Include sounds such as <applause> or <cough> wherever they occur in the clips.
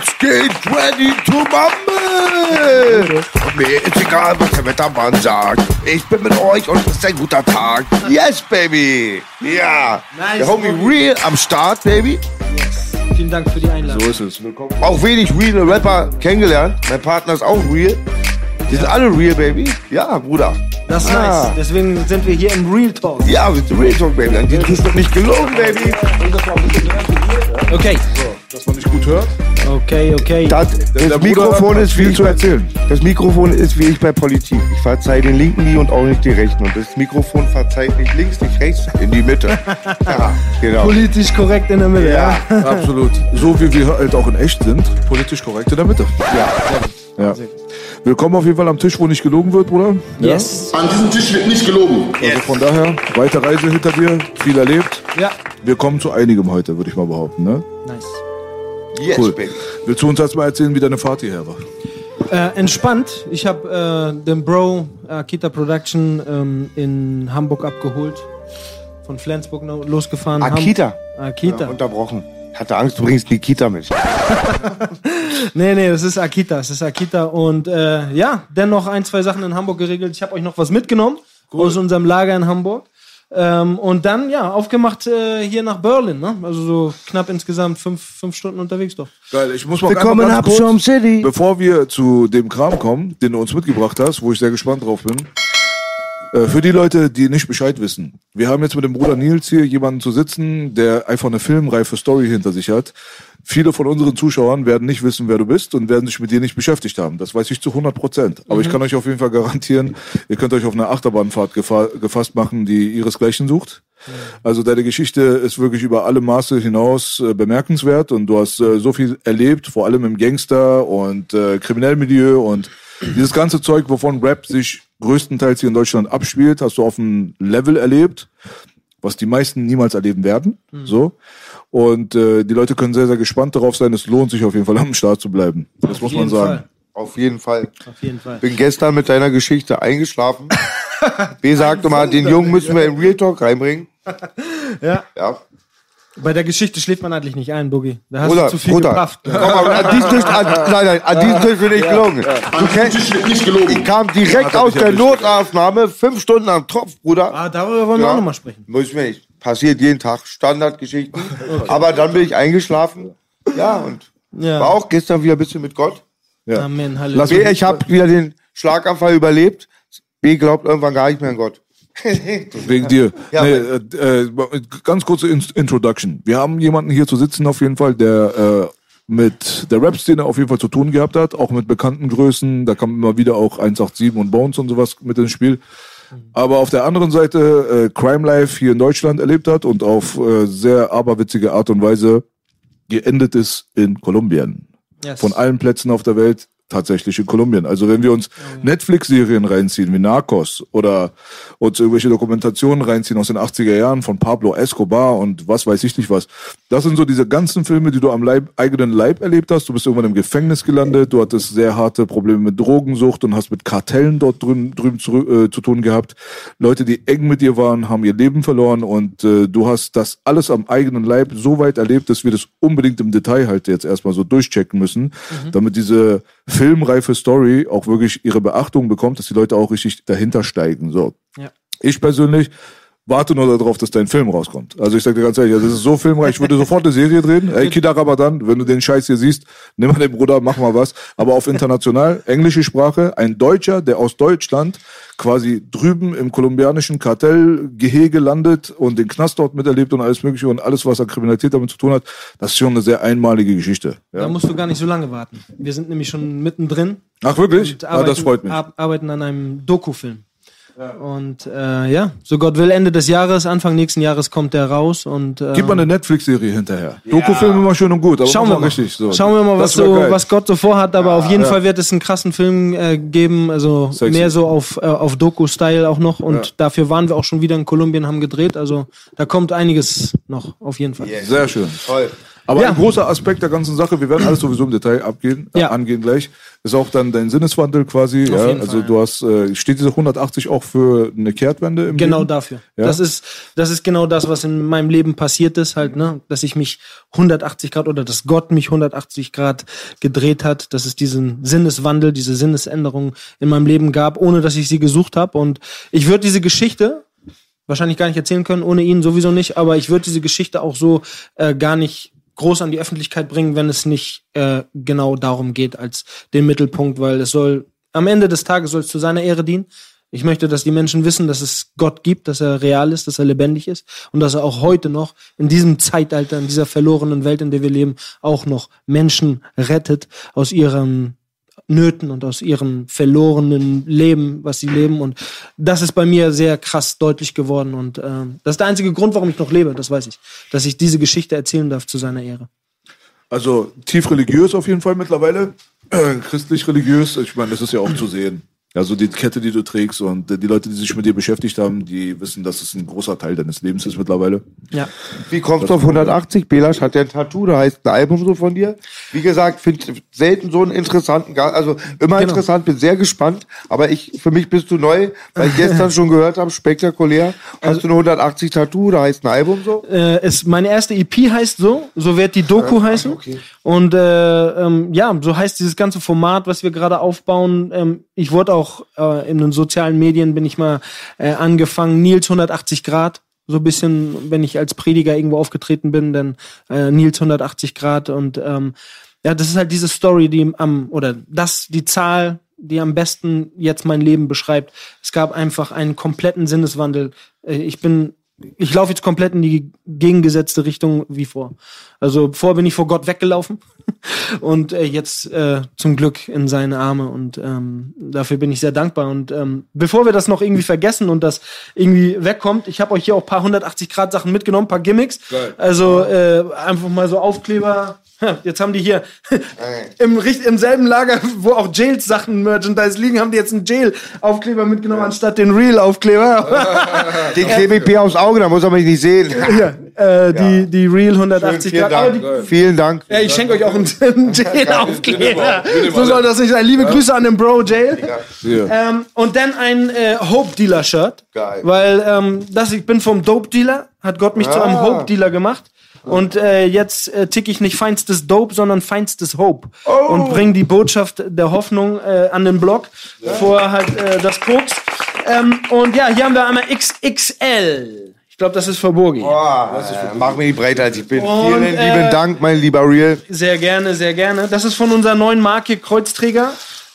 Let's get ready to mumble! Mir ist egal, was der Wettermann sagt. Ich bin mit euch und es ist ein guter Tag. Yes, baby! Ja! Nice, der Homie. Real am Start, baby. Vielen Dank für die Einladung. So ist es. Auch wenig reale Rapper kennengelernt. Mein Partner ist auch real. Die sind alle real, baby. Ja, Bruder. Das ist Ah. nice. Deswegen sind wir hier im Real Talk. Ja, wir sind Real Talk, baby. An diesem Tisch wird nicht gelogen, baby. Okay. dass man nicht gut hört. Okay, okay. Das, das Mikrofon ist wie viel zu erzählen. Das Mikrofon ist wie ich bei Politik. Ich verzeihe den Linken nie und auch nicht die Rechten. Und das Mikrofon verzeiht nicht links, nicht rechts, in die Mitte. <laughs> Ja, genau. Politisch korrekt in der Mitte, ja. Ja, Absolut. So wie wir halt auch in echt sind. Politisch korrekt in der Mitte. ja. Ja. Willkommen auf jeden Fall am Tisch, wo nicht gelogen wird, Bruder. Yes. An diesem Tisch wird nicht gelogen. Also von daher, weite Reise hinter dir, viel erlebt. Ja. Wir kommen zu einigem heute, würde ich mal behaupten. Ne? Nice. Yes, Cool. baby. Willst du uns erst mal erzählen, wie deine Fahrt hierher war? Äh, entspannt. Ich habe äh, den Bro Akita Production ähm, in Hamburg abgeholt. Von Flensburg losgefahren. Akita. Ham Akita. Ja, unterbrochen. Hatte Angst, du bringst Nikita mit. <laughs> Nee, nee, das ist Akita. Das ist Akita. Und äh, ja, dennoch ein, zwei Sachen in Hamburg geregelt. Ich habe euch noch was mitgenommen aus unserem Lager in Hamburg. Ähm, und dann, ja, aufgemacht äh, hier nach Berlin. Ne? Also so knapp insgesamt fünf, fünf Stunden unterwegs doch. Geil, ich muss mal Willkommen ganz Abschirm kurz, City. bevor wir zu dem Kram kommen, den du uns mitgebracht hast, wo ich sehr gespannt drauf bin. Äh, Für die Leute, die nicht Bescheid wissen. Wir haben jetzt mit dem Bruder Nils hier jemanden zu sitzen, der einfach eine filmreife Story hinter sich hat. Viele von unseren Zuschauern werden nicht wissen, wer du bist und werden sich mit dir nicht beschäftigt haben. Das weiß ich zu 100 Prozent. Aber ich kann euch auf jeden Fall garantieren, ihr könnt euch auf eine Achterbahnfahrt gefa gefasst machen, die ihresgleichen sucht. Also deine Geschichte ist wirklich über alle Maße hinaus äh, bemerkenswert und du hast äh, so viel erlebt, vor allem im Gangster- und äh, Kriminellmilieu und dieses ganze Zeug, wovon Rap sich größtenteils hier in Deutschland abspielt, hast du auf einem Level erlebt, was die meisten niemals erleben werden. So. Und äh, die Leute können sehr, sehr gespannt darauf sein. Es lohnt sich auf jeden Fall am Start zu bleiben. Das muss man sagen. Fall. Auf jeden Fall. Auf jeden Fall. Bin gestern mit deiner Geschichte eingeschlafen. <laughs> B sagte mal, den Jungen müssen wir in Real Talk reinbringen. <laughs> Ja. Ja. Bei der Geschichte schläft man eigentlich nicht ein, Boogie. Da hast Bruder, du zu viel Bruder. gebracht. Komm mal, an diesem Tisch, an, nein, nein, an diesem Tisch bin ich gelogen. Tisch wird nicht gelogen. Ich kam direkt aus der. Notaufnahme, fünf Stunden am Tropf, Bruder. Ah, darüber wollen wir auch nochmal sprechen. Muss wir nicht. Passiert jeden Tag, Standardgeschichten. Aber dann bin ich eingeschlafen. Ja, und Ja. war auch gestern wieder ein bisschen mit Gott. Ja. Amen, Halleluja. B, ich habe wieder den Schlaganfall überlebt. B glaubt irgendwann gar nicht mehr an Gott. <laughs> Wegen dir. Ja, nee, äh, äh, ganz kurze In Introduction. Wir haben jemanden hier zu sitzen auf jeden Fall, der äh, mit der Rap-Szene auf jeden Fall zu tun gehabt hat, auch mit bekannten Größen. Da kam immer wieder auch 187 und Bones und sowas mit ins Spiel. Aber auf der anderen Seite äh, Crime Life hier in Deutschland erlebt hat und auf äh, sehr aberwitzige Art und Weise geendet ist in Kolumbien. Yes. Von allen Plätzen auf der Welt tatsächlich in Kolumbien. Also wenn wir uns Netflix-Serien reinziehen, wie Narcos oder uns irgendwelche Dokumentationen reinziehen aus den 80er Jahren von Pablo Escobar und was weiß ich nicht was. Das sind so diese ganzen Filme, die du am Leib, eigenen Leib erlebt hast. Du bist irgendwann im Gefängnis gelandet, du hattest sehr harte Probleme mit Drogensucht und hast mit Kartellen dort drüben, drüben zu, äh, zu tun gehabt. Leute, die eng mit dir waren, haben ihr Leben verloren und äh, du hast das alles am eigenen Leib so weit erlebt, dass wir das unbedingt im Detail halt jetzt erstmal so durchchecken müssen, damit diese filmreife Story auch wirklich ihre Beachtung bekommt, dass die Leute auch richtig dahinter steigen. So. Ja. Ich persönlich warte nur darauf, dass dein Film rauskommt. Also ich sag dir ganz ehrlich, das ist so filmreich, ich würde sofort eine Serie drehen. Ey, Kida Ramadan, wenn du den Scheiß hier siehst, nimm mal den Bruder, mach mal was. Aber auf international, englische Sprache, ein Deutscher, der aus Deutschland quasi drüben im kolumbianischen Kartellgehege landet und den Knast dort miterlebt und alles mögliche und alles, was an Kriminalität damit zu tun hat, das ist schon eine sehr einmalige Geschichte. Da Ja. musst du gar nicht so lange warten. Wir sind nämlich schon mittendrin Ach wirklich? und Ah, arbeiten, das freut mich. ar- arbeiten an einem Dokufilm. Und äh, ja, so Gott will, Ende des Jahres, Anfang nächsten Jahres kommt der raus und äh, Gib mal eine Netflix-Serie hinterher. Doku-Filme immer schön und gut, aber Schauen wir mal. richtig. So. Schauen wir mal, was, so, geil. was Gott so vorhat. Aber auf jeden Ja. Fall wird es einen krassen Film äh, geben, also Sexy. mehr so auf, äh, auf Doku-Style auch noch. Und Ja. dafür waren wir auch schon wieder in Kolumbien, haben gedreht. Also da kommt einiges noch, auf jeden Fall. Sehr schön. Toll. Aber Ja. ein großer Aspekt der ganzen Sache, wir werden alles sowieso im Detail abgehen, äh, Ja. angehen gleich, ist auch dann dein Sinneswandel quasi. ja, also Fall, du hast, äh, steht diese 180 auch für eine Kehrtwende im Genau Leben? dafür. Das ist, das ist genau das, was in meinem Leben passiert ist, halt, ne, dass ich mich 180 Grad oder dass Gott mich 180 Grad gedreht hat, dass es diesen Sinneswandel, diese Sinnesänderung in meinem Leben gab, ohne dass ich sie gesucht habe. Und ich würde diese Geschichte wahrscheinlich gar nicht erzählen können, ohne ihn sowieso nicht, aber ich würde diese Geschichte auch so äh, gar nicht groß an die Öffentlichkeit bringen, wenn es nicht äh, genau darum geht als den Mittelpunkt, weil es soll am Ende des Tages soll es zu seiner Ehre dienen. Ich möchte, dass die Menschen wissen, dass es Gott gibt, dass er real ist, dass er lebendig ist und dass er auch heute noch in diesem Zeitalter, in dieser verlorenen Welt, in der wir leben, auch noch Menschen rettet aus ihren Nöten und aus ihrem verlorenen Leben, was sie leben. Und das ist bei mir sehr krass deutlich geworden. Und ähm, das ist der einzige Grund, warum ich noch lebe, das weiß ich. Dass ich diese Geschichte erzählen darf zu seiner Ehre. Also tief religiös auf jeden Fall mittlerweile, äh, <clears throat> christlich-religiös, ich meine, das ist ja auch zu sehen. Also die Kette, die du trägst und äh, die Leute, die sich mit dir beschäftigt haben, die wissen, dass es ein großer Teil deines Lebens ist mittlerweile. Ja. Wie kommst du auf 180? Belasch hat ja ein Tattoo, da heißt ein Album so von dir. Wie gesagt, finde selten so einen interessanten Gast. Also immer Genau. interessant, bin sehr gespannt. Aber ich, für mich bist du neu, weil ich gestern <laughs> schon gehört habe, spektakulär. Hast du eine 180 Tattoo, da heißt ein Album so? äh, es, meine erste EP heißt so, so wird die Doku heißen. Und äh, ähm, ja, so heißt dieses ganze Format, was wir gerade aufbauen. Ähm, ich wurde auch äh, in den sozialen Medien bin ich mal äh, angefangen, Nils 180 Grad. So ein bisschen, wenn ich als Prediger irgendwo aufgetreten bin, dann äh, Nils 180 Grad und ähm, ja, das ist halt diese Story, die am, oder das, die Zahl, die am besten jetzt mein Leben beschreibt. Es gab einfach einen kompletten Sinneswandel. Äh, Ich bin, ich laufe jetzt komplett in die gegengesetzte Richtung wie vor. Also vor bin ich vor Gott weggelaufen <laughs> und äh, jetzt äh, zum Glück in seine Arme und ähm, dafür bin ich sehr dankbar. Und ähm, bevor wir das noch irgendwie vergessen und das irgendwie wegkommt, ich habe euch hier auch paar 180 Grad Sachen mitgenommen, paar Gimmicks. Geil. Also äh, einfach mal so Aufkleber. <laughs> Jetzt haben die hier <laughs> im, im selben Lager, wo auch Jails Sachen Merchandise liegen, haben die jetzt einen Jail-Aufkleber mitgenommen anstatt den Real-Aufkleber. <laughs> Den klebe ich mir aufs Auge, da muss er mich nicht sehen. ja, äh, die, die Real 180 Vielen Grad. Dank. die, Vielen Dank. ja, ich schenke euch auch einen, einen Jail-Aufkleber. So soll das nicht sein. Liebe Grüße an den Bro Jail. Ähm, und dann ein äh, Hope Dealer Shirt. Geil. Weil ähm, das, ich bin vom Dope Dealer, hat Gott mich zu einem Ah. Hope Dealer gemacht. Und äh, jetzt äh, tick ich nicht feinstes Dope, sondern feinstes Hope. Oh. Und bring die Botschaft der Hoffnung äh, an den Blog vor halt äh, das Koks. Ähm, und ja, hier haben wir einmal XXL. Ich glaube, das ist verborgen. Boah, äh, mach mich breiter als ich bin. Und, Vielen lieben äh, Dank, mein lieber Real. Sehr gerne, sehr gerne. Das ist von unserer neuen Marke Kreuzträger.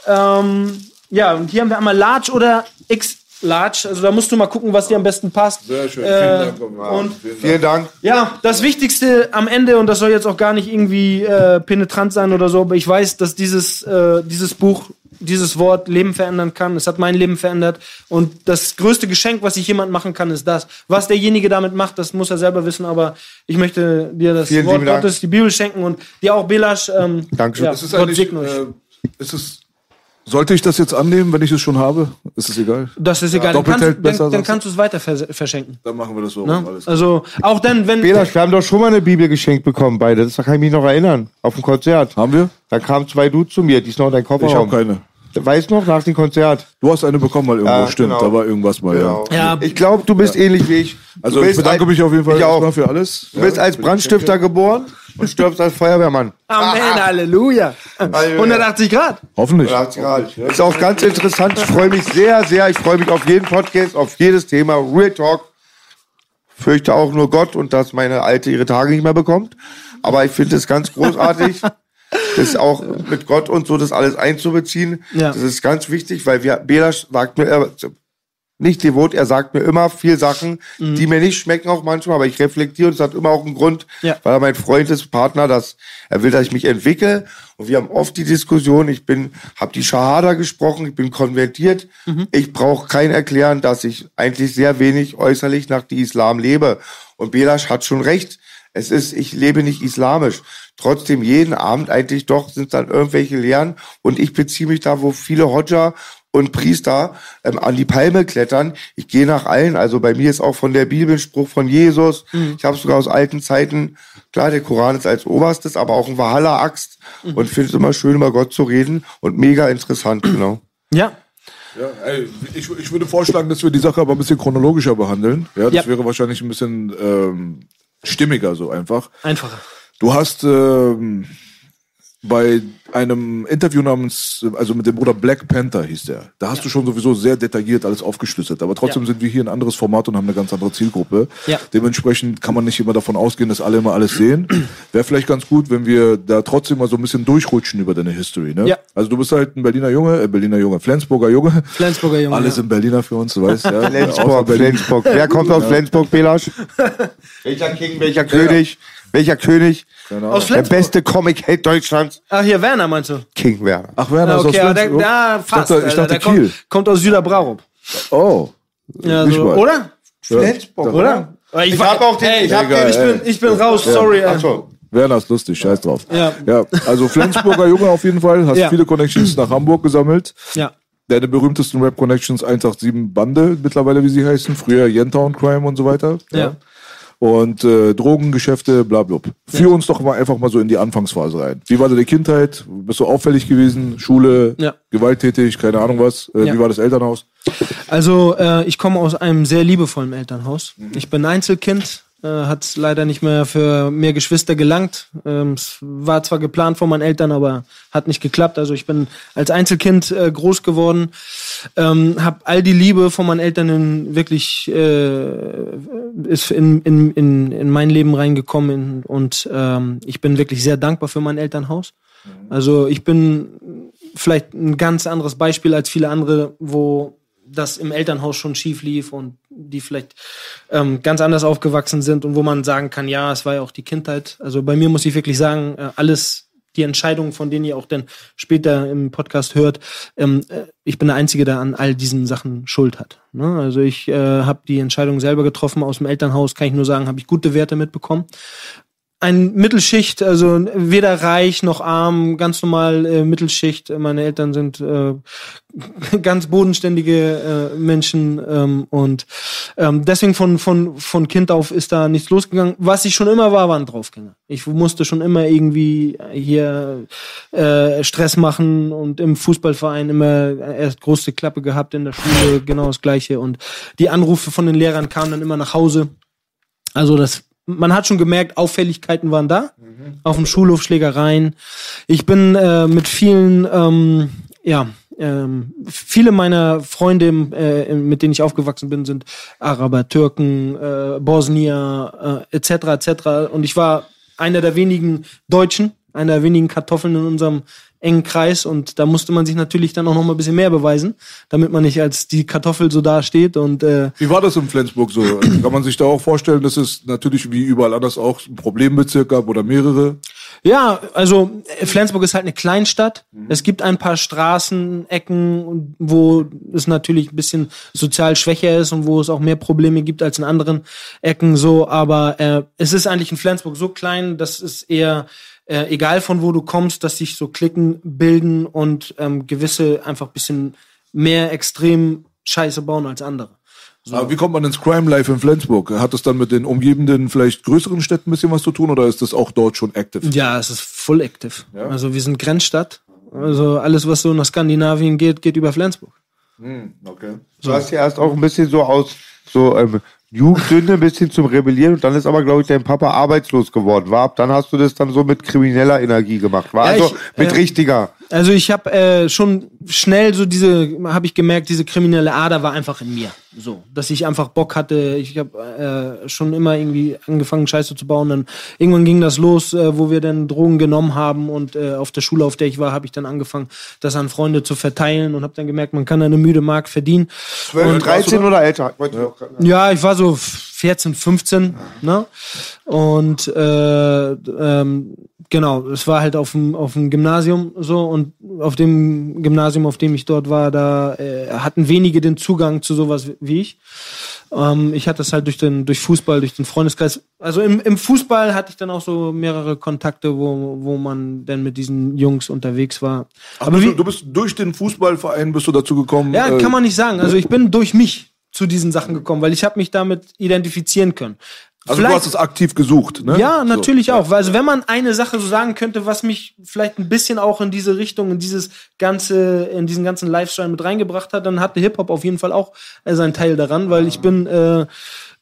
Ähm, ja, und hier haben wir einmal Large oder X Large. Also da musst du mal gucken, was dir am besten passt. Sehr schön. Äh, Vielen Dank. Und Vielen Dank. Ja, das Wichtigste am Ende, und das soll jetzt auch gar nicht irgendwie äh, penetrant sein oder so, aber ich weiß, dass dieses, äh, dieses Buch, dieses Wort Leben verändern kann. Es hat mein Leben verändert. Und das größte Geschenk, was ich jemand machen kann, ist das. Was derjenige damit macht, das muss er selber wissen, aber ich möchte dir das Vielen Wort Dank. Gottes, die Bibel schenken und dir auch Belasch. Ähm, Dankeschön. Ja, Es ist Gott segne euch. äh, es ist Sollte ich das jetzt annehmen, wenn ich es schon habe? Ist es egal? Das ist egal. Dann doppelt kannst, dann, besser, dann du? kannst du es weiter vers verschenken. Dann machen wir das so. Ne? Also auch dann, wenn. Bela, wir haben doch schon mal eine Bibel geschenkt bekommen, beide. Das kann ich mich noch erinnern. Auf dem Konzert. Haben wir? Da kamen zwei Dudes zu mir, die ist noch in deinem Ich habe Kofferraum. keine. Weißt du noch, nach dem Konzert? Du hast eine bekommen mal irgendwo, Ja, stimmt. genau. Da war irgendwas mal, Genau. ja. Ja. Ich glaube, du bist ähnlich wie ich. Also ich bedanke ein- mich auf jeden Fall erstmal für alles. Du bist als Brandstifter geboren und stirbst als Feuerwehrmann. Amen, <laughs> Halleluja. 180 Grad. Hoffentlich. Ist auch ganz interessant. Ich freue mich sehr, sehr. Ich freue mich auf jeden Podcast, auf jedes Thema. Real Talk. Fürchte auch nur Gott und dass meine Alte ihre Tage nicht mehr bekommt. Aber ich finde es ganz großartig. <laughs> Das auch mit Gott und so das alles einzubeziehen. Ja. Das ist ganz wichtig, weil wir, Bela sagt mir, er, nicht devot, er sagt mir immer viel Sachen, Mhm. die mir nicht schmecken auch manchmal, aber ich reflektiere und es hat immer auch einen Grund, Ja. weil er mein Freund ist, Partner, dass er will, dass ich mich entwickle und wir haben oft die Diskussion, ich bin, habe die Shahada gesprochen, ich bin konvertiert, Mhm. ich brauche kein erklären, dass ich eigentlich sehr wenig äußerlich nach die Islam lebe und Belasch hat schon recht, es ist, ich lebe nicht islamisch. Trotzdem jeden Abend eigentlich doch sind dann irgendwelche Lehren und ich beziehe mich da, wo viele Hodja und Priester ähm, an die Palme klettern. Ich gehe nach allen. Also bei mir ist auch von der Bibel ein Spruch von Jesus. Ich habe sogar aus alten Zeiten, klar, der Koran ist als oberstes, aber auch ein Valhalla-Axt und finde es immer schön, über Gott zu reden und mega interessant, <clears throat> genau. Ja. Ja, ey, ich, ich würde vorschlagen, dass wir die Sache aber ein bisschen chronologischer behandeln. Ja, das Ja. wäre wahrscheinlich ein bisschen ähm, stimmiger so einfach. Einfacher. Du hast ähm, bei einem Interview namens, also mit dem Bruder Black Panther hieß der, da hast du schon sowieso sehr detailliert alles aufgeschlüsselt. Aber trotzdem Ja. sind wir hier ein anderes Format und haben eine ganz andere Zielgruppe. Ja. Dementsprechend kann man nicht immer davon ausgehen, dass alle immer alles sehen. <clears throat> Wäre vielleicht ganz gut, wenn wir da trotzdem mal so ein bisschen durchrutschen über deine History. Ne? Ja. Also du bist halt ein Berliner Junge, äh, Berliner Junge, Flensburger Junge. Flensburger Junge. Alle ja. sind Berliner für uns, du weißt ja. Flensburg. Flensburg. Wer kommt aus Flensburg, Belasch? welcher King, welcher König? Welcher König? Keine Aus Der Flensburg. beste Comic-Held Deutschlands? Ach, hier Werner meinst du? King Werner. Ach, Werner Ja, ist okay, aus aber Flensburg? da Ich fast. dachte, ich Alter. dachte der Kiel. kommt, kommt aus Süderbraurup. Oh. Ja, Nicht so, mal. oder? Flensburg, Oder? Ich, Ich hab auch den- Ey, ich hab ich, den- bin, ich bin raus, sorry. ey. Ach so. Werner ist lustig, scheiß drauf. Ja. ja. Also Flensburger Junge auf jeden Fall, hast Ja. viele Connections nach Hamburg gesammelt. Ja. Deine berühmtesten Rap-Connections 187 Bande, mittlerweile wie sie heißen, früher Yentown Crime und so weiter. Ja. Und äh, Drogengeschäfte, bla bla. Führ uns doch mal einfach mal so in die Anfangsphase rein. Wie war deine Kindheit? Bist du auffällig gewesen? Schule? Ja. Gewalttätig? Keine Ahnung was? Äh, Ja. Wie war das Elternhaus? Also, äh, ich komme aus einem sehr liebevollen Elternhaus. Ich bin Einzelkind, äh, hat leider nicht mehr für mehr Geschwister gelangt. Ähm, es war zwar geplant von meinen Eltern, aber hat nicht geklappt. Also ich bin als Einzelkind äh, groß geworden, ähm, habe all die Liebe von meinen Eltern in, wirklich äh, ist in, in, in, in mein Leben reingekommen und ähm, ich bin wirklich sehr dankbar für mein Elternhaus. Also ich bin vielleicht ein ganz anderes Beispiel als viele andere, wo das im Elternhaus schon schief lief und die vielleicht ähm, ganz anders aufgewachsen sind und wo man sagen kann, ja, es war ja auch die Kindheit. Also bei mir muss ich wirklich sagen, äh, alles, die Entscheidungen, von denen ihr auch dann später im Podcast hört, ähm, äh, ich bin der Einzige, der an all diesen Sachen Schuld hat. Ne? Also ich äh, habe die Entscheidung selber getroffen aus dem Elternhaus, kann ich nur sagen, habe ich gute Werte mitbekommen ein Mittelschicht, also weder reich noch arm, ganz normal äh, Mittelschicht. Meine Eltern sind äh, <laughs> ganz bodenständige äh, Menschen ähm, und ähm, deswegen von, von, von Kind auf ist da nichts losgegangen. Was ich schon immer war, war ein Draufgänger. Ich musste schon immer irgendwie hier äh, Stress machen und im Fußballverein immer erst große Klappe gehabt, in der Schule genau das Gleiche und die Anrufe von den Lehrern kamen dann immer nach Hause. Also das, man hat schon gemerkt, Auffälligkeiten waren da. Auf dem Schulhof Schlägereien. Ich bin äh, mit vielen, ähm, ja, ähm, viele meiner Freunde, äh, mit denen ich aufgewachsen bin, sind Araber, Türken, äh, Bosnier, äh, etc. etc. Und ich war einer der wenigen Deutschen, einer der wenigen Kartoffeln in unserem engen Kreis und da musste man sich natürlich dann auch noch mal ein bisschen mehr beweisen, damit man nicht als die Kartoffel so dasteht und äh, Wie war das in Flensburg so? Kann man sich da auch vorstellen, dass es natürlich wie überall anders auch ein Problembezirk gab oder mehrere? Ja, also äh, Flensburg ist halt eine Kleinstadt. Es gibt ein paar Straßenecken, wo es natürlich ein bisschen sozial schwächer ist und wo es auch mehr Probleme gibt als in anderen Ecken so. Aber äh, es ist eigentlich in Flensburg so klein, dass es eher äh, egal von wo du kommst, dass sich so Klicken bilden und ähm, gewisse einfach bisschen mehr extrem Scheiße bauen als andere. Aber wie kommt man ins Crime Life in Flensburg? Hat das dann mit den umgebenden, vielleicht größeren Städten ein bisschen was zu tun oder ist das auch dort schon active? Ja, es ist full active. Also wir sind Grenzstadt. Also alles, was so nach Skandinavien geht, geht über Flensburg. Okay. Du hast ja erst auch ein bisschen so aus so ähm, Jugendsünde ein bisschen zum Rebellieren und dann ist aber, glaube ich, dein Papa arbeitslos geworden. War ab dann hast du das dann so mit krimineller Energie gemacht. War Ja, also ich, mit äh, richtiger. Also ich habe äh, schon schnell so diese, habe ich gemerkt, diese kriminelle Ader war einfach in mir. So, dass ich einfach Bock hatte. Ich habe äh, schon immer irgendwie angefangen, Scheiße zu bauen. Dann irgendwann ging das los, äh, wo wir dann Drogen genommen haben und äh, auf der Schule, auf der ich war, habe ich dann angefangen, das an Freunde zu verteilen und habe dann gemerkt, man kann eine müde Mark verdienen. 12, 13 oder älter? Grad- Ja, ich war so 14, 15, ne? Und äh, ähm, genau, es war halt auf dem auf dem Gymnasium so und auf dem Gymnasium, auf dem ich dort war, da äh, hatten wenige den Zugang zu sowas wie ich. Ähm, ich hatte es halt durch den durch Fußball, durch den Freundeskreis. Also im, im Fußball hatte ich dann auch so mehrere Kontakte, wo wo man dann mit diesen Jungs unterwegs war. Ach, Aber du, wie, du bist durch den Fußballverein bist du dazu gekommen. ja, äh, kann man nicht sagen. Also ich bin durch mich zu diesen Sachen gekommen, weil ich habe mich damit identifizieren können. Also du hast es aktiv gesucht, ne? ja, So. natürlich auch. Weil, also wenn man eine Sache so sagen könnte, was mich vielleicht ein bisschen auch in diese Richtung, in dieses ganze, in diesen ganzen Lifestyle mit reingebracht hat, dann hatte Hip-Hop auf jeden Fall auch seinen Teil daran, weil ich bin äh,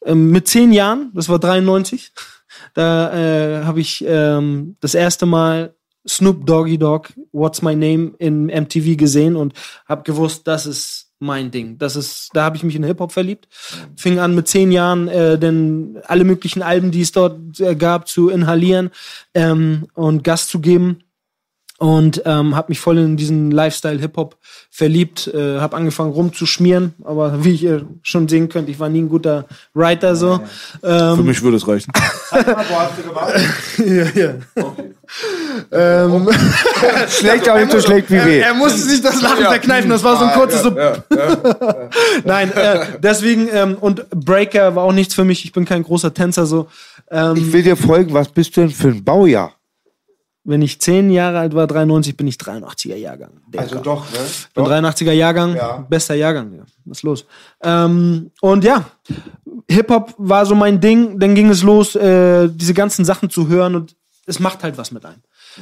ähm, mit zehn Jahren, das war 93, <laughs> da äh, habe ich ähm, das erste Mal Snoop Doggy Dogg, What's My Name in MTV gesehen und habe gewusst, das ist mein Ding. Das ist, da habe ich mich in Hip Hop verliebt. Fing an mit zehn Jahren, äh, denn alle möglichen Alben, die es dort äh, gab, zu inhalieren ähm, und Gas zu geben und ähm, habe mich voll in diesen Lifestyle Hip Hop verliebt. Äh, habe angefangen rumzuschmieren, aber wie ihr schon sehen könnt, ich war nie ein guter Writer so. Ähm, Für mich würde es reichen. <laughs> ja, ja. <laughs> Schlecht, aber nicht so schlecht wie weh. Er musste sich das Lachen verkneifen, das war so ein kurzes so. <laughs> Nein, äh, deswegen, ähm, und Breaker war auch nichts für mich, ich bin kein großer Tänzer so. Ähm, Ich will dir folgen, was bist du denn für ein Baujahr? Wenn ich zehn Jahre alt war, 93, bin ich 83er Jahrgang. Digga. doch, ne? Ich bin 83er Jahrgang, Ja. bester Jahrgang, ja. Was ist los? Ähm, und ja, Hip-Hop war so mein Ding, dann ging es los, äh, diese ganzen Sachen zu hören und es macht halt was mit einem.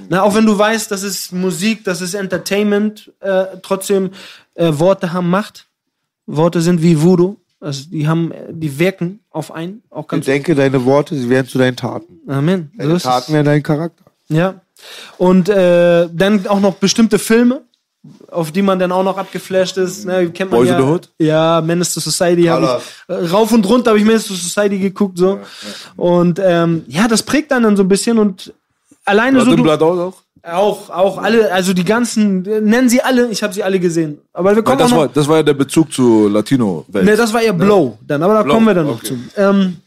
Na, auch wenn du weißt, das ist Musik, das ist Entertainment, äh, trotzdem äh, Worte haben Macht. Worte sind wie Voodoo. Also die haben, die wirken auf einen, auch ganz. Denke deine Worte, sie werden zu deinen Taten. Amen. So Deine es. Taten werden dein Charakter. Ja. Und äh, dann auch noch bestimmte Filme, auf die man dann auch noch abgeflasht ist. Ne, kennt man Boys ja. in the Hood? Ja, Menace to Society habe ich äh, rauf und runter habe ich Menace to Society geguckt so. Und ähm, ja, das prägt einen dann so ein bisschen und alleine so Blood in du, Blood auch? auch auch alle, also die ganzen äh, nennen sie alle, ich habe sie alle gesehen. Aber wir Weil kommen das, auch noch, war, das war ja der Bezug zur Latino-Welt. Ne, das war eher Blow dann, aber da Blow, kommen wir dann noch okay. zu. Ähm,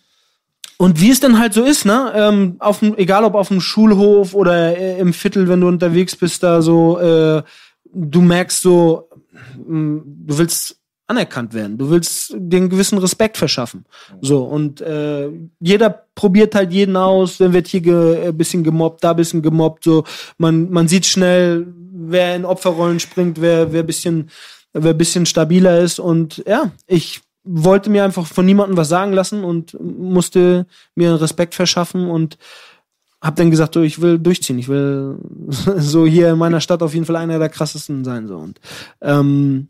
und wie es dann halt so ist, ne? Ähm, auf egal ob auf dem Schulhof oder äh, im Viertel, wenn du unterwegs bist, da so, äh, du merkst so, mh, du willst anerkannt werden, du willst den gewissen Respekt verschaffen. So, und äh, jeder probiert halt jeden aus, dann wird hier ge, ein bisschen gemobbt, da ein bisschen gemobbt, so, man, man sieht schnell, wer in Opferrollen springt, wer, wer bisschen, wer bisschen stabiler ist und ja, ich wollte mir einfach von niemandem was sagen lassen und musste mir Respekt verschaffen und hab dann gesagt, so, ich will durchziehen, ich will <laughs> so hier in meiner Stadt auf jeden Fall einer der krassesten sein so und ähm,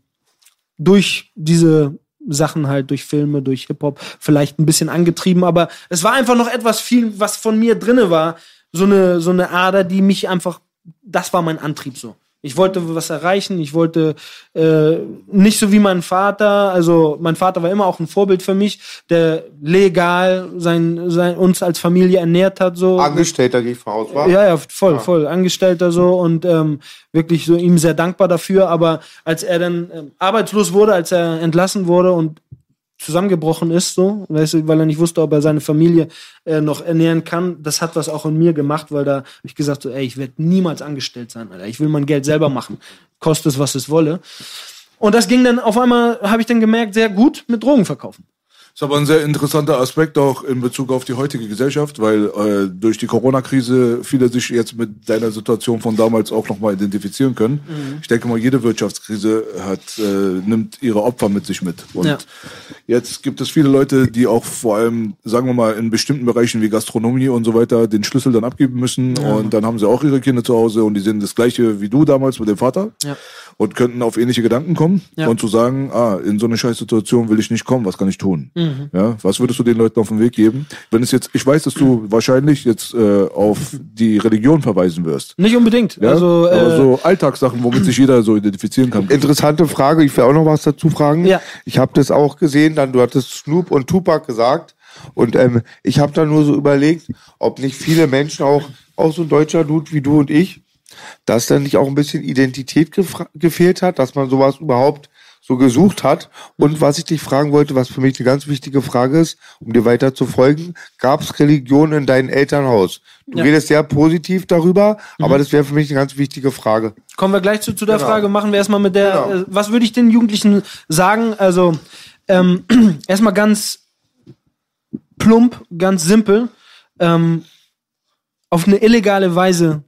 durch diese Sachen halt, durch Filme, durch Hip Hop vielleicht ein bisschen angetrieben, aber es war einfach noch etwas viel, was von mir drinne war, so eine so eine Ader, die mich einfach, das war mein Antrieb so. Ich wollte was erreichen, ich wollte äh, nicht so wie mein Vater, also mein Vater war immer auch ein Vorbild für mich, der legal sein, sein uns als Familie ernährt hat so. Angestellter voraus, war? Ja, ja, voll, voll. Angestellter so und ähm, wirklich so ihm sehr dankbar dafür. Aber als er dann ähm, arbeitslos wurde, als er entlassen wurde und zusammengebrochen ist, so, weißt du, weil er nicht wusste, ob er seine Familie äh, noch ernähren kann, das hat was auch in mir gemacht, weil da hab ich gesagt, so, ey, ich werde niemals angestellt sein, Alter. Ich will mein Geld selber machen. Kostet es, was es wolle. Und das ging dann auf einmal, habe ich dann gemerkt, sehr gut mit Drogen verkaufen. Ist aber ein sehr interessanter Aspekt auch in Bezug auf die heutige Gesellschaft, weil äh, durch die Corona-Krise viele sich jetzt mit deiner Situation von damals auch nochmal identifizieren können. Mhm. Ich denke mal, jede Wirtschaftskrise hat, äh, nimmt ihre Opfer mit sich mit. Und Ja. jetzt gibt es viele Leute, die auch vor allem, sagen wir mal, in bestimmten Bereichen wie Gastronomie und so weiter den Schlüssel dann abgeben müssen. Und dann haben sie auch ihre Kinder zu Hause und die sehen das gleiche wie du damals mit dem Vater Ja. Und könnten auf ähnliche Gedanken kommen Ja. und zu sagen, ah, in so eine Scheißsituation will ich nicht kommen, was kann ich tun? Mhm. Ja, was würdest du den Leuten auf den Weg geben? Wenn es jetzt, ich weiß, dass du wahrscheinlich jetzt äh, auf die Religion verweisen wirst. Nicht unbedingt. Ja? Also, aber äh, so Alltagssachen, womit sich jeder so identifizieren kann. Interessante Frage, ich will auch noch was dazu fragen. Ja. Ich habe das auch gesehen, dann du hattest Snoop und Tupac gesagt und ähm, ich habe dann nur so überlegt, ob nicht viele Menschen auch, auch so ein deutscher Dude wie du und ich, dass dann nicht auch ein bisschen Identität gefehlt hat, dass man sowas überhaupt so gesucht hat. Und was ich dich fragen wollte, was für mich eine ganz wichtige Frage ist, um dir weiter zu folgen, gab es Religion in deinem Elternhaus? Du Ja. redest sehr positiv darüber, aber das wäre für mich eine ganz wichtige Frage. Kommen wir gleich zu, zu der Genau. Frage. Machen wir erstmal mit der, Genau. äh, was würde ich den Jugendlichen sagen? Also, ähm, <clears throat> erstmal ganz plump, ganz simpel, ähm, auf eine illegale Weise,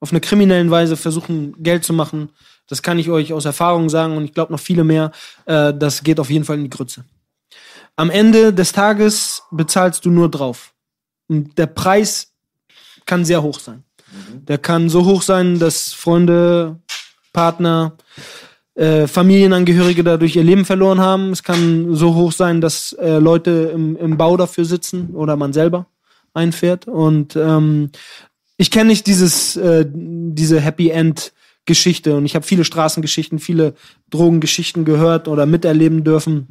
auf eine kriminellen Weise versuchen, Geld zu machen. Das kann ich euch aus Erfahrung sagen und ich glaube noch viele mehr. Äh, das geht auf jeden Fall in die Grütze. Am Ende des Tages bezahlst du nur drauf. Und der Preis kann sehr hoch sein. Der kann so hoch sein, dass Freunde, Partner, äh, Familienangehörige dadurch ihr Leben verloren haben. Es kann so hoch sein, dass äh, Leute im, im Bau dafür sitzen oder man selber einfährt. Und ähm, ich kenne nicht dieses, äh, diese Happy End Geschichte und ich habe viele Straßengeschichten, viele Drogengeschichten gehört oder miterleben dürfen.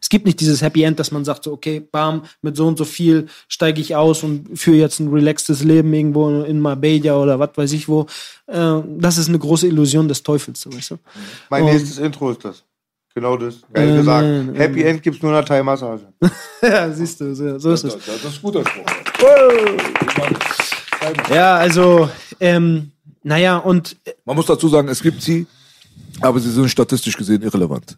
Es gibt nicht dieses Happy End, dass man sagt, so, okay, bam, mit so und so viel steige ich aus und führe jetzt ein relaxtes Leben irgendwo in Marbella oder was weiß ich wo. Äh, das ist eine große Illusion des Teufels, weißt du? Mein Und- nächstes Intro ist das. Genau das. Geil Äh, gesagt. nein, Happy End gibt's nur in der Thai-Massage. <laughs> ja, siehst du, so, so ist es. Das ist ein guter Spruch. Ja, also, ähm, naja, und äh, Man muss dazu sagen, es gibt sie, aber sie sind statistisch gesehen irrelevant.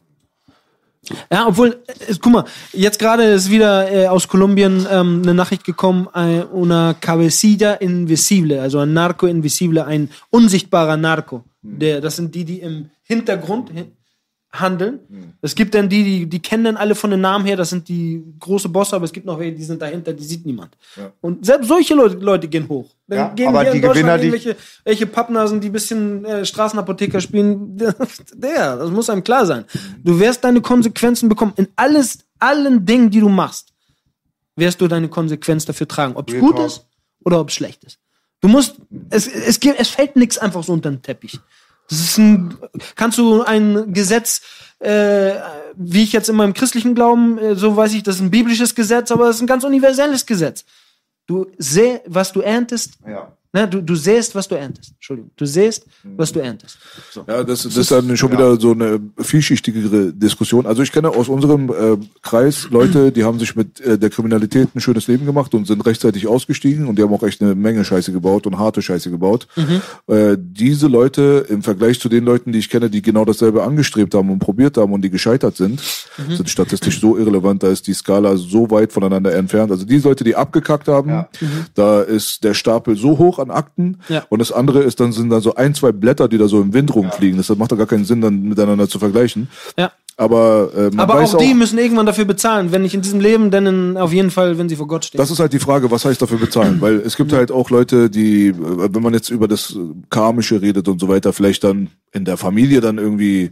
Ja, obwohl, äh, guck mal, jetzt gerade ist wieder äh, aus Kolumbien ähm, eine Nachricht gekommen, äh, una cabecilla invisible, also ein Narco invisible, ein unsichtbarer Narco. Der, das sind die, die im Hintergrund handeln. Es gibt dann die, die, die kennen dann alle von den Namen her, das sind die große Bosse, aber es gibt noch welche, die sind dahinter, die sieht niemand. Und selbst solche Leute, Leute gehen hoch. Dann Ja, gehen aber die Gewinner, die- irgendwelche welche Pappnasen, die ein bisschen äh, Straßenapotheker spielen, <laughs> der, das muss einem klar sein. Du wirst deine Konsequenzen bekommen. In alles, allen Dingen, die du machst, wirst du deine Konsequenz dafür tragen. Ob es gut ist oder ob es schlecht ist. Du musst, es, es, gibt, es fällt nichts einfach so unter den Teppich. Das ist ein, kannst du ein Gesetz, äh, wie ich jetzt in meinem christlichen Glauben, äh, so weiß ich, das ist ein biblisches Gesetz, aber es ist ein ganz universelles Gesetz. Du seh, was du erntest, Ja. Ne, du, du sähst, was du erntest. Entschuldigung. Du sähst, was du erntest. So. Ja, das, das ist dann schon wieder so eine vielschichtigere Diskussion. Also ich kenne aus unserem äh, Kreis Leute, die haben sich mit äh, der Kriminalität ein schönes Leben gemacht und sind rechtzeitig ausgestiegen und die haben auch echt eine Menge Scheiße gebaut und harte Scheiße gebaut. Äh, diese Leute im Vergleich zu den Leuten, die ich kenne, die genau dasselbe angestrebt haben und probiert haben und die gescheitert sind, sind statistisch so irrelevant, da ist die Skala so weit voneinander entfernt. Also die Leute, die abgekackt haben, Ja. da ist der Stapel so hoch an Akten Ja. und das andere ist dann sind dann so ein, zwei Blätter, die da so im Wind rumfliegen. Das macht doch gar keinen Sinn, dann miteinander zu vergleichen. Ja. Aber, äh, man Aber weiß auch die müssen irgendwann dafür bezahlen. Wenn nicht in diesem Leben, dann in, auf jeden Fall, wenn sie vor Gott stehen. Das ist halt die Frage, was heißt dafür bezahlen? Weil es gibt halt auch Leute, die, äh, wenn man jetzt über das Karmische redet und so weiter, vielleicht dann in der Familie dann irgendwie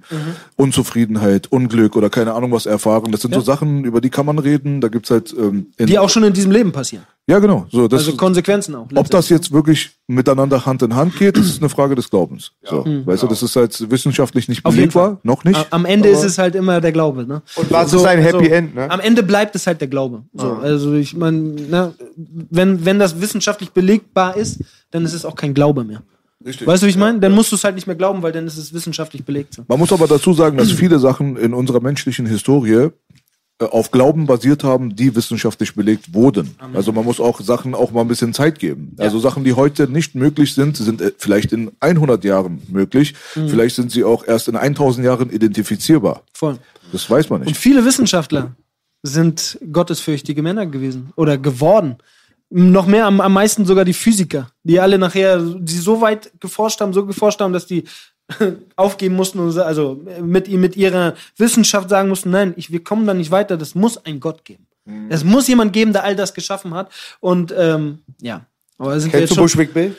Unzufriedenheit, Unglück oder keine Ahnung was erfahren. Das sind so Ja. Sachen, über die kann man reden. Da gibt's halt ähm, in, die auch schon in diesem Leben passieren. ja genau. So, das, Also Konsequenzen auch. ob das jetzt wirklich miteinander Hand in Hand geht, das ist eine Frage des Glaubens. So, weißt du, das ist halt wissenschaftlich nicht Mhm. Belegbar, noch nicht. Am Ende aber- ist es halt immer der Glaube. Ne? Und was ist ein Happy End, ne? Am Ende bleibt es halt der Glaube. So, Also ich meine, ne, wenn, wenn das wissenschaftlich belegbar ist, dann ist es auch kein Glaube mehr. Richtig. Weißt du, wie ich meine? Dann musst du es halt nicht mehr glauben, weil dann ist es wissenschaftlich belegt. So. Man muss aber dazu sagen, dass viele Sachen in unserer menschlichen Historie auf Glauben basiert haben, die wissenschaftlich belegt wurden. Also man muss auch Sachen auch mal ein bisschen Zeit geben. Also Sachen, die heute nicht möglich sind, sind äh, vielleicht in 100 Jahren möglich. Mhm. Vielleicht sind sie auch erst in 1000 Jahren identifizierbar. Voll. Das weiß man Und nicht. viele Wissenschaftler sind gottesfürchtige Männer gewesen oder geworden. Noch mehr, am, am meisten sogar die Physiker, die alle nachher, die so weit geforscht haben, so geforscht haben, dass die <laughs> aufgeben mussten und so- also mit, mit ihrer Wissenschaft sagen mussten, nein, ich, wir kommen da nicht weiter, das muss ein Gott geben. Mhm. Es muss jemand geben, der all das geschaffen hat. Und ähm, ja. Aber sind wir Kennst jetzt du schon, Bushwick Bill?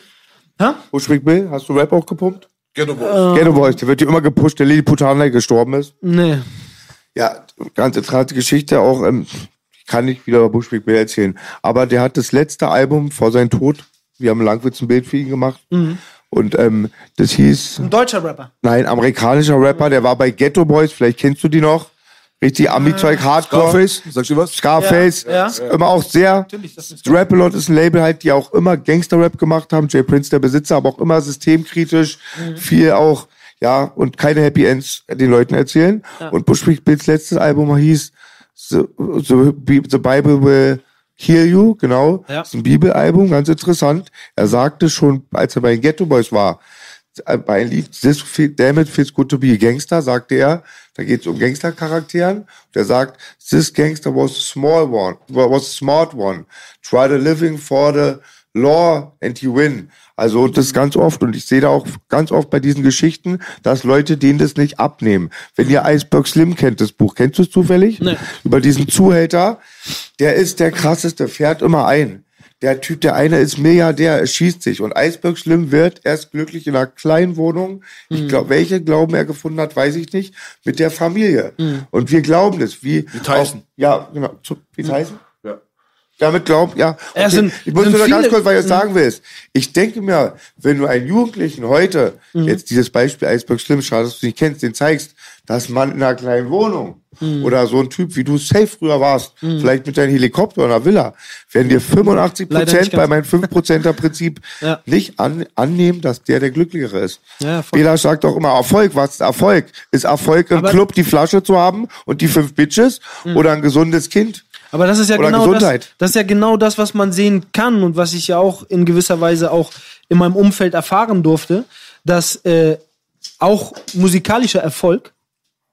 Hä? Bushwick Bill? Hast du Rap auch gepumpt? Ghetto Boys. Ghetto Boys, der wird ja immer gepusht, der Lilliputaner gestorben ist. Nee. Ja, ganz interessante Geschichte auch. Ähm, ich kann nicht wieder über Bushwick Bill erzählen. Aber der hat das letzte Album vor seinem Tod. Wir haben Langwitz ein Bild für ihn gemacht. Und ähm, das hieß, Ein deutscher Rapper. nein, amerikanischer Rapper, der war bei Ghetto Boys, vielleicht kennst du die noch. Richtig Ami-Zeug, Hardcore. Scarface, sagst du was? Scarface. Ja, Immer auch sehr. Natürlich, das ist Rap-A-Lot ist ein Label halt, die auch immer Gangster-Rap gemacht haben. Jay Prince, der Besitzer, aber auch immer systemkritisch. Mhm. Viel auch, ja, und keine Happy Ends den Leuten erzählen. Und Bushwick Bills letztes Album hieß The, The, The Bible Will Heal You, genau. Ja. Ist ein Bibelalbum, ganz interessant. Er sagte schon, als er bei den Ghetto Boys war, bei einem Lied This Damn It Feels Good to Be a Gangster, sagte er, da geht es um Gangstercharakteren. Und er sagt, This gangster was a small one, was a smart one. Try the living for the law and you win. Also das ist ganz oft und ich sehe da auch ganz oft bei diesen Geschichten, dass Leute denen das nicht abnehmen. Wenn ihr Iceberg Slim kennt, das Buch, kennst du es zufällig? Nee. Über diesen Zuhälter, der ist der krasseste, fährt immer ein. Der Typ, der eine ist Milliardär, er schießt sich. Und Iceberg Slim wird erst glücklich in einer kleinen Wohnung. Ich glaube, welche Glauben er gefunden hat, weiß ich nicht. Mit der Familie. Und wir glauben das. Wie, wie Tyson. ja, genau. Wie Tyson? Ja. Damit glaubt, ja. Okay. sind- ich muss nur noch ganz kurz, weil du es sagen willst. Ich denke mir, wenn du einen Jugendlichen heute, jetzt dieses Beispiel Eisberg Schlimm, schade, dass du nicht kennst, den zeigst, dass man in einer kleinen Wohnung oder so ein Typ, wie du safe früher warst, vielleicht mit deinem Helikopter oder einer Villa, werden dir 85 Leider Prozent bei meinem 5%er Prinzip <laughs> Ja. nicht an, annehmen, dass der der Glücklichere ist. Ja. Bela sagt auch immer, Erfolg, was ist Erfolg? Ist Erfolg im Aber- Club die Flasche zu haben und die fünf Bitches oder ein gesundes Kind? Aber das ist ja Oder genau das, Gesundheit. das ist ja genau das, was man sehen kann und was ich ja auch in gewisser Weise auch in meinem Umfeld erfahren durfte, dass äh, auch musikalischer Erfolg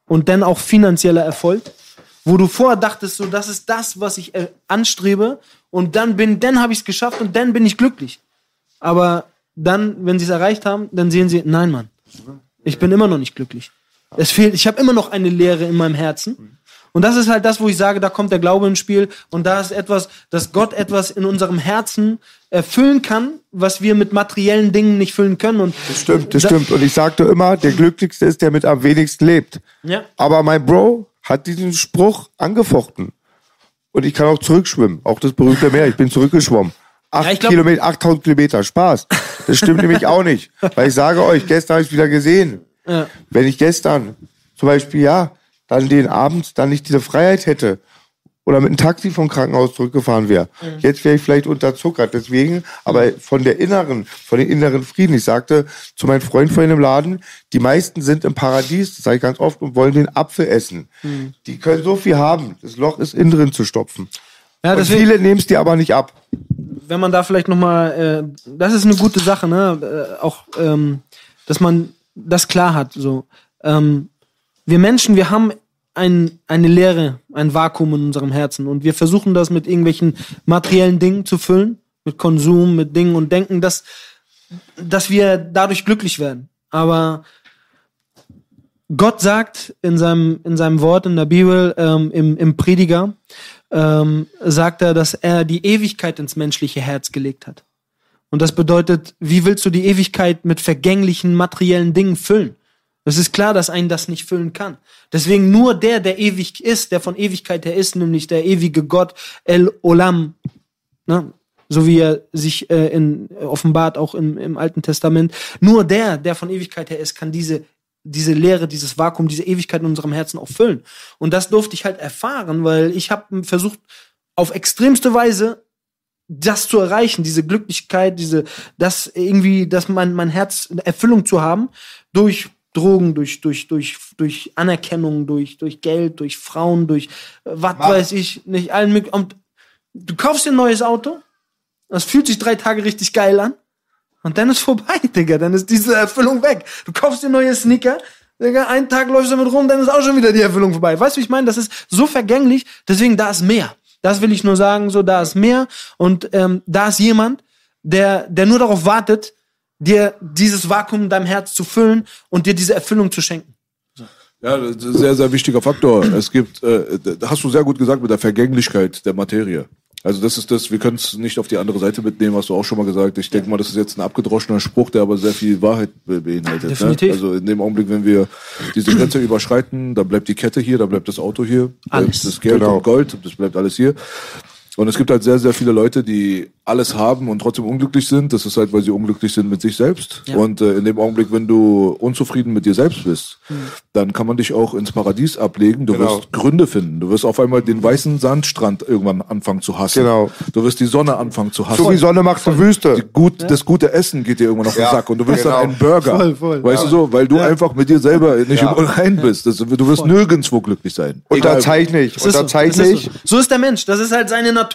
und dann auch finanzieller Erfolg, wo du vorher dachtest, so das ist das, was ich äh, anstrebe und dann bin, dann habe ich es geschafft und dann bin ich glücklich. Aber dann, wenn sie es erreicht haben, dann sehen sie, nein, Mann, ich bin immer noch nicht glücklich. Es fehlt, ich habe immer noch eine Leere in meinem Herzen. Und das ist halt das, wo ich sage, da kommt der Glaube ins Spiel und da ist etwas, dass Gott etwas in unserem Herzen erfüllen kann, was wir mit materiellen Dingen nicht füllen können. Und Das stimmt, das Da- stimmt. Und ich sagte immer, der Glücklichste ist, der mit am wenigsten lebt. Ja. Aber mein Bro hat diesen Spruch angefochten. Und ich kann auch zurückschwimmen. Auch das berühmte Meer. Ich bin zurückgeschwommen. Acht Ja, glaub- Kilometer, 8000 Kilometer. Spaß. Das stimmt nämlich auch nicht. Weil ich sage euch, gestern habe ich wieder gesehen. Ja. Wenn ich gestern zum Beispiel, ja, dann den Abend dann nicht diese Freiheit hätte oder mit einem Taxi vom Krankenhaus zurückgefahren wäre. Jetzt wäre ich vielleicht unterzuckert. Deswegen, aber von der inneren, von den inneren Frieden. Ich sagte zu meinem Freund vorhin im Laden, die meisten sind im Paradies, das sage ich ganz oft, und wollen den Apfel essen. Die können so viel haben. Das Loch ist innen drin zu stopfen. Ja, und deswegen- viele nehmen es dir aber nicht ab. wenn man da vielleicht noch mal, äh, das ist eine gute Sache, ne? Äh, auch, ähm, dass man das klar hat. So, ähm, wir Menschen, wir haben ein, eine Leere, ein Vakuum in unserem Herzen und wir versuchen das mit irgendwelchen materiellen Dingen zu füllen, mit Konsum, mit Dingen und denken, dass, dass wir dadurch glücklich werden. Aber Gott sagt in seinem, in seinem Wort in der Bibel, ähm, im, im Prediger, ähm, sagt er, dass er die Ewigkeit ins menschliche Herz gelegt hat. Und das bedeutet, wie willst du die Ewigkeit mit vergänglichen materiellen Dingen füllen? Es ist klar, dass einen das nicht füllen kann. Deswegen nur der, der ewig ist, der von Ewigkeit her ist, nämlich der ewige Gott El Olam, ne? so wie er sich äh, in, offenbart auch im, im Alten Testament, nur der, der von Ewigkeit her ist, kann diese diese Leere, dieses Vakuum, diese Ewigkeit in unserem Herzen auch füllen. Und das durfte ich halt erfahren, weil ich habe versucht, auf extremste Weise das zu erreichen, diese Glücklichkeit, diese, das irgendwie, dass mein, mein Herz Erfüllung zu haben, durch Drogen, durch, durch, durch, durch Anerkennung, durch, durch Geld, durch Frauen, durch äh, was weiß ich, nicht allen möglichen. Und du kaufst dir ein neues Auto, das fühlt sich drei Tage richtig geil an. Und dann ist vorbei, <laughs> Digga. Dann ist diese Erfüllung weg. Du kaufst dir neue Sneaker, Digga, einen Tag läufst du damit rum, dann ist auch schon wieder die Erfüllung vorbei. Weißt du, wie ich meine? Das ist so vergänglich, deswegen da ist mehr. Das will ich nur sagen, so da ist mehr und ähm, da ist jemand, der, der nur darauf wartet, dir dieses Vakuum in deinem Herz zu füllen und dir diese Erfüllung zu schenken. Ja, das ist ein sehr, sehr wichtiger Faktor. Es gibt, äh, hast du sehr gut gesagt, mit der Vergänglichkeit der Materie. Also das ist das, wir können es nicht auf die andere Seite mitnehmen, hast du auch schon mal gesagt. Ich denke mal, das ist jetzt ein abgedroschener Spruch, der aber sehr viel Wahrheit be beinhaltet. Definitiv. Ne? Also in dem Augenblick, wenn wir diese Grenze <clears throat> überschreiten, dann bleibt die Kette hier, dann bleibt das Auto hier, bleibt Alles. das Geld Genau. und Gold, das bleibt alles hier. Und es gibt halt sehr, sehr viele Leute, die alles haben und trotzdem unglücklich sind. Das ist halt, weil sie unglücklich sind mit sich selbst. Ja. Und äh, in dem Augenblick, wenn du unzufrieden mit dir selbst bist, Hm. dann kann man dich auch ins Paradies ablegen. Du Genau. wirst Gründe finden. Du wirst auf einmal den weißen Sandstrand irgendwann anfangen zu hassen. Genau. Du wirst die Sonne anfangen zu hassen. So wie Sonne macht eine Wüste. Die gut, Das gute Essen geht dir irgendwann auf den Ja, Sack und du willst genau. dann einen Burger. Voll, voll. weißt du so? Weil du einfach mit dir selber nicht Ja. im Rein bist. Das, du wirst nirgendwo glücklich sein. Unterzeichne ich. Unterzeichne ich. so. so ist der Mensch. Das ist halt seine Natur.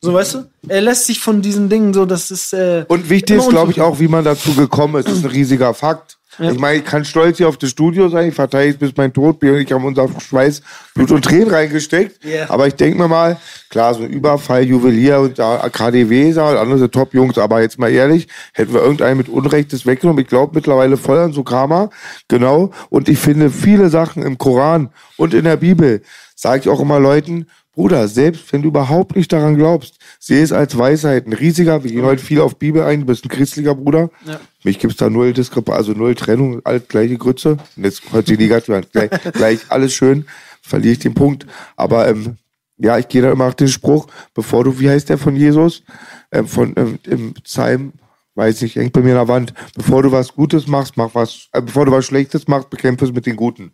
So, weißt du? Er lässt sich von diesen Dingen so, das ist. Äh, Und wichtig ist, glaube ich, auch, wie man dazu gekommen ist. Das ist ein riesiger Fakt. Ich meine, ich kann stolz hier auf das Studio sein. Ich verteidige es bis mein Tod. bin. Ich habe unser Schweiß, Blut und Tränen reingesteckt. Ja. Aber ich denke mir mal, klar, so ein Überfall, Juwelier und da KDW, sagen, andere sind Top-Jungs. Aber jetzt mal ehrlich, hätten wir irgendeinen mit Unrechtes weggenommen. Ich glaube mittlerweile voll an so Karma. Genau. Und ich finde viele Sachen im Koran und in der Bibel, sage ich auch immer Leuten, Bruder, selbst wenn du überhaupt nicht daran glaubst, sehe es als Weisheit. Ein riesiger, wir gehen heute viel auf Bibel ein, du bist ein christlicher Bruder. Ja. Mich gibt's da null Diskrepanz, also null Trennung, alles gleiche Grütze. Und jetzt hört sich negativ an. Gleich, <laughs> gleich alles schön, verliere ich den Punkt. Aber ähm, ja, ich gehe da immer nach dem Spruch, bevor du, wie heißt der von Jesus? Ähm, von ähm, im Psalm, weiß nicht, hängt bei mir an der Wand. Bevor du was Gutes machst, mach was, äh, bevor du was Schlechtes machst, bekämpfe es mit den Guten.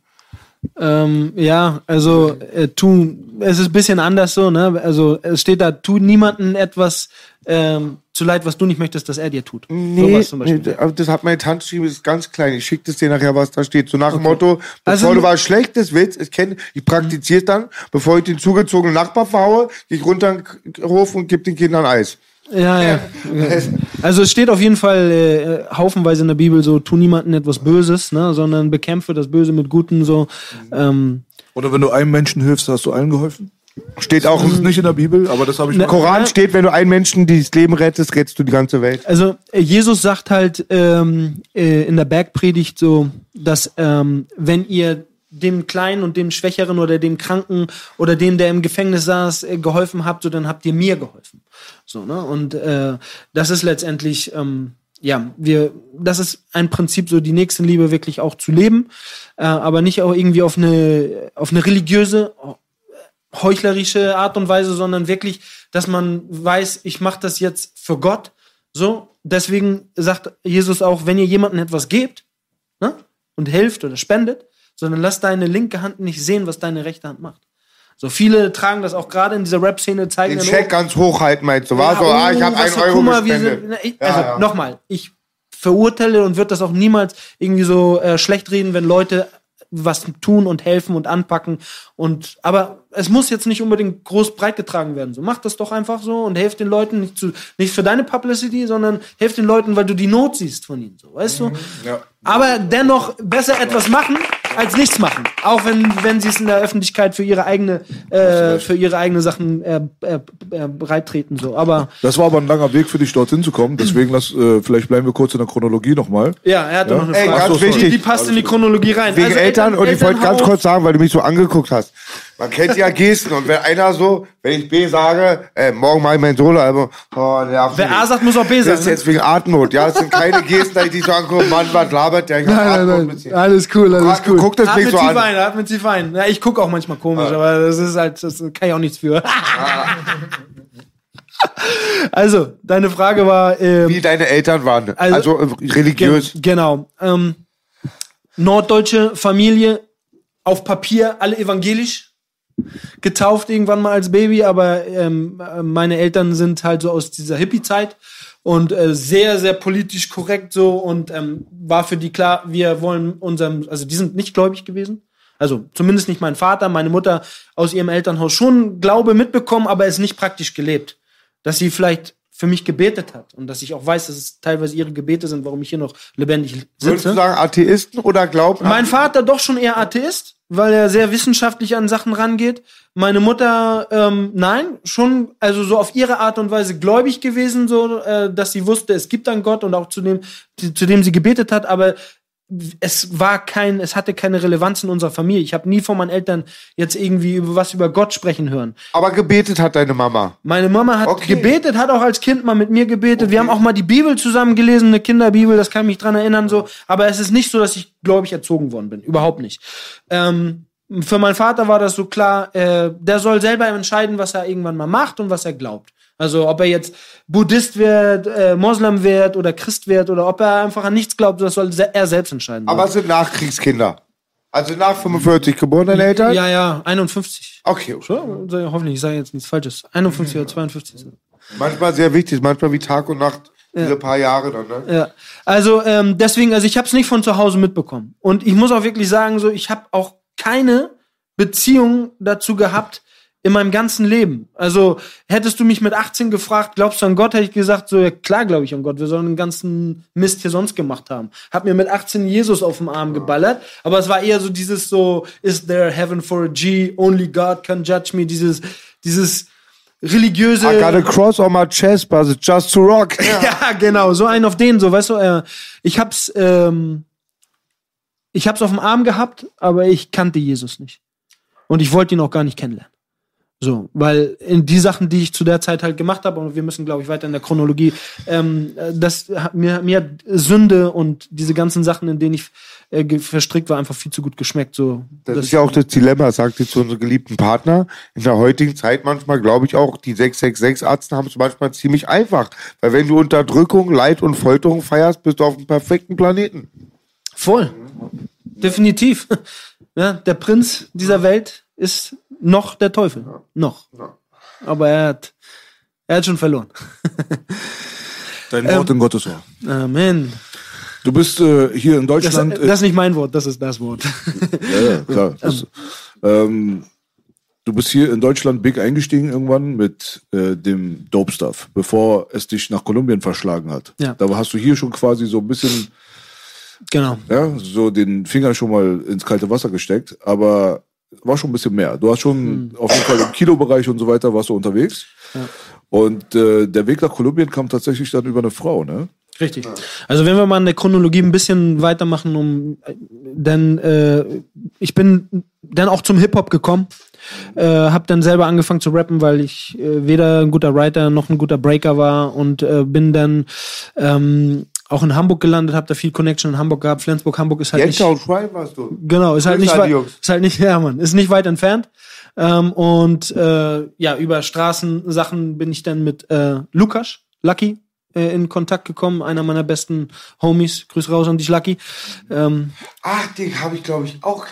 Ähm, ja, also äh, tu, es ist ein bisschen anders so, ne? Also es steht da, tu niemanden etwas ähm, zu leid, was du nicht möchtest, dass er dir tut. Nee, zum nee, das hat meine Tante geschrieben, ist ganz klein. Ich schicke das dir nachher, was da steht. So nach dem Motto, bevor Also- du was Schlechtes willst, ich ich praktiziere dann, bevor ich den zugezogenen Nachbar verhaue, gehe ich runter in den Hof und gebe den Kindern Eis. Ja, ja. <laughs> Also es steht auf jeden Fall äh, haufenweise in der Bibel so, tu niemanden etwas Böses, ne, sondern bekämpfe das Böse mit Guten so. Ähm, Oder wenn du einem Menschen hilfst, hast du allen geholfen? Steht auch Das ist im nicht in der Bibel, aber das habe ich Ne, mal. Koran steht, wenn du einen Menschen dieses Leben rettest, rettest du die ganze Welt. also äh, Jesus sagt halt ähm, äh, in der Bergpredigt so, dass ähm, wenn ihr dem Kleinen und dem Schwächeren oder dem Kranken oder dem, der im Gefängnis saß, äh, geholfen habt, so dann habt ihr mir geholfen. So, ne? Und äh, das ist letztendlich, ähm, ja, wir, das ist ein Prinzip, so die Nächstenliebe wirklich auch zu leben, äh, aber nicht auch irgendwie auf eine, auf eine religiöse, heuchlerische Art und Weise, sondern wirklich, dass man weiß, ich mache das jetzt für Gott. So, deswegen sagt Jesus auch, wenn ihr jemandem etwas gebt ne, und hilft oder spendet, sondern lass deine linke Hand nicht sehen, was deine rechte Hand macht. So viele tragen das auch gerade in dieser Rap-Szene, zeigen Den Check ganz hoch halten, meinst du? War so, ah, ich habe einen Euro wie gespendet. sie- na, ich, Ja, also ja. nochmal, ich verurteile und wird das auch niemals irgendwie so äh, schlecht reden, wenn Leute was tun und helfen und anpacken und aber es muss jetzt nicht unbedingt groß breit getragen werden. So macht das doch einfach so und helft den Leuten nicht zu nicht für deine Publicity, sondern helft den Leuten, weil du die Not siehst von ihnen, so, weißt du? Ja. Aber dennoch besser etwas machen als nichts machen, auch wenn wenn sie es in der Öffentlichkeit für ihre eigene äh, für ihre eigene Sachen äh, äh, äh, bereittreten so. Aber Das war aber ein langer Weg für dich, dorthin zu kommen. Deswegen lass, äh, vielleicht bleiben wir kurz in der Chronologie nochmal. Ja, er hatte Ja? noch eine Ey, Frage. ganz Ach so, wichtig. Die, die passt in die Chronologie rein. Wegen Also Eltern, und ich wollte ganz kurz sagen, weil du mich so angeguckt hast. Man kennt ja Gesten und wenn einer so, wenn ich B sage, äh, morgen mache ich mein Solo-Album, oh, nervt Wer. A sagt, muss auch B Das sagen. ist jetzt wegen Atemnot. Ja, das sind keine Gesten, da ich dich so angucke, Mann, was labert der? Ich hab Atemnot mit dir. Alles cool, Guck- das mich so an. ein, atme tief ein. Ja, ich gucke auch manchmal komisch, aber das ist halt, das kann ich auch nichts für. also, deine Frage war, ähm, Wie deine Eltern waren. Also- Also, äh, religiös. Gen genau. Ähm, norddeutsche Familie, auf Papier alle evangelisch, getauft irgendwann mal als Baby, aber ähm, äh, meine Eltern sind halt so aus dieser Hippie-Zeit und äh, sehr, sehr politisch korrekt so und ähm, war für die klar, wir wollen unserem, also die sind nicht gläubig gewesen. Also zumindest nicht mein Vater, meine Mutter aus ihrem Elternhaus schon Glaube mitbekommen, aber es nicht praktisch gelebt. Dass sie vielleicht für mich gebetet hat und dass ich auch weiß, dass es teilweise ihre Gebete sind, warum ich hier noch lebendig Würdest du sitze. sagen Atheisten oder glauben? Mein Vater doch schon eher Atheist, weil er sehr wissenschaftlich an Sachen rangeht. Meine Mutter, ähm, nein, schon, also so auf ihre Art und Weise gläubig gewesen, so, äh, dass sie wusste, es gibt einen Gott und auch zu dem, zu dem sie gebetet hat, aber es war kein, es hatte keine Relevanz in unserer Familie. Ich habe nie von meinen Eltern jetzt irgendwie über was über Gott sprechen hören. Aber gebetet hat deine Mama. Meine Mama hat Okay. gebetet, hat auch als Kind mal mit mir gebetet. Wir haben auch mal die Bibel zusammen gelesen, eine Kinderbibel, das kann mich dran erinnern so. Aber es ist nicht so, dass ich gläubig erzogen worden bin, überhaupt nicht. Ähm, für meinen Vater war das so klar, äh, der soll selber entscheiden, was er irgendwann mal macht und was er glaubt. Also ob er jetzt Buddhist wird, äh, Moslem wird oder Christ wird oder ob er einfach an nichts glaubt, das soll er selbst entscheiden. Aber es sind Nachkriegskinder. Also nach 45 geboren, deine Eltern? ja, ja, 51. Okay. So, hoffentlich, ich sage jetzt nichts Falsches. 51 oder 52. Manchmal sehr wichtig, manchmal wie Tag und Nacht, diese paar Jahre dann, ne? Ja, also ähm, deswegen, also ich habe es nicht von zu Hause mitbekommen. Und ich muss auch wirklich sagen, so ich habe auch keine Beziehung dazu gehabt in meinem ganzen Leben. Also hättest du mich mit 18 gefragt, glaubst du an Gott, hätte ich gesagt, so ja, klar glaube ich an Gott. Wir sollen den ganzen Mist hier sonst gemacht haben. Hab mir mit 18 Jesus auf dem Arm geballert, aber es war eher so dieses so, is there heaven for a G? Only God can judge me. Dieses, dieses religiöse. I got a cross on my chest, but it's just to rock. <laughs> Ja, genau, so einen auf den, so, weißt du, äh, ich hab's, ähm, ich hab's auf dem Arm gehabt, aber ich kannte Jesus nicht. Und ich wollte ihn auch gar nicht kennenlernen. So, weil in die Sachen, die ich zu der Zeit halt gemacht habe, und wir müssen, glaube ich, weiter in der Chronologie, ähm, äh, das hat mir, mir hat Sünde und diese ganzen Sachen, in denen ich äh, verstrickt war, einfach viel zu gut geschmeckt. So, Das ist ja auch das Dilemma, sagt sie zu unserem geliebten Partner. In der heutigen Zeit manchmal, glaube ich auch, die 666-Arzten haben es manchmal ziemlich einfach. Weil wenn du Unterdrückung, Leid und Folterung feierst, bist du auf dem perfekten Planeten. Voll. Definitiv. <laughs> Ja, der Prinz dieser Welt ist noch der Teufel. Noch. Aber er hat, er hat schon verloren. <laughs> Dein Wort in Gottes Ohr. Amen. Du bist äh, hier in Das, Deutschland. äh, das ist nicht mein Wort, das ist das Wort. Ja, ja, klar. <laughs> Das, ähm, du bist hier in Deutschland big eingestiegen irgendwann mit äh, dem Dope Stuff, bevor es dich nach Kolumbien verschlagen hat. Ja. Da hast du hier schon quasi so ein bisschen, genau. ja, so den Finger schon mal ins kalte Wasser gesteckt, aber war schon ein bisschen mehr. Du hast schon Hm. auf jeden Fall im Kilobereich und so weiter warst du unterwegs. Und äh, der Weg nach Kolumbien kam tatsächlich dann über eine Frau, ne? Richtig. Also wenn wir mal in der Chronologie ein bisschen weitermachen, um dann äh, ich bin dann auch zum Hip Hop gekommen, äh, habe dann selber angefangen zu rappen, weil ich äh, weder ein guter Writer noch ein guter Breaker war und äh, bin dann ähm, auch in Hamburg gelandet, habe da viel Connection in Hamburg gehabt. Flensburg, Hamburg ist halt nicht Jenta und Schwein warst du. Genau, ist halt nicht weit, ist halt nicht, <laughs> ja Mann, ist nicht weit entfernt. Ähm, und äh, ja, über Straßensachen bin ich dann mit äh, Lukas, Lucky, äh, in Kontakt gekommen, einer meiner besten Homies. Grüß raus an dich, Lucky. Ähm, Ach, den habe ich, glaube ich, auch.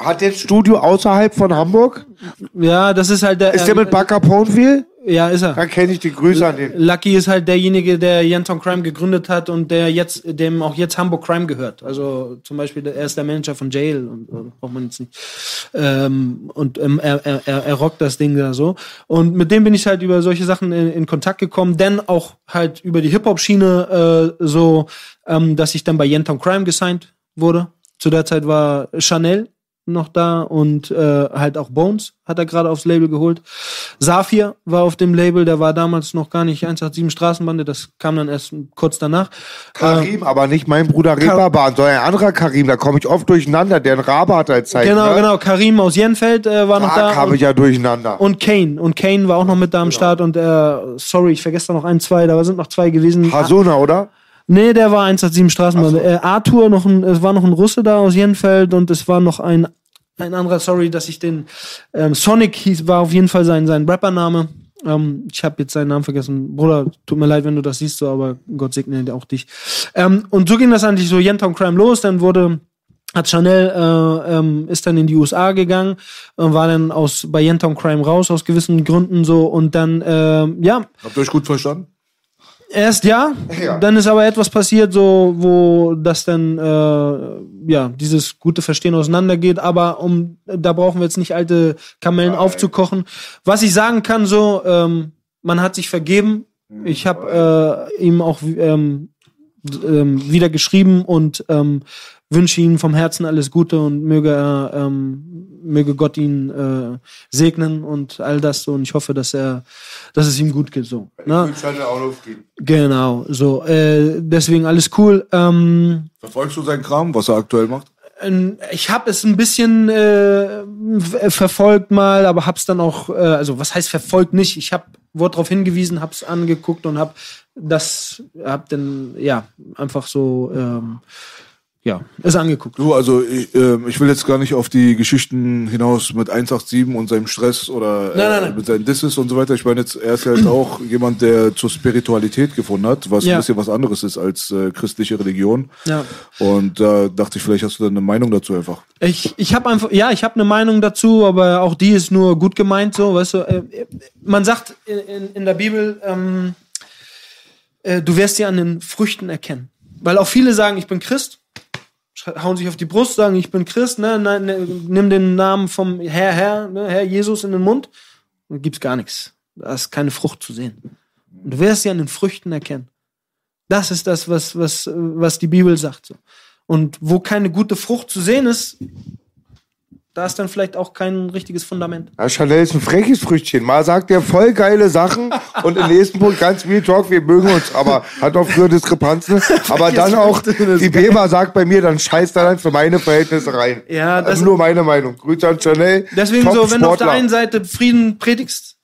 Hat der ein Studio außerhalb von Hamburg? ja, das ist halt der. Ist der mit Baka Poneville? Ja, ist er. Dann kenne ich die Grüße an den. Lucky ist halt derjenige, der Yenton Crime gegründet hat und der jetzt, dem auch jetzt Hamburg Crime gehört. Also zum Beispiel, er ist der Manager von Jail und äh, braucht man jetzt nicht. Ähm, und ähm, er, er, er, rockt das Ding da so. Und mit dem bin ich halt über solche Sachen in, in Kontakt gekommen, denn auch halt über die Hip-Hop-Schiene äh, so, ähm, dass ich dann bei Yenton Crime gesigned wurde. Zu der Zeit war Chanel noch da und äh, halt auch Bones hat er gerade aufs Label geholt. Safir war auf dem Label, der war damals noch gar nicht 187 Straßenbande, das kam dann erst kurz danach. Karim, aber nicht mein Bruder Reeperbahn, sondern ein anderer Karim. Da komme ich oft durcheinander. Der ein Rabe hat als Zeit. Genau, ne? genau. Karim aus Jenfeld äh, war noch Da da. kam und, ich ja durcheinander. und Kane. Und Kane war auch noch mit da am Start. Und äh, sorry, ich vergesse da noch ein, zwei, da sind noch zwei gewesen. Hasuna, oder? Nee, der war 187 Straßenbahn. Äh, Arthur, noch ein, es war noch ein Russe da aus Jenfeld und es war noch ein, ein anderer, sorry, dass ich den ähm, Sonic hieß, war auf jeden Fall sein, sein Rappername. Ähm, ich habe jetzt seinen Namen vergessen. Bruder, tut mir leid, wenn du das siehst, so, aber Gott segne auch dich. Ähm, und so ging das eigentlich so Yentown Crime los, dann wurde hat Chanel äh, ähm, ist dann in die USA gegangen und war dann aus bei Yentown Crime raus aus gewissen Gründen so und dann ähm, ja Habt ihr euch gut verstanden? Erst ja, Ja. dann ist aber etwas passiert, so wo das dann äh, ja dieses gute Verstehen auseinandergeht. Aber um da brauchen wir jetzt nicht alte Kamellen aufzukochen. Was ich sagen kann, so ähm, man hat sich vergeben Ich habe äh, ihm auch ähm, ähm, wieder geschrieben und ähm, wünsche ihm vom Herzen alles Gute und möge er, ähm, möge Gott ihn äh, segnen und all das so. Und ich hoffe, dass er, dass es ihm gut geht so. Ne? Genau, so. Äh, deswegen alles cool. Ähm, Verfolgst du seinen Kram, was er aktuell macht? Ähm, ich habe es ein bisschen äh, verfolgt mal, aber hab's dann auch, äh, also was heißt verfolgt nicht? Ich habe wurde darauf hingewiesen, hab's angeguckt und hab das, hab dann ja einfach so, ähm, ja, es angeguckt. Du, also ich, ähm, ich will jetzt gar nicht auf die Geschichten hinaus mit 187 und seinem Stress oder Nein, nein, äh, nein. mit seinen Disses und so weiter. Ich meine jetzt, er ist halt auch <clears throat> jemand, der zur Spiritualität gefunden hat, was Ja. ein bisschen was anderes ist als äh, christliche Religion. Ja. Und da dachte ich, vielleicht hast du da eine Meinung dazu einfach. Ich, ich habe einfach, ja, ich habe eine Meinung dazu, aber auch die ist nur gut gemeint, so, weißt du. Äh, man sagt in, in, in der Bibel, ähm, äh, du wirst sie an den Früchten erkennen. Weil auch viele sagen, ich bin Christ, hauen sich auf die Brust, sagen, ich bin Christ, ne, ne, ne nimm den Namen vom Herr, Herr, ne, Herr Jesus in den Mund, und gibt's gar nichts. Da ist keine Frucht zu sehen. Und du wirst sie an den Früchten erkennen. Das ist das, was, was, was die Bibel sagt. Und wo keine gute Frucht zu sehen ist, da ist dann vielleicht auch kein richtiges Fundament. Ja, Chanel ist ein freches Früchtchen. Mal sagt er voll geile Sachen und im nächsten Punkt ganz Real Talk, wir mögen uns, aber hat auch früher Diskrepanzen. <laughs> Aber dann auch, die Bema sagt bei mir, dann scheißt er dann für meine Verhältnisse rein. Ja, das- also nur meine Meinung. Grüße an Chanel. Deswegen so, wenn du auf der einen Seite Frieden predigst,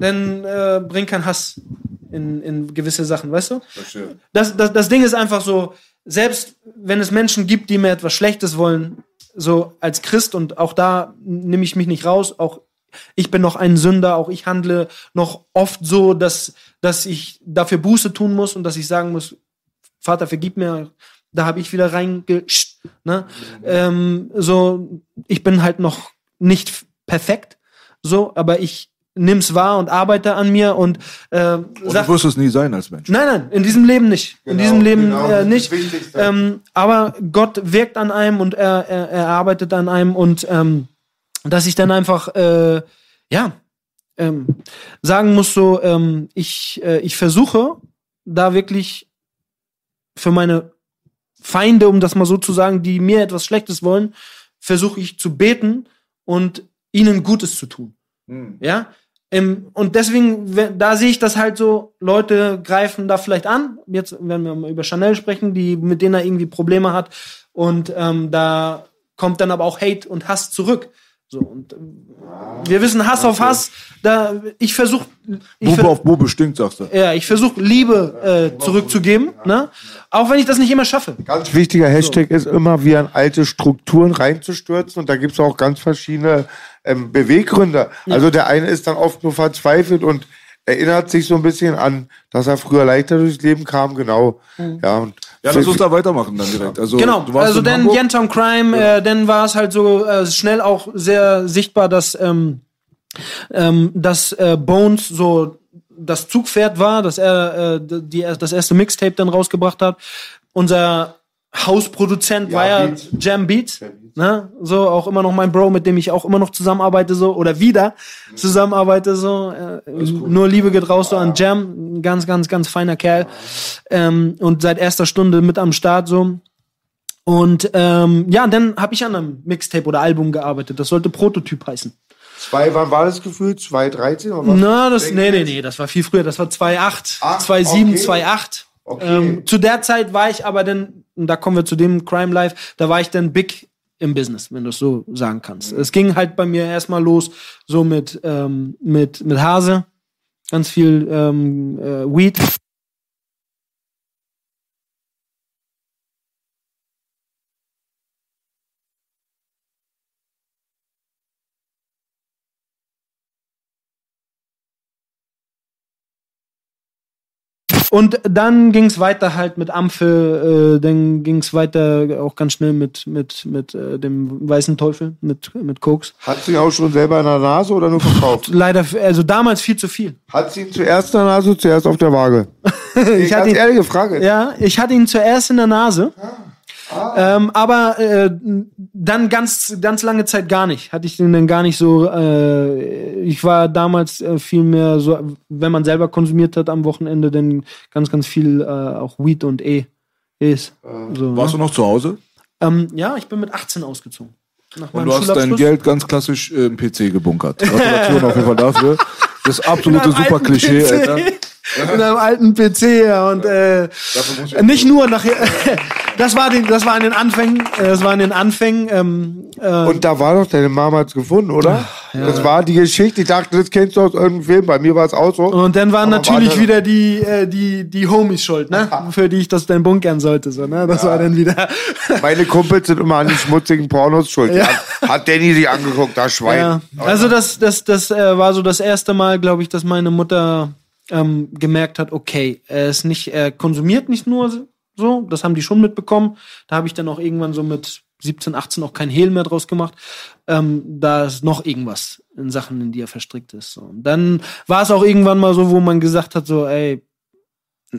dann äh, bring kein Hass in, in gewisse Sachen, weißt du? Das, das, das Ding ist einfach so, selbst wenn es Menschen gibt, die mir etwas Schlechtes wollen, so als Christ und auch da nehme ich mich nicht raus, auch ich bin noch ein Sünder, auch ich handle noch oft so, dass, dass ich dafür Buße tun muss und dass ich sagen muss, Vater, vergib mir, da habe ich wieder reingescht. Ne? Ähm, so, ich bin halt noch nicht perfekt, so, aber ich nimm's wahr und arbeite an mir und äh, Und sag, du wirst es nie sein als Mensch. Nein, nein, in diesem Leben nicht. in Genau, diesem Leben genau, äh, nicht. Ähm, aber Gott wirkt an einem und er, er, er arbeitet an einem und ähm, dass ich dann einfach, äh, ja, ähm, sagen muss so, ähm, ich, äh, ich versuche da wirklich für meine Feinde, um das mal so zu sagen, die mir etwas Schlechtes wollen, versuche ich zu beten und ihnen Gutes zu tun. Ja. Ähm, und deswegen, we- da sehe ich das halt so, Leute greifen da vielleicht an. Jetzt, wenn wir mal über Chanel sprechen, die, mit denen er irgendwie Probleme hat. Und ähm, da kommt dann aber auch Hate und Hass zurück. So, und ähm, wir wissen Hass auf Hass. Da, ich versuche ich Bube ver auf Bube stinkt, sagst du. ja, ich versuche Liebe äh, zurückzugeben, ne? Auch wenn ich das nicht immer schaffe. Ganz wichtiger Hashtag ist immer, wieder in alte Strukturen reinzustürzen. Und da gibt es auch ganz verschiedene ähm, Beweggründe. Also der eine ist dann oft nur verzweifelt und erinnert sich so ein bisschen an, dass er früher leichter durchs Leben kam. Genau. Ja, und Ja, lass uns da weitermachen dann direkt. Also, Genau, du warst also dann? Yentown Crime, äh, dann war es halt so äh, schnell auch sehr sichtbar, dass, ähm, ähm, dass äh, Bones so das Zugpferd war, dass er äh, die, das erste Mixtape dann rausgebracht hat. Unser Hausproduzent war ja Beat. Jam Beat, ne? so auch immer noch mein Bro, mit dem ich auch immer noch zusammenarbeite so oder wieder zusammenarbeite so. Äh, nur Liebe geht raus so an Jam, ganz ganz ganz feiner Kerl ähm, und seit erster Stunde mit am Start so. Und ähm, ja, dann habe ich an einem Mixtape oder Album gearbeitet. Das sollte Prototyp heißen. zwei, wann war das Gefühl? 2013 oder was? Na, das, nee, nee, nee, das war viel früher. Das war 2,8, Ah, 2,7, okay. 2,8. Okay. Ähm, zu der Zeit war ich aber dann, und da kommen wir zu dem Crime Life, da war ich dann big im Business, wenn du es so sagen kannst. Es ging halt bei mir erstmal los, so mit, ähm, mit, mit Hase, ganz viel ähm, äh, Weed. Und dann ging es weiter halt mit Ampel, äh, dann ging es weiter auch ganz schnell mit, mit, mit äh, dem weißen Teufel, mit, mit Koks. Hat sie auch schon selber in der Nase oder nur verkauft? <laughs> Leider, also damals viel zu viel. Hat sie ihn zuerst in der Nase, zuerst auf der Waage? <laughs> Ich hatte ihn, ehrliche Frage. ja, ich hatte ihn zuerst in der Nase. Ähm, aber äh, dann ganz, ganz lange Zeit gar nicht. Hatte ich den dann gar nicht so. Äh, ich war damals äh, viel mehr so, wenn man selber konsumiert hat am Wochenende, dann ganz, ganz viel äh, auch Weed und E. E's. So, Warst ne? du noch zu Hause? ähm, ja, ich bin mit 18 ausgezogen. Und du hast dein Geld ganz klassisch äh, im PC gebunkert. Gratulation <laughs> auf jeden Fall dafür. Das absolute super Klischee, PC. Alter. In einem alten PC, ja. Und äh, nicht nur nachher. <laughs> das war den, das war in den Anfängen. äh, Das war in den Anfängen. Ähm, äh, Und da war doch deine Mama hat's gefunden, oder? Das war die Geschichte. Ich dachte, das kennst du aus irgendeinem Film. Bei mir war es auch so. Und dann waren Aber natürlich warte. wieder die, äh, die, die Homies schuld, ne? Für die ich das dann bunkern sollte, so, ne? Das war dann wieder. Meine Kumpels sind immer an die schmutzigen Pornos schuld. Ja. Hat, hat Danny sich angeguckt, das Schwein. ja. Also das, das, das äh, war so das erste Mal, glaube ich, dass meine Mutter ähm, gemerkt hat, okay, er ist nicht, er konsumiert nicht nur so, das haben die schon mitbekommen. Da habe ich dann auch irgendwann so mit 17, 18 auch kein Hehl mehr draus gemacht. Ähm, da ist noch irgendwas in Sachen, in die er verstrickt ist. So. Und dann war es auch irgendwann mal so, wo man gesagt hat, so, ey,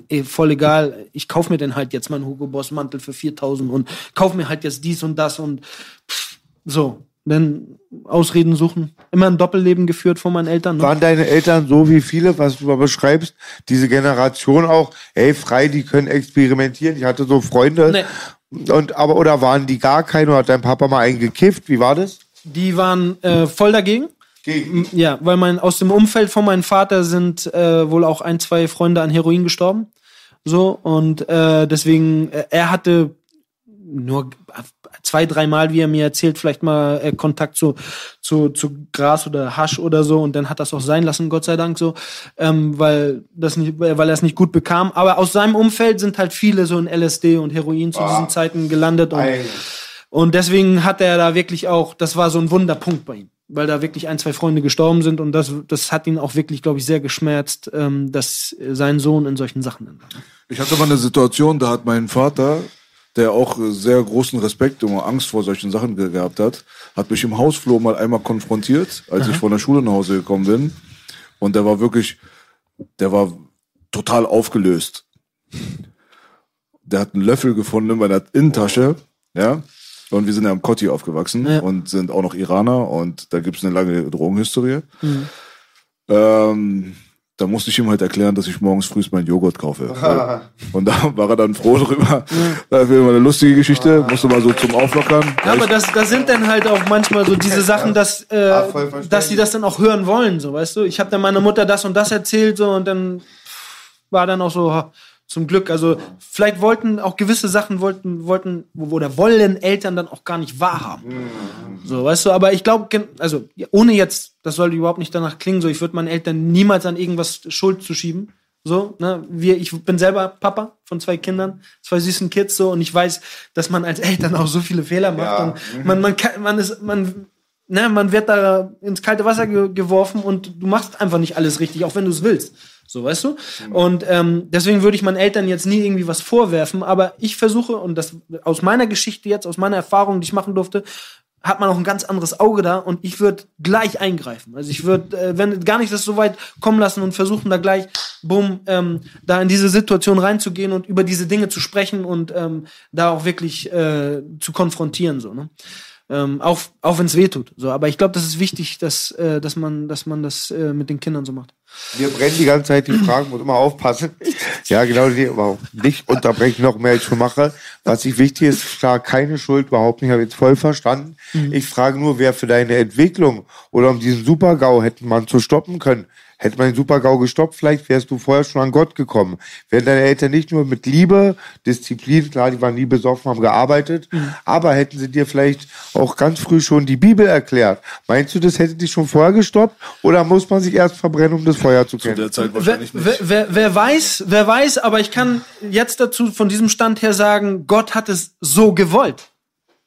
ey, voll egal, ich kauf mir denn halt jetzt meinen Hugo Boss Mantel für 4000 und kauf mir halt jetzt dies und das und pff, so. Dann Ausreden suchen. Immer ein Doppelleben geführt von meinen Eltern. Ne? Waren deine Eltern so wie viele, was du mal beschreibst, diese Generation auch, hey, frei, die können experimentieren. Ich hatte so Freunde. Nee. Und, aber, oder waren die gar keine? Oder hat dein Papa mal einen gekifft? Wie war das? Die waren äh, voll dagegen. Gegen. Ja, weil mein, aus dem Umfeld von meinem Vater sind äh, wohl auch ein, zwei Freunde an Heroin gestorben. So, und äh, deswegen, äh, er hatte nur zwei, dreimal, wie er mir erzählt, vielleicht mal äh, Kontakt zu, zu, zu Gras oder Hasch oder so und dann hat das auch sein lassen, Gott sei Dank so, ähm, weil das nicht, weil er es nicht gut bekam. Aber aus seinem Umfeld sind halt viele so in LSD und Heroin zu diesen Zeiten gelandet und, und deswegen hat er da wirklich auch, das war so ein Wunderpunkt bei ihm, weil da wirklich ein, zwei Freunde gestorben sind und das, das hat ihn auch wirklich, glaube ich, sehr geschmerzt, ähm, dass sein Sohn in solchen Sachen war. Ich hatte mal eine Situation, da hat mein Vater, der auch sehr großen Respekt und Angst vor solchen Sachen ge gehabt hat, hat mich im Hausflur mal einmal konfrontiert, als ich von der Schule nach Hause gekommen bin. Und der war wirklich, der war total aufgelöst. Der hat einen Löffel gefunden in meiner Innentasche, ja. Und wir sind ja am Kotti aufgewachsen Ja. und sind auch noch Iraner und da gibt's eine lange Drogenhistorie. Ähm, da musste ich ihm halt erklären, dass ich morgens früh meinen Joghurt kaufe. <laughs> und da war er dann froh drüber. Das wäre immer eine lustige Geschichte, musste mal so zum Auflockern. Ja, aber das, das sind dann halt auch manchmal so diese Sachen, dass, äh, verständlich. dass sie das dann auch hören wollen, so, weißt du? Ich habe dann meiner Mutter das und das erzählt, so, und dann war dann auch so, ha, zum Glück. Also, vielleicht wollten auch gewisse Sachen wollten, wollten, oder wollen Eltern dann auch gar nicht wahrhaben. So, weißt du, aber ich glaube, also, ohne jetzt, das sollte überhaupt nicht danach klingen, so, ich würde meinen Eltern niemals an irgendwas Schuld zu schieben. So, ne, wir, ich bin selber Papa von zwei Kindern, zwei süßen Kids, so, und ich weiß, dass man als Eltern auch so viele Fehler macht. Ja. Und man, man kann, man ist, man, ne, man wird da ins kalte Wasser ge geworfen und du machst einfach nicht alles richtig, auch wenn du es willst. So, weißt du? Und ähm, deswegen würde ich meinen Eltern jetzt nie irgendwie was vorwerfen, aber ich versuche, und das aus meiner Geschichte jetzt, aus meiner Erfahrung, die ich machen durfte, hat man auch ein ganz anderes Auge da und ich würde gleich eingreifen. Also ich würde, äh, wenn gar nicht das so weit kommen lassen und versuchen da gleich, bumm, ähm, da in diese Situation reinzugehen und über diese Dinge zu sprechen und ähm, da auch wirklich äh, zu konfrontieren, so, ne? Ähm, auch auch wenn es weh tut. So, aber ich glaube, das ist wichtig, dass, äh, dass man, dass man das äh, mit den Kindern so macht. Mir brennen die ganze Zeit die Fragen, muss immer aufpassen. Ja, genau, die, nicht unterbrechen noch mehr, ich schon mache. Was ich wichtig ist, klar, keine Schuld, überhaupt nicht, habe jetzt voll verstanden. Ich frage nur, wer für deine Entwicklung oder um diesen Super-GAU hätte man zu stoppen können. Hätte man den Super-GAU gestoppt, vielleicht wärst du vorher schon an Gott gekommen. Wären deine Eltern nicht nur mit Liebe, Disziplin, klar, die waren nie besoffen, haben gearbeitet, aber hätten sie dir vielleicht auch ganz früh schon die Bibel erklärt. Meinst du, das hätte dich schon vorher gestoppt? Oder muss man sich erst verbrennen, um das Feuer zu Zu kennen? der Zeit Wer, wahrscheinlich nicht. wer, wer, wer weiß, wer weiß, aber ich kann jetzt dazu von diesem Stand her sagen, Gott hat es so gewollt,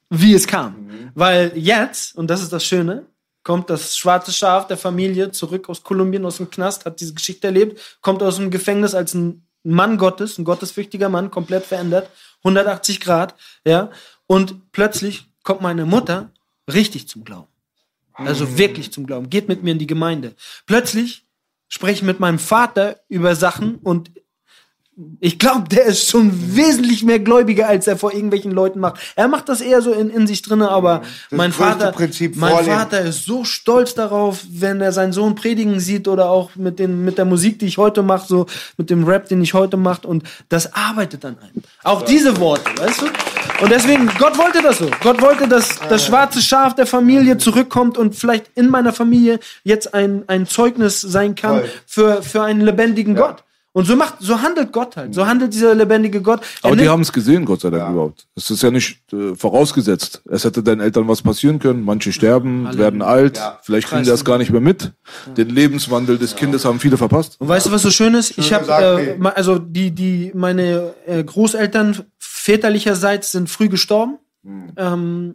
wie es kam. Weil jetzt, und das ist das Schöne, kommt das schwarze Schaf der Familie zurück aus Kolumbien, aus dem Knast, hat diese Geschichte erlebt, kommt aus dem Gefängnis als ein Mann Gottes, ein gottesfürchtiger Mann, komplett verändert, 180 Grad, ja, und plötzlich kommt meine Mutter richtig zum Glauben. Also wirklich zum Glauben. Geht mit mir in die Gemeinde. Plötzlich spreche ich mit meinem Vater über Sachen und ich glaube, der ist schon wesentlich mehr Gläubiger, als er vor irgendwelchen Leuten macht. Er macht das eher so in, in sich drinne, aber mein größte Vater, Prinzip, mein Vorleben. Vater ist so stolz darauf, wenn er seinen Sohn predigen sieht oder auch mit den mit der Musik, die ich heute mache, so mit dem Rap, den ich heute mache und das arbeitet an einem. Auch diese Worte, weißt du? Und deswegen, Gott wollte das so. Gott wollte, dass das schwarze Schaf der Familie zurückkommt und vielleicht in meiner Familie jetzt ein, ein Zeugnis sein kann Voll. für, für einen lebendigen Gott. Und so macht, so handelt Gott halt. So handelt dieser lebendige Gott. Er Aber die haben es gesehen, Gott sei Dank überhaupt. Es ist ja nicht äh, vorausgesetzt. Es hätte deinen Eltern was passieren können. Manche sterben, werden alt. Vielleicht kriegen die das gar nicht mehr mit. Den Lebenswandel des Kindes haben viele verpasst. Und weißt du, was so schön ist? Ich habe, äh, also die, die, meine äh, Großeltern väterlicherseits sind früh gestorben. Ähm,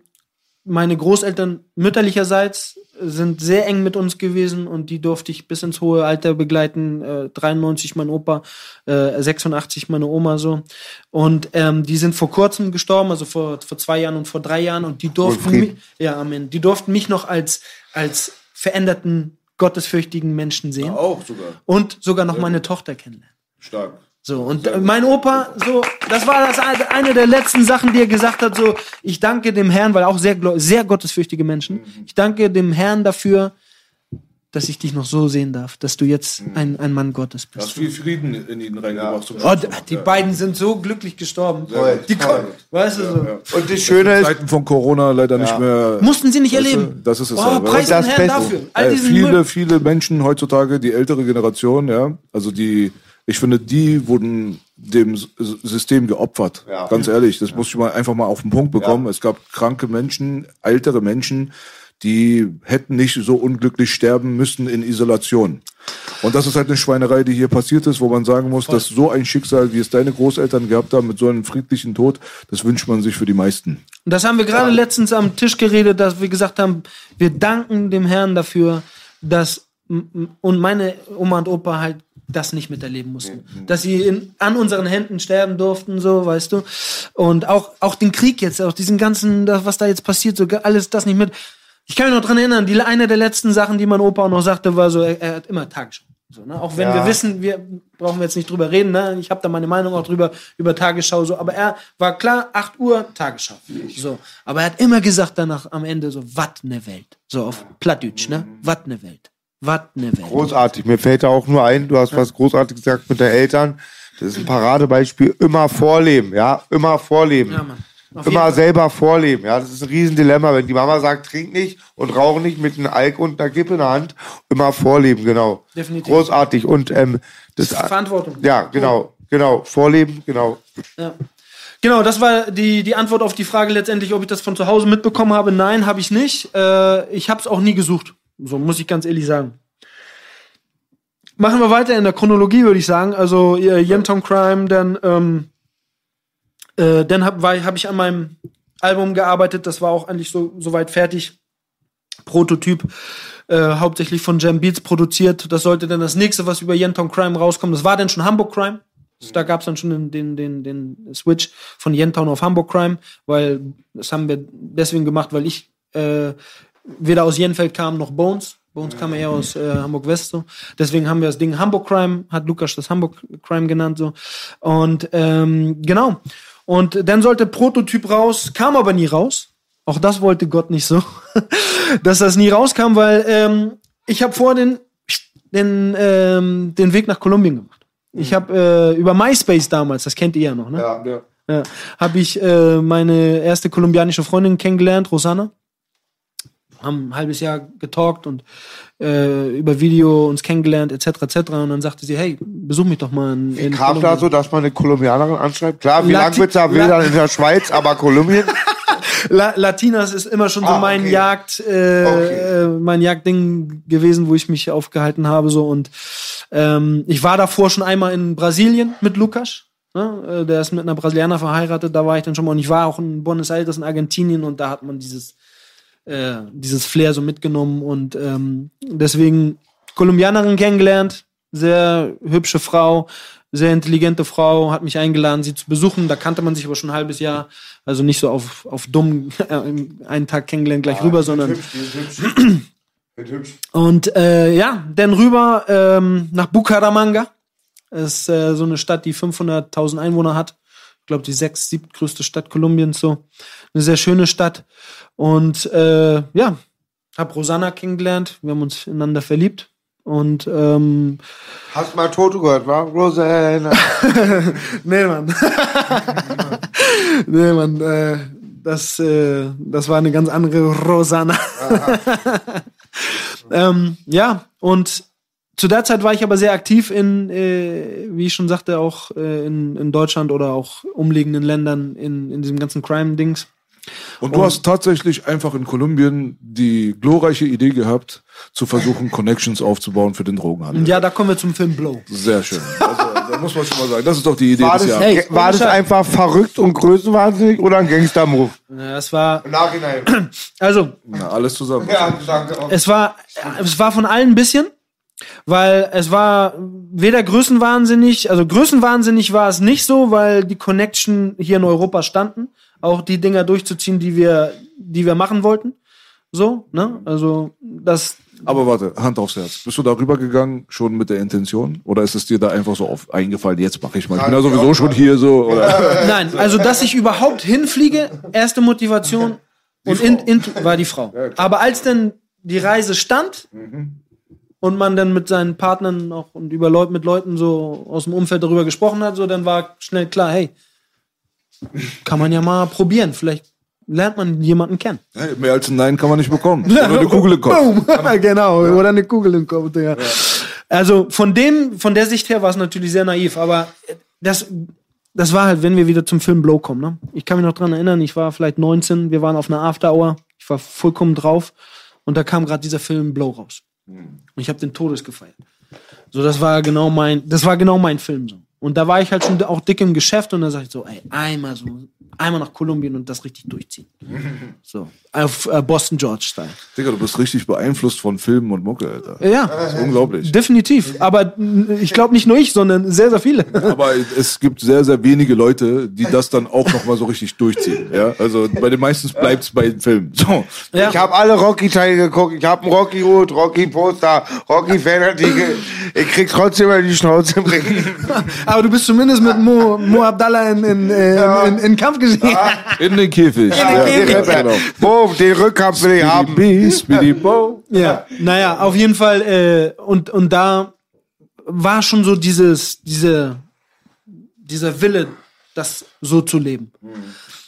meine Großeltern mütterlicherseits sind sehr eng mit uns gewesen und die durfte ich bis ins hohe Alter begleiten. Äh, 93 mein Opa, äh, 86 meine Oma so. Und ähm, die sind vor kurzem gestorben, also vor, vor zwei Jahren und vor drei Jahren und die durften mich, ja, Amen. Die durften mich noch als, als veränderten, gottesfürchtigen Menschen sehen Auch sogar. und sogar noch meine Tochter kennenlernen. Stark. So, und mein Opa, so, das war das eine- der letzten Sachen, die er gesagt hat, so, ich danke dem Herrn, weil auch sehr, sehr gottesfürchtige Menschen, ich danke dem Herrn dafür, dass ich dich noch so sehen darf, dass du jetzt ein, ein Mann Gottes Du hast bist. viel Frieden in ihn reingebracht. zum Oh, die beiden sind so glücklich gestorben. Voll, Die konnten, weißt du so. Und das Schöne ist, Zeiten von Corona leider nicht mehr. Mussten sie nicht erleben. das ist es Oh, ja. preis Das Herrn Beste. dafür. All Äh, viele, Müll. viele Menschen heutzutage, die ältere Generation, ja, also die, ich finde, die wurden dem System geopfert. Ja. Ganz ehrlich, das muss ich mal einfach mal auf den Punkt bekommen. Es gab kranke Menschen, ältere Menschen, die hätten nicht so unglücklich sterben müssen in Isolation. Und das ist halt eine Schweinerei, die hier passiert ist, wo man sagen muss, dass so ein Schicksal, wie es deine Großeltern gehabt haben, mit so einem friedlichen Tod, das wünscht man sich für die meisten. Und das haben wir gerade letztens am Tisch geredet, dass wir gesagt haben, wir danken dem Herrn dafür, dass und meine Oma und Opa halt das nicht miterleben mussten. Dass sie in, an unseren Händen sterben durften, so, weißt du. Und auch, auch den Krieg jetzt, auch diesen ganzen, was da jetzt passiert, so alles das nicht mit. Ich kann mich noch dran erinnern, die, eine der letzten Sachen, die mein Opa auch noch sagte, war so, er, er hat immer Tagesschau. So, ne? Auch wenn Ja. wir wissen, wir brauchen wir jetzt nicht drüber reden, ne? ich habe da meine Meinung auch drüber, über Tagesschau, so, aber er war klar, 8 Uhr Tagesschau. So. Aber er hat immer gesagt danach am Ende so, wat ne Welt. So auf Plattdeutsch, ne? Wat ne Welt. Wat ne Welt. großartig. Mir fällt da auch nur ein, du hast was großartig gesagt mit den Eltern. Das ist ein Paradebeispiel. Immer vorleben, ja. Immer vorleben. Ja, Mann. Auf Immer selber vorleben, ja. Das ist ein Riesendilemma, wenn die Mama sagt, trink nicht und rauch nicht mit einem Alk und einer Kippe in der Hand. Immer vorleben, genau. Definitiv. Großartig. Und ähm, das, Verantwortung. ja, genau, genau. Vorleben, genau. Ja. Genau, das war die, die Antwort auf die Frage letztendlich, ob ich das von zu Hause mitbekommen habe. Nein, habe ich nicht. Äh, ich habe es auch nie gesucht. So muss ich ganz ehrlich sagen. Machen wir weiter in der Chronologie, würde ich sagen. Also äh, Yenton Crime, dann, ähm, äh, dann habe hab ich an meinem Album gearbeitet. Das war auch eigentlich so soweit fertig. Prototyp, äh, hauptsächlich von Jam Beats produziert. Das sollte dann das nächste, was über Yenton Crime rauskommt. Das war dann schon Hamburg Crime. Da gab es dann schon den, den, den, den Switch von Yentown auf Hamburg Crime, weil das haben wir deswegen gemacht, weil ich äh, weder aus Jenfeld kam noch Bones. Bones kam eher aus äh, Hamburg West so. Deswegen haben wir das Ding Hamburg Crime, hat Lukas das Hamburg Crime genannt so. Und ähm, genau. Und dann sollte Prototyp raus, kam aber nie raus. Auch das wollte Gott nicht so, <laughs> dass das nie rauskam, weil ähm, ich habe vor den den ähm, den Weg nach Kolumbien gemacht. Ich habe äh, über MySpace damals, das kennt ihr ja noch, ne? Ja. Ja, habe ich äh, meine erste kolumbianische Freundin kennengelernt, Rosanna. Haben ein halbes Jahr getalkt und äh, über Video uns kennengelernt, etc. etc. Und dann sagte sie, hey, besuch mich doch mal in, in kam da so, dass man eine Kolumbianerin anschreibt? Klar, wie lange wird's da wildern in der Schweiz, aber Kolumbien? <laughs> La Latinas ist immer schon so Ah, mein okay. Jagd, äh, Okay. äh, mein Jagdding gewesen, wo ich mich aufgehalten habe so und ähm, ich war davor schon einmal in Brasilien mit Lukas. Ne? Äh, Der ist mit einer Brasilianer verheiratet, da war ich dann schon mal und ich war auch in Buenos Aires in Argentinien und da hat man dieses äh, dieses Flair so mitgenommen und ähm, deswegen Kolumbianerin kennengelernt, sehr hübsche Frau, sehr intelligente Frau, hat mich eingeladen, sie zu besuchen. Da kannte man sich aber schon ein halbes Jahr, also nicht so auf, auf dumm äh, einen Tag kennengelernt gleich rüber, sondern <clears throat> Wird hübsch. und äh, ja, dann rüber ähm, nach Bucaramanga. Es ist äh, so eine Stadt, die 500.000 Einwohner hat. Ich glaube, die sechs, siebtgrößte Stadt Kolumbiens so. Eine sehr schöne Stadt. Und äh, ja, hab Rosanna kennengelernt. Wir haben uns ineinander verliebt. Und ähm, Hast mal Toto gehört, wa? Rosanna. <laughs> nee, Mann. <laughs> nee, Mann. Äh, das, äh, das war eine ganz andere Rosanna. <laughs> ähm, ja, und zu der Zeit war ich aber sehr aktiv in, äh, wie ich schon sagte, auch äh, in, in Deutschland oder auch umliegenden Ländern in, in diesem ganzen Crime-Dings. Und du hast tatsächlich einfach in Kolumbien die glorreiche Idee gehabt, zu versuchen, Connections aufzubauen für den Drogenhandel. Und ja, da kommen wir zum Film Blow. Sehr schön. Also, da muss man schon mal sagen, das ist doch die Idee War des das, Jahres. Hey, war das einfach verrückt und größenwahnsinnig oder ein Gangster-Move? Ja, es war, Im Nachhinein. <clears throat> also, Na, alles zusammen. ja, danke. es war, es war von allen ein bisschen, weil es war weder größenwahnsinnig, also größenwahnsinnig war es nicht so, weil die Connection hier in Europa standen, auch die Dinger durchzuziehen, die wir, die wir machen wollten. So, ne? Also, das, Aber warte, Hand aufs Herz. Bist du darüber gegangen schon mit der Intention? Oder ist es dir da einfach so auf eingefallen, jetzt mache ich mal. Ich bin ja sowieso schon hier so. Oder? <laughs> nein, also, dass ich überhaupt hinfliege, erste Motivation und in, in, war die Frau. Aber als dann die Reise stand, und man dann mit seinen Partnern auch und über Leute mit Leuten so aus dem Umfeld darüber gesprochen hat, so dann war schnell klar, hey, kann man ja mal probieren. Vielleicht lernt man jemanden kennen. Hey, mehr als ein Nein kann man nicht bekommen. <laughs> Oder eine Kugel im Kopf. Boom. <laughs> genau, oder eine Kugel im Kopf. Ja. Also von dem, von der Sicht her war es natürlich sehr naiv, aber das, das war halt, wenn wir wieder zum Film Blow kommen. Ne? Ich kann mich noch dran erinnern, ich war vielleicht 19, wir waren auf einer After Hour, ich war vollkommen drauf und da kam gerade dieser Film Blow raus. Und ich habe den Todes gefeiert. So, das war genau mein, das war genau mein Film so. Und da war ich halt schon auch dick im Geschäft und da sag ich so, ey, einmal so, einmal nach Kolumbien und das richtig durchziehen. <laughs> So, auf äh, Boston George Style. Digga, du bist richtig beeinflusst von Filmen und Mucke, Alter. Ja, Das ist unglaublich. definitiv. Aber mm, ich glaube nicht nur ich, sondern sehr, sehr viele. <laughs> Aber es gibt sehr, sehr wenige Leute, die das dann auch noch mal so richtig durchziehen. Ja, also bei den meisten bleibt's bei den Filmen. So. Ja. Ich habe alle Rocky-Teile geguckt. Ich habe einen Rocky-Hut, Rocky-Poster, Rocky-Fanartikel. Ich krieg trotzdem mal die Schnauze bringen. <laughs> Aber du bist zumindest mit Mo, Mo Abdallah in, in, äh, in, in Kampf gesehen. In den Käfig. Ja, Käfig. den Rapper. Boom, den Rückkampf will ich haben. Speedy Bo. Ja, naja, auf jeden Fall. Äh, und, und da war schon so dieses, diese, dieser Wille, das so zu leben.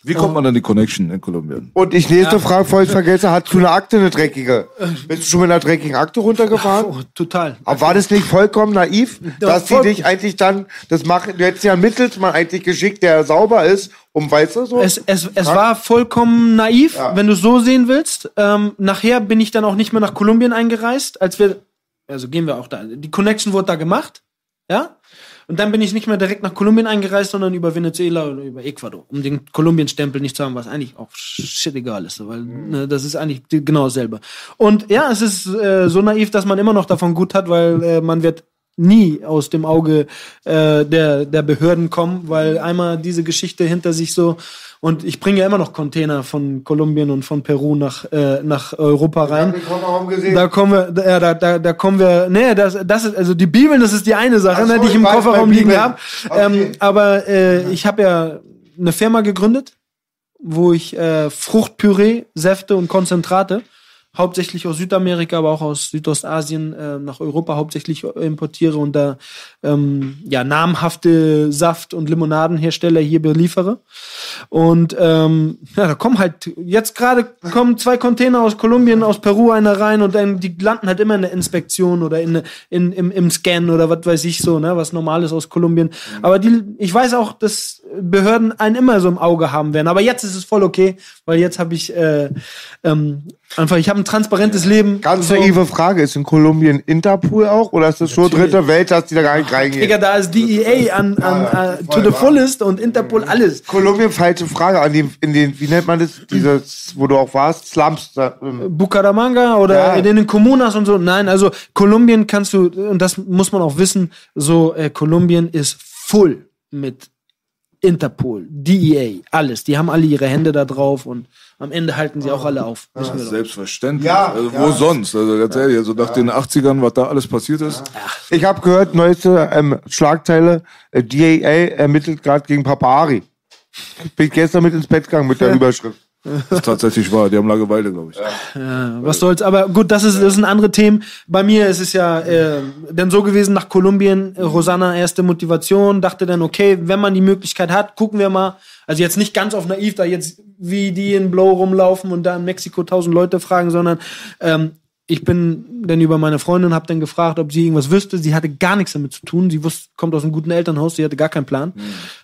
Wie kommt man an die Connection in Kolumbien? Und ich nächste Frage, bevor ich vergesse, hast du eine Akte, eine dreckige? Bist du schon mit einer dreckigen Akte runtergefahren? Oh, total. Aber war das nicht vollkommen naiv, dass die voll- dich eigentlich dann, das machen, du hättest ja einen Mittelsmann eigentlich geschickt, der sauber ist, um, weißt du so? Es, es, es war vollkommen naiv, wenn du es so sehen willst. Ähm, nachher bin ich dann auch nicht mehr nach Kolumbien eingereist, als wir, also gehen wir auch da. Die Connection wurde da gemacht, ja. Und dann bin ich nicht mehr direkt nach Kolumbien eingereist, sondern über Venezuela oder über Ecuador, um den Kolumbien-Stempel nicht zu haben, was eigentlich auch shit egal ist, weil ne, das ist eigentlich genau dasselbe. Und ja, es ist äh, so naiv, dass man immer noch davon gut hat, weil äh, man wird nie aus dem Auge äh, der, der Behörden kommen, weil einmal diese Geschichte hinter sich so und ich bringe ja immer noch Container von Kolumbien und von Peru nach, äh, nach Europa rein. Da kommen wir, da- ja, da, da, da kommen wir, nee, das, das ist, also die Bibeln, das ist die eine Sache, Ach so, ne, die ich im Kofferraum liegen habe. Okay. Ähm, aber äh, ich habe ja eine Firma gegründet, wo ich äh, Fruchtpüree, Säfte und Konzentrate hauptsächlich aus Südamerika, aber auch aus Südostasien äh, nach Europa hauptsächlich importiere und da ähm, ja namhafte Saft- und Limonadenhersteller hier beliefere. Und ähm, ja, da kommen halt jetzt gerade kommen zwei Container aus Kolumbien, aus Peru einer rein und dann die landen halt immer in der Inspektion oder in, in im, im Scan oder was weiß ich so, ne, was normal ist aus Kolumbien. Aber die, ich weiß auch, dass Behörden einen immer so im Auge haben werden. Aber jetzt ist es voll okay, weil jetzt habe ich äh, ähm, einfach, ich habe ein transparentes Leben. Ganz so. naive Frage, ist in Kolumbien Interpol auch oder ist das schon dritte Welt, dass die da gar nicht reingehen? Digga, da ist DEA an, an, äh, to the fullest und Interpol alles. Kolumbien, falsche Frage, an den, in den, wie nennt man das, dieses, wo du auch warst, Slums, da, ähm, Bucaramanga oder Ja. in den Kommunas und so. Nein, also Kolumbien kannst du, und das muss man auch wissen, so äh, Kolumbien ist full mit Interpol, DEA, alles. Die haben alle ihre Hände da drauf und am Ende halten sie auch alle auf. Wir doch. Selbstverständlich. Ja, also, ja. Wo sonst? Also ganz ehrlich, also nach den 80ern, was da alles passiert ist. Ich habe gehört, neueste ähm, Schlagzeile, äh, DAA ermittelt gerade gegen Papa Ari. Bin gestern mit ins Bett gegangen mit der <laughs> Überschrift. Das ist tatsächlich wahr. Die haben Langeweile, glaube ich. Was soll's, aber gut, das ist, das sind andere Themen. Bei mir ist es ja äh, dann so gewesen, nach Kolumbien, äh, Rosanna erste Motivation, dachte dann, okay, wenn man die Möglichkeit hat, gucken wir mal. Also jetzt nicht ganz auf naiv, da jetzt wie die in Blow rumlaufen und da in Mexiko tausend Leute fragen, sondern ähm, ich bin dann über meine Freundin, habe dann gefragt, ob sie irgendwas wüsste. Sie hatte gar nichts damit zu tun. Sie wusste, kommt aus einem guten Elternhaus, sie hatte gar keinen Plan.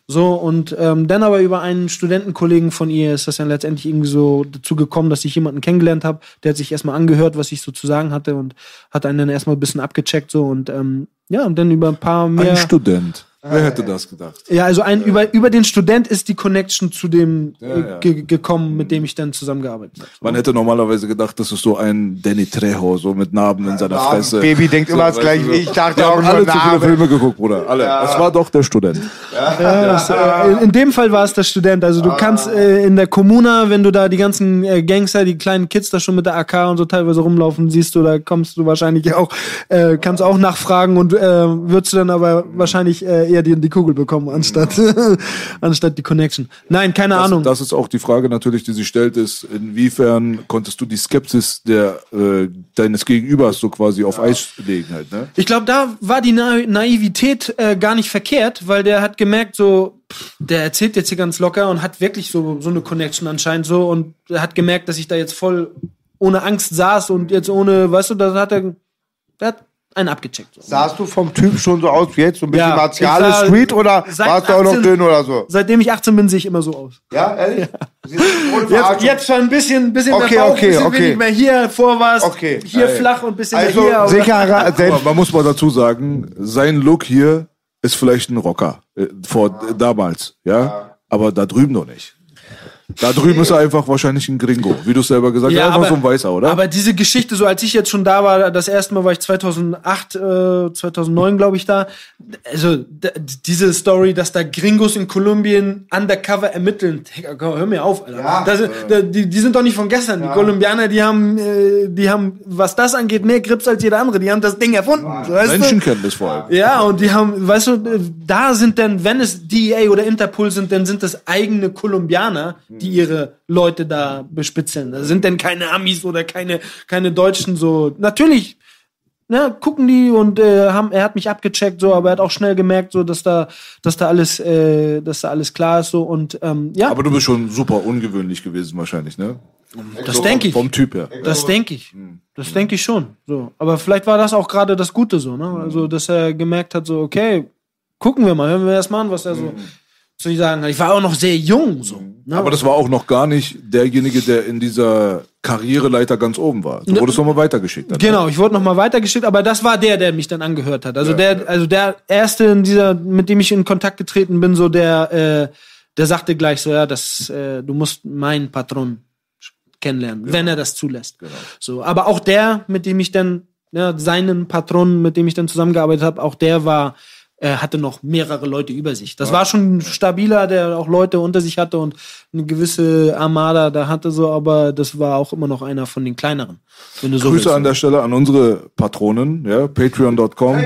So, und ähm, dann aber über einen Studentenkollegen von ihr ist das dann letztendlich irgendwie so dazu gekommen, dass ich jemanden kennengelernt habe, der hat sich erstmal angehört, was ich so zu sagen hatte und hat einen dann erstmal ein bisschen abgecheckt so und ähm, ja, und dann über ein paar mehr. Ein Student. Wer hätte das gedacht? ja, also ein, über, über den Student ist die Connection zu dem Ja, äh, ja. Ge gekommen, mit dem ich dann zusammengearbeitet habe. Man hätte normalerweise gedacht, das ist so ein Danny Trejo, so mit Narben in seiner Fresse. Baby denkt immer das gleiche ich. dachte Wir auch alle zu viele. Filme geguckt, Bruder. Alle. Es war doch der Student. Ja, das, äh, in, in dem Fall war es der Student. Also du kannst äh, in der Kommuna, wenn du da die ganzen äh, Gangster, die kleinen Kids da schon mit der AK und so teilweise rumlaufen, siehst du, da kommst du wahrscheinlich auch, äh, kannst auch nachfragen und äh, würdest du dann aber wahrscheinlich äh, eher die, die Kugel bekommen, anstatt, <laughs> anstatt die Connection. Nein, keine Ahnung. Das ist auch die Frage natürlich, die sich stellt, ist, inwiefern konntest du die Skepsis der, äh, deines Gegenübers so quasi auf Eis legen halt, ne? Ich glaube, da war die Na Naivität äh, gar nicht verkehrt, weil der hat gemerkt, so, pff, der erzählt jetzt hier ganz locker und hat wirklich so, so eine Connection anscheinend so und hat gemerkt, dass ich da jetzt voll ohne Angst saß und jetzt ohne, weißt du, da hat er, der hat einen abgecheckt. So. Sahst du vom Typ schon so aus wie jetzt? So ein bisschen Ja, sah- Street oder warst du auch noch 18 dünn oder so? Seitdem ich 18 bin, sehe ich immer so aus. Ja, ehrlich? Ohne Jetzt, jetzt schon ein bisschen, bisschen Okay, mehr Bauch, okay, bisschen okay. wenig mehr hier, vor was, Okay. hier flach und bisschen Also mehr hier. sicherer, Aber man muss mal dazu sagen, sein Look hier ist vielleicht ein Rocker. Äh, vor äh, damals, ja? Aber da drüben noch nicht. Da drüben ist er einfach wahrscheinlich ein Gringo, wie du es selber gesagt hast. Einfach so ein Weißer, oder? Aber diese Geschichte, so als ich jetzt schon da war, das erste Mal war ich 2008, äh, 2009 glaube ich da. Also diese Story, dass da Gringos in Kolumbien undercover ermitteln, hör mir auf, Alter. Ja. das, da- die, die sind doch nicht von gestern. Die Kolumbianer, die haben, äh, die haben, was das angeht, mehr Grips als jeder andere. Die haben das Ding erfunden. so, weißt du? Menschenkenntnis vor allem. Ja, und die haben, weißt du, da sind dann, wenn es DEA oder Interpol sind, dann sind das eigene Kolumbianer, die ihre Leute da bespitzeln. Das sind dann keine Amis oder keine, keine Deutschen so. Natürlich, ne, gucken die und äh, haben, er hat mich abgecheckt, so, aber er hat auch schnell gemerkt, so, dass da, dass da alles, äh, dass da alles klar ist, so, und, ähm, ja, Aber du bist schon super ungewöhnlich gewesen wahrscheinlich, ne? das denke ich. Vom Typ her. Das denke ich. Das denke ich schon. So. Aber vielleicht war das auch gerade das Gute so, ne? Also, dass er gemerkt hat, so, okay, gucken wir mal, hören wir erst mal an, was er so zu sagen hat. Ich war auch noch sehr jung, so. Ne? Aber das war auch noch gar nicht derjenige, der in dieser Karriereleiter ganz oben war. Du Ne- wurdest nochmal weitergeschickt. dann, Genau, ich wurde nochmal weitergeschickt, aber das war der, der mich dann angehört hat. Also der, also der erste in dieser, mit dem ich in Kontakt getreten bin, so der, äh, der sagte gleich so, ja, das, äh, du musst meinen Patron kennenlernen, wenn er das zulässt. So, aber auch der, mit dem ich dann, ja, seinen Patron, mit dem ich dann zusammengearbeitet habe, auch der war, hatte noch mehrere Leute über sich. Das war schon ein stabiler, der auch Leute unter sich hatte und eine gewisse Armada da hatte so, aber das war auch immer noch einer von den kleineren. Wenn du so Grüße willst. an der Stelle an unsere Patronen, ja, patreon.com.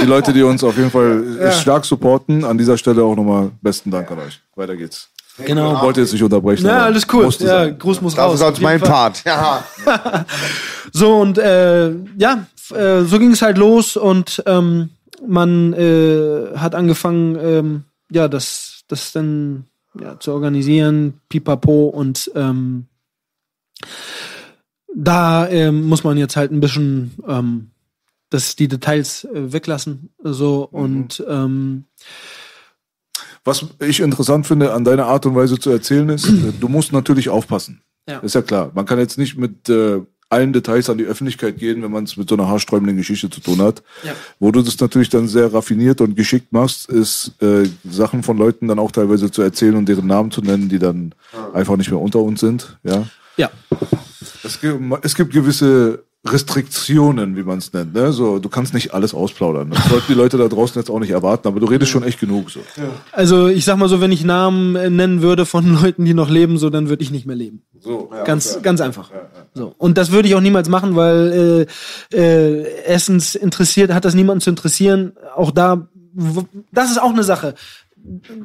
Die Leute, die uns auf jeden Fall äh, stark supporten. An dieser Stelle auch nochmal besten Dank an euch. Weiter geht's. Genau. Ich wollte jetzt nicht unterbrechen. Ja, alles cool. Ja. Gruß muss das raus. ist auf sonst jeden mein Fall. Part. Ja. <laughs> So und äh, ja, äh, so ging es halt los und ähm, man äh, hat angefangen, ähm, ja, das, das dann ja, zu organisieren, pipapo und ähm, da ähm, muss man jetzt halt ein bisschen ähm, das, die Details äh, weglassen. So und ähm, Was ich interessant finde an deiner Art und Weise zu erzählen ist, <clears throat> du musst natürlich aufpassen. Ja. Ist ja klar. Man kann jetzt nicht mit äh, allen Details an die Öffentlichkeit gehen, wenn man es mit so einer haarsträubenden Geschichte zu tun hat. Ja. Wo du das natürlich dann sehr raffiniert und geschickt machst, ist äh, Sachen von Leuten dann auch teilweise zu erzählen und deren Namen zu nennen, die dann einfach nicht mehr unter uns sind. Ja. ja, Es gibt, es gibt gewisse Restriktionen, wie man es nennt. Ne? So, du kannst nicht alles ausplaudern. Das sollten die Leute da draußen jetzt auch nicht erwarten, aber du redest schon echt genug. So. Also ich sag mal so, wenn ich Namen äh, nennen würde von <laughs> Leuten, die noch leben, so, dann würde ich nicht mehr leben. So, Ganz, ganz einfach. So. Und das würde ich auch niemals machen, weil äh, äh, erstens interessiert, hat das niemanden zu interessieren. Auch da, w- das ist auch eine Sache.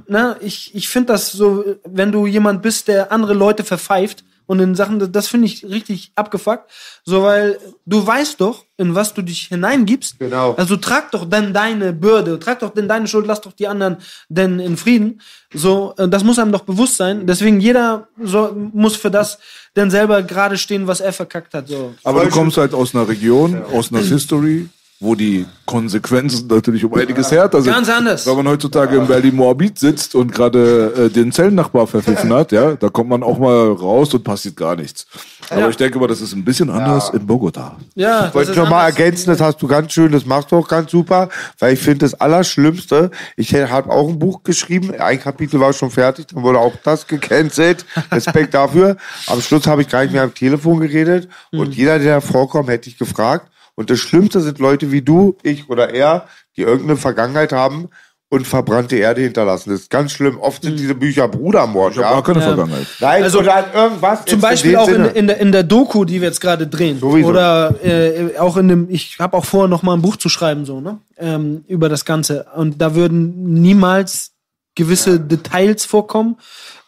Na, ich ich finde das so, wenn du jemand bist, der andere Leute verpfeift und in Sachen, das finde ich richtig abgefuckt. So, weil du weißt doch, in was du dich hineingibst. Genau. Also trag doch dann deine Bürde, trag doch denn deine Schuld, lass doch die anderen denn in Frieden. So, äh, das muss einem doch bewusst sein. Deswegen jeder so, muss für das denn selber gerade stehen, was er verkackt hat. So. Aber du kommst halt aus einer Region, aus einer History, wo die Konsequenzen natürlich um einiges härter sind. Ganz anders. Wenn man heutzutage in Berlin-Moabit sitzt und gerade äh, den Zellennachbar verpfiffen hat, ja, da kommt man auch mal raus und passiert gar nichts. Aber Ja. ich denke mal, das ist ein bisschen anders in Bogota. Ja, Ich wollte noch mal ergänzen, das hast du ganz schön, das machst du auch ganz super, weil ich finde das Allerschlimmste, ich habe auch ein Buch geschrieben, ein Kapitel war schon fertig, dann wurde auch das gecancelt, Respekt dafür. Am Schluss habe ich gar nicht mehr am Telefon geredet und jeder, der da vorkommt, hätte ich gefragt. Und das Schlimmste sind Leute wie du, ich oder er, die irgendeine Vergangenheit haben und verbrannte Erde hinterlassen. Das ist ganz schlimm. Oft sind diese Bücher Brudermord. Ich habe Ja? gar keine Ja. Vergangenheit. Nein, Also, oder irgendwas. Zum Beispiel dem auch in, in, der, in der Doku, die wir jetzt gerade drehen. Sowieso. Oder äh, auch in dem, ich habe auch vor, noch mal ein Buch zu schreiben, so, ne? Ähm, über das Ganze. Und da würden niemals gewisse Details vorkommen.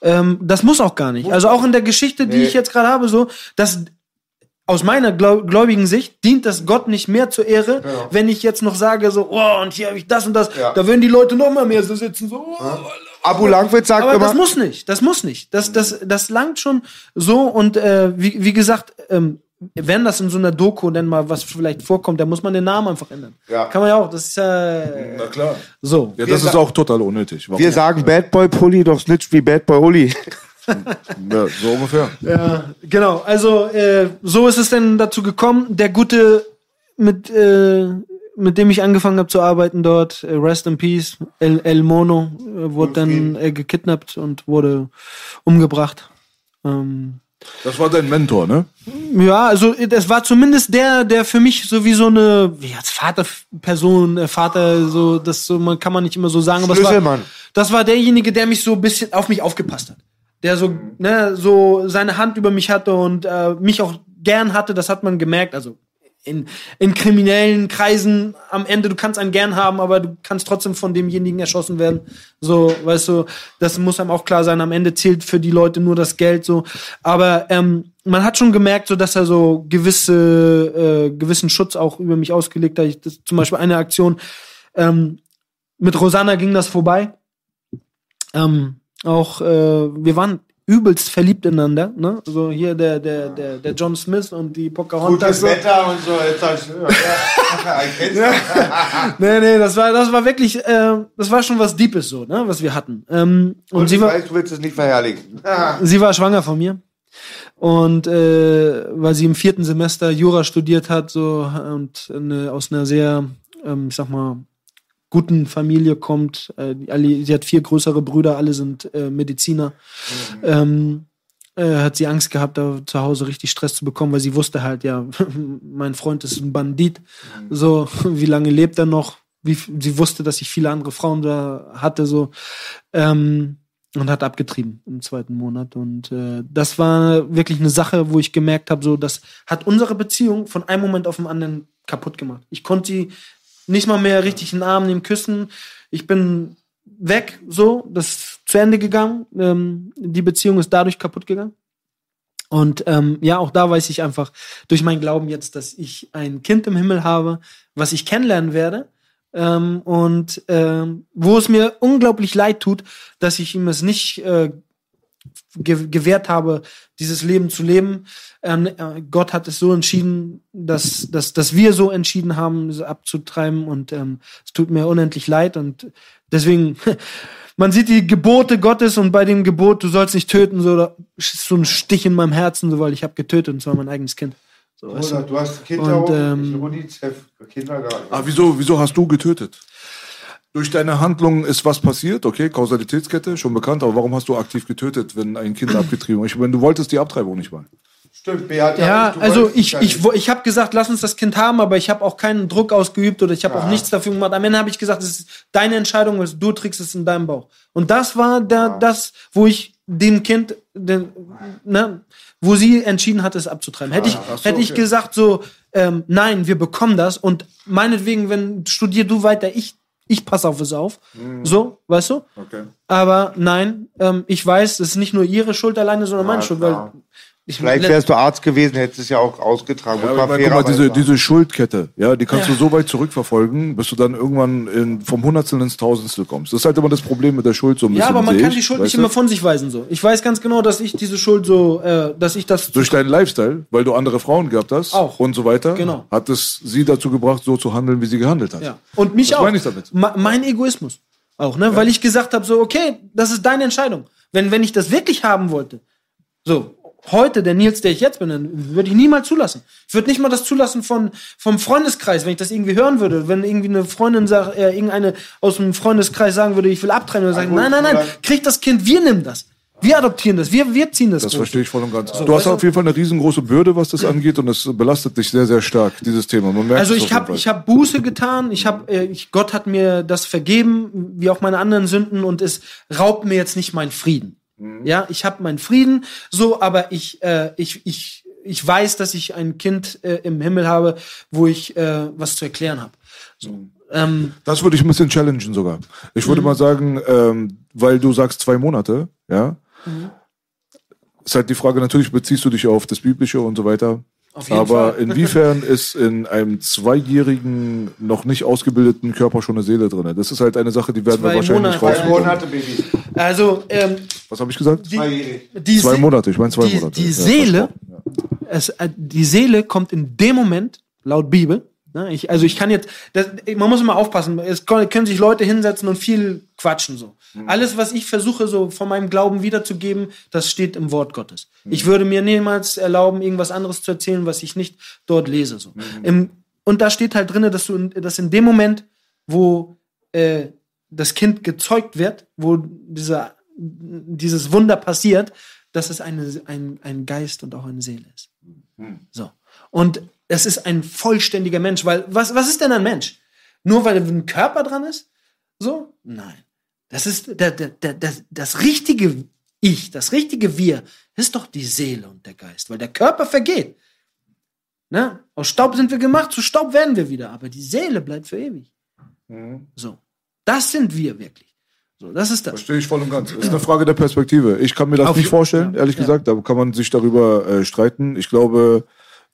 Ähm, das muss auch gar nicht. Also auch in der Geschichte, die ich jetzt gerade habe, so, dass aus meiner gläu- gläubigen Sicht dient das Gott nicht mehr zur Ehre, wenn ich jetzt noch sage, so, oh, und hier habe ich das und das. Ja. Da würden die Leute noch mal mehr so sitzen, so, oh, Abu Langwitz sagt aber immer, das muss nicht, das muss nicht. Das, das, das langt schon so und äh, wie, wie gesagt, ähm, wenn das in so einer Doku dann mal was vielleicht vorkommt, dann muss man den Namen einfach ändern. Ja. Kann man ja auch, das ist äh, Na klar. so. Ja, das ist auch total unnötig. Warum? wir sagen Bad Boy Pulli, doch snitcht wie Bad Boy Uli. <laughs> <laughs> ja, so ungefähr. Ja, genau, also äh, so ist es denn dazu gekommen. Der gute, mit, äh, mit dem ich angefangen habe zu arbeiten dort, äh, Rest in Peace, El, El Mono, äh, wurde dann äh, gekidnappt und wurde umgebracht. Ähm, Das war dein Mentor, ne? Ja, also das war zumindest der, der für mich so wie so eine, wie als Vaterperson, äh, Vater, so, das so, man kann man nicht immer so sagen, aber es war, das war derjenige, der mich so ein bisschen auf mich aufgepasst hat. Der so, ne, so seine Hand über mich hatte und äh, mich auch gern hatte, das hat man gemerkt, also in, in kriminellen Kreisen am Ende, du kannst einen gern haben, aber du kannst trotzdem von demjenigen erschossen werden. So, weißt du, das muss einem auch klar sein. Am Ende zählt für die Leute nur das Geld so. Aber ähm, man hat schon gemerkt, so dass er so gewisse äh, gewissen Schutz auch über mich ausgelegt hat. Ich, das, zum Beispiel eine Aktion ähm, mit Rosanna ging das vorbei. Ähm, auch äh, wir waren übelst verliebt ineinander. Ne? So hier der der der der John Smith und die Pocahontas. so. Wetter und so. Jetzt hab <laughs> ich, ja. <laughs> Nee, nee, das war, das war wirklich, äh, das war schon was Deepes so, ne, was wir hatten. Ähm, und Und sie ich war, weiß, du willst es nicht verherrlichen. <laughs> sie war schwanger von mir. Und äh, weil sie im vierten Semester Jura studiert hat, so und eine, aus einer sehr, ähm, ich sag mal, guten Familie kommt. Äh, alle, sie hat vier größere Brüder, alle sind äh, Mediziner. Ähm, äh, hat sie Angst gehabt, da zu Hause richtig Stress zu bekommen, weil sie wusste halt, ja, <laughs> mein Freund ist ein Bandit. So, wie lange lebt er noch? Wie, sie wusste, dass ich viele andere Frauen da hatte, so. Ähm, und hat abgetrieben im zweiten Monat. Und äh, das war wirklich eine Sache, wo ich gemerkt habe, so, das hat unsere Beziehung von einem Moment auf den anderen kaputt gemacht. Ich konnte sie nicht mal mehr richtig in den Arm nehmen, küssen. Ich bin weg, so, das ist zu Ende gegangen. Ähm, die Beziehung ist dadurch kaputt gegangen. Und ähm, ja, auch da weiß ich einfach durch meinen Glauben jetzt, dass ich ein Kind im Himmel habe, was ich kennenlernen werde. Ähm, und ähm, wo es mir unglaublich leid tut, dass ich ihm es nicht äh, ge gewährt habe, dieses Leben zu leben. Ähm, äh, Gott hat es so entschieden, dass, dass, dass wir so entschieden haben, es abzutreiben. Und ähm, es tut mir unendlich leid. Und deswegen, <laughs> man sieht die Gebote Gottes und bei dem Gebot, du sollst nicht töten, so, da ist so ein Stich in meinem Herzen, so, weil ich habe getötet, und zwar mein eigenes Kind. So, weißt Oder du? du hast Kinder Und, ähm, UNICEF, Kindergarten. Ah, wieso, wieso hast du getötet? Durch deine Handlung ist was passiert, okay, Kausalitätskette, schon bekannt, aber warum hast du aktiv getötet, wenn ein Kind abgetrieben ist? Ich meine, du wolltest die Abtreibung nicht mal. Stimmt, Beat, Ja, du also ich, ja, ich, wo- ich habe gesagt, lass uns das Kind haben, aber ich habe auch keinen Druck ausgeübt oder ich habe auch nichts dafür gemacht. Am Ende habe ich gesagt, es ist deine Entscheidung, du trägst es in deinem Bauch. Und das war der, das, wo ich dem Kind, den, ne, wo sie entschieden hat, es abzutreiben. Hätte ich, hätte ich gesagt so, ähm, nein, wir bekommen das und meinetwegen, wenn studier du weiter, ich, ich passe auf es auf. So, weißt du? Okay. Aber nein, ähm, ich weiß, das ist nicht nur ihre Schuld alleine, sondern meine Schuld, weil klar. Ich, Vielleicht wärst du Arzt gewesen, hättest es ja auch ausgetragen. Ja, meine, guck mal, diese, diese Schuldkette, ja, die kannst du so weit zurückverfolgen, bis du dann irgendwann in, vom Hundertstel ins Tausendstel kommst. Das ist halt immer das Problem mit der Schuld so ein bisschen. Ja, aber man kann ich, die Schuld nicht du? immer von sich weisen so. Ich weiß ganz genau, dass ich diese Schuld so, äh, dass ich das Durch deinen Lifestyle, weil du andere Frauen gehabt hast Auch. und so weiter, Genau. hat es sie dazu gebracht, so zu handeln, wie sie gehandelt hat. ja. und mich Das auch. meine ich damit. Ma- mein Egoismus auch, ne, weil ich gesagt habe so, okay, das ist deine Entscheidung. Wenn wenn ich das wirklich haben wollte, so heute der Nils, der ich jetzt bin, dann würde ich niemals zulassen. Ich würde nicht mal das zulassen von vom Freundeskreis, wenn ich das irgendwie hören würde, wenn irgendwie eine Freundin sagt, äh, irgendeine aus dem Freundeskreis sagen würde, ich will abtreiben, oder sagen, nein, nein, nein, kriegt das Kind, wir nehmen das. Wir adoptieren das, wir, wir ziehen das. Das groß. verstehe ich voll und ganz. du weißt hast du? auf jeden Fall eine riesengroße Bürde, was das angeht, und das belastet dich sehr, sehr stark, dieses Thema. Man merkt Also ich habe ich hab Buße getan, ich hab, äh, ich, Gott hat mir das vergeben, wie auch meine anderen Sünden und es raubt mir jetzt nicht meinen Frieden. Mhm. Ja, ich habe meinen Frieden, so, aber ich, äh, ich, ich, ich weiß, dass ich ein Kind äh, im Himmel habe, wo ich äh, was zu erklären habe. So. Mhm. Ähm, Das würde ich ein bisschen challengen sogar. Ich Mhm. würde mal sagen, ähm, weil du sagst zwei Monate, ja. Mhm. Ist halt die Frage, natürlich beziehst du dich auf das Biblische und so weiter. Aber Fall. inwiefern ist in einem zweijährigen, noch nicht ausgebildeten Körper schon eine Seele drin? Das ist halt eine Sache, die werden Zwei wir wahrscheinlich Monate. nicht Zwei rausbekommen. Monate, Baby. also ähm, Was habe ich gesagt? Zweijährig. die Zwei Monate, ich meine zwei die, Monate. Die Ja, Seele, versprochen, es, äh, die Seele kommt in dem Moment, laut Bibel, ich, also ich kann jetzt, das, man muss immer aufpassen, es können sich Leute hinsetzen und viel quatschen so. Alles, was ich versuche so von meinem Glauben wiederzugeben, das steht im Wort Gottes. Ich würde mir niemals erlauben, irgendwas anderes zu erzählen, was ich nicht dort lese. So. Im, und da steht halt drin, dass du, in- dass in dem Moment, wo äh, das Kind gezeugt wird, wo dieser, dieses Wunder passiert, dass es eine, ein, ein Geist und auch eine Seele ist. So. Und es ist ein vollständiger Mensch, weil was, was ist denn ein Mensch? Nur weil ein Körper dran ist? So? Nein. Das ist der, der, der, das, das richtige Ich, das richtige Wir, ist doch die Seele und der Geist, weil der Körper vergeht. Ne? Aus Staub sind wir gemacht, zu Staub werden wir wieder, aber die Seele bleibt für ewig. So. Das sind wir wirklich. So, das ist das. Verstehe ich voll und ganz. Ist eine Frage der Perspektive. Ich kann mir das Auf nicht vorstellen, ja, ehrlich ja. gesagt. Da kann man sich darüber äh, streiten. Ich glaube,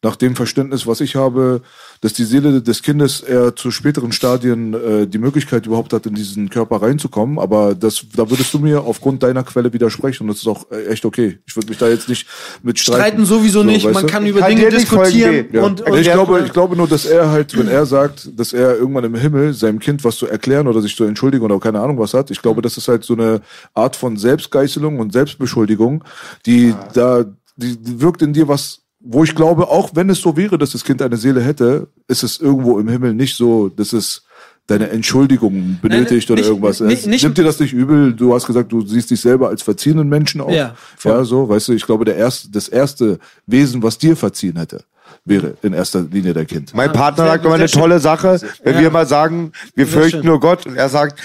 nach dem Verständnis, was ich habe, dass die Seele des Kindes eher zu späteren Stadien äh, die Möglichkeit überhaupt hat, in diesen Körper reinzukommen. Aber das, da würdest du mir aufgrund deiner Quelle widersprechen und das ist auch äh, echt okay. Ich würde mich da jetzt nicht mit streiten. Streiten sowieso So, nicht, man du? kann Ich über kann Dinge diskutieren. Ja. und, Also und ich, Erklär glaube, ich glaube nur, dass er halt, wenn er sagt, dass er irgendwann im Himmel seinem Kind was zu erklären oder sich zu entschuldigen oder keine Ahnung was hat, ich glaube, das ist halt so eine Art von Selbstgeißelung und Selbstbeschuldigung, die da, die, die wirkt in dir was, wo ich glaube, auch wenn es so wäre, dass das Kind eine Seele hätte, ist es irgendwo im Himmel nicht so, dass es deine Entschuldigung benötigt oder nicht- irgendwas. nicht- nicht- Nimmt dir das nicht übel? Du hast gesagt, du siehst dich selber als verziehenen Menschen auch. Ja, voll. ja, so, weißt du, ich glaube, der erste, das erste Wesen, was dir verziehen hätte, wäre in erster Linie der Kind. Mein Partner sehr- sagt immer eine schön. tolle Sache, wenn Ja. wir mal sagen, wir Sehr fürchten schön. nur Gott und er sagt,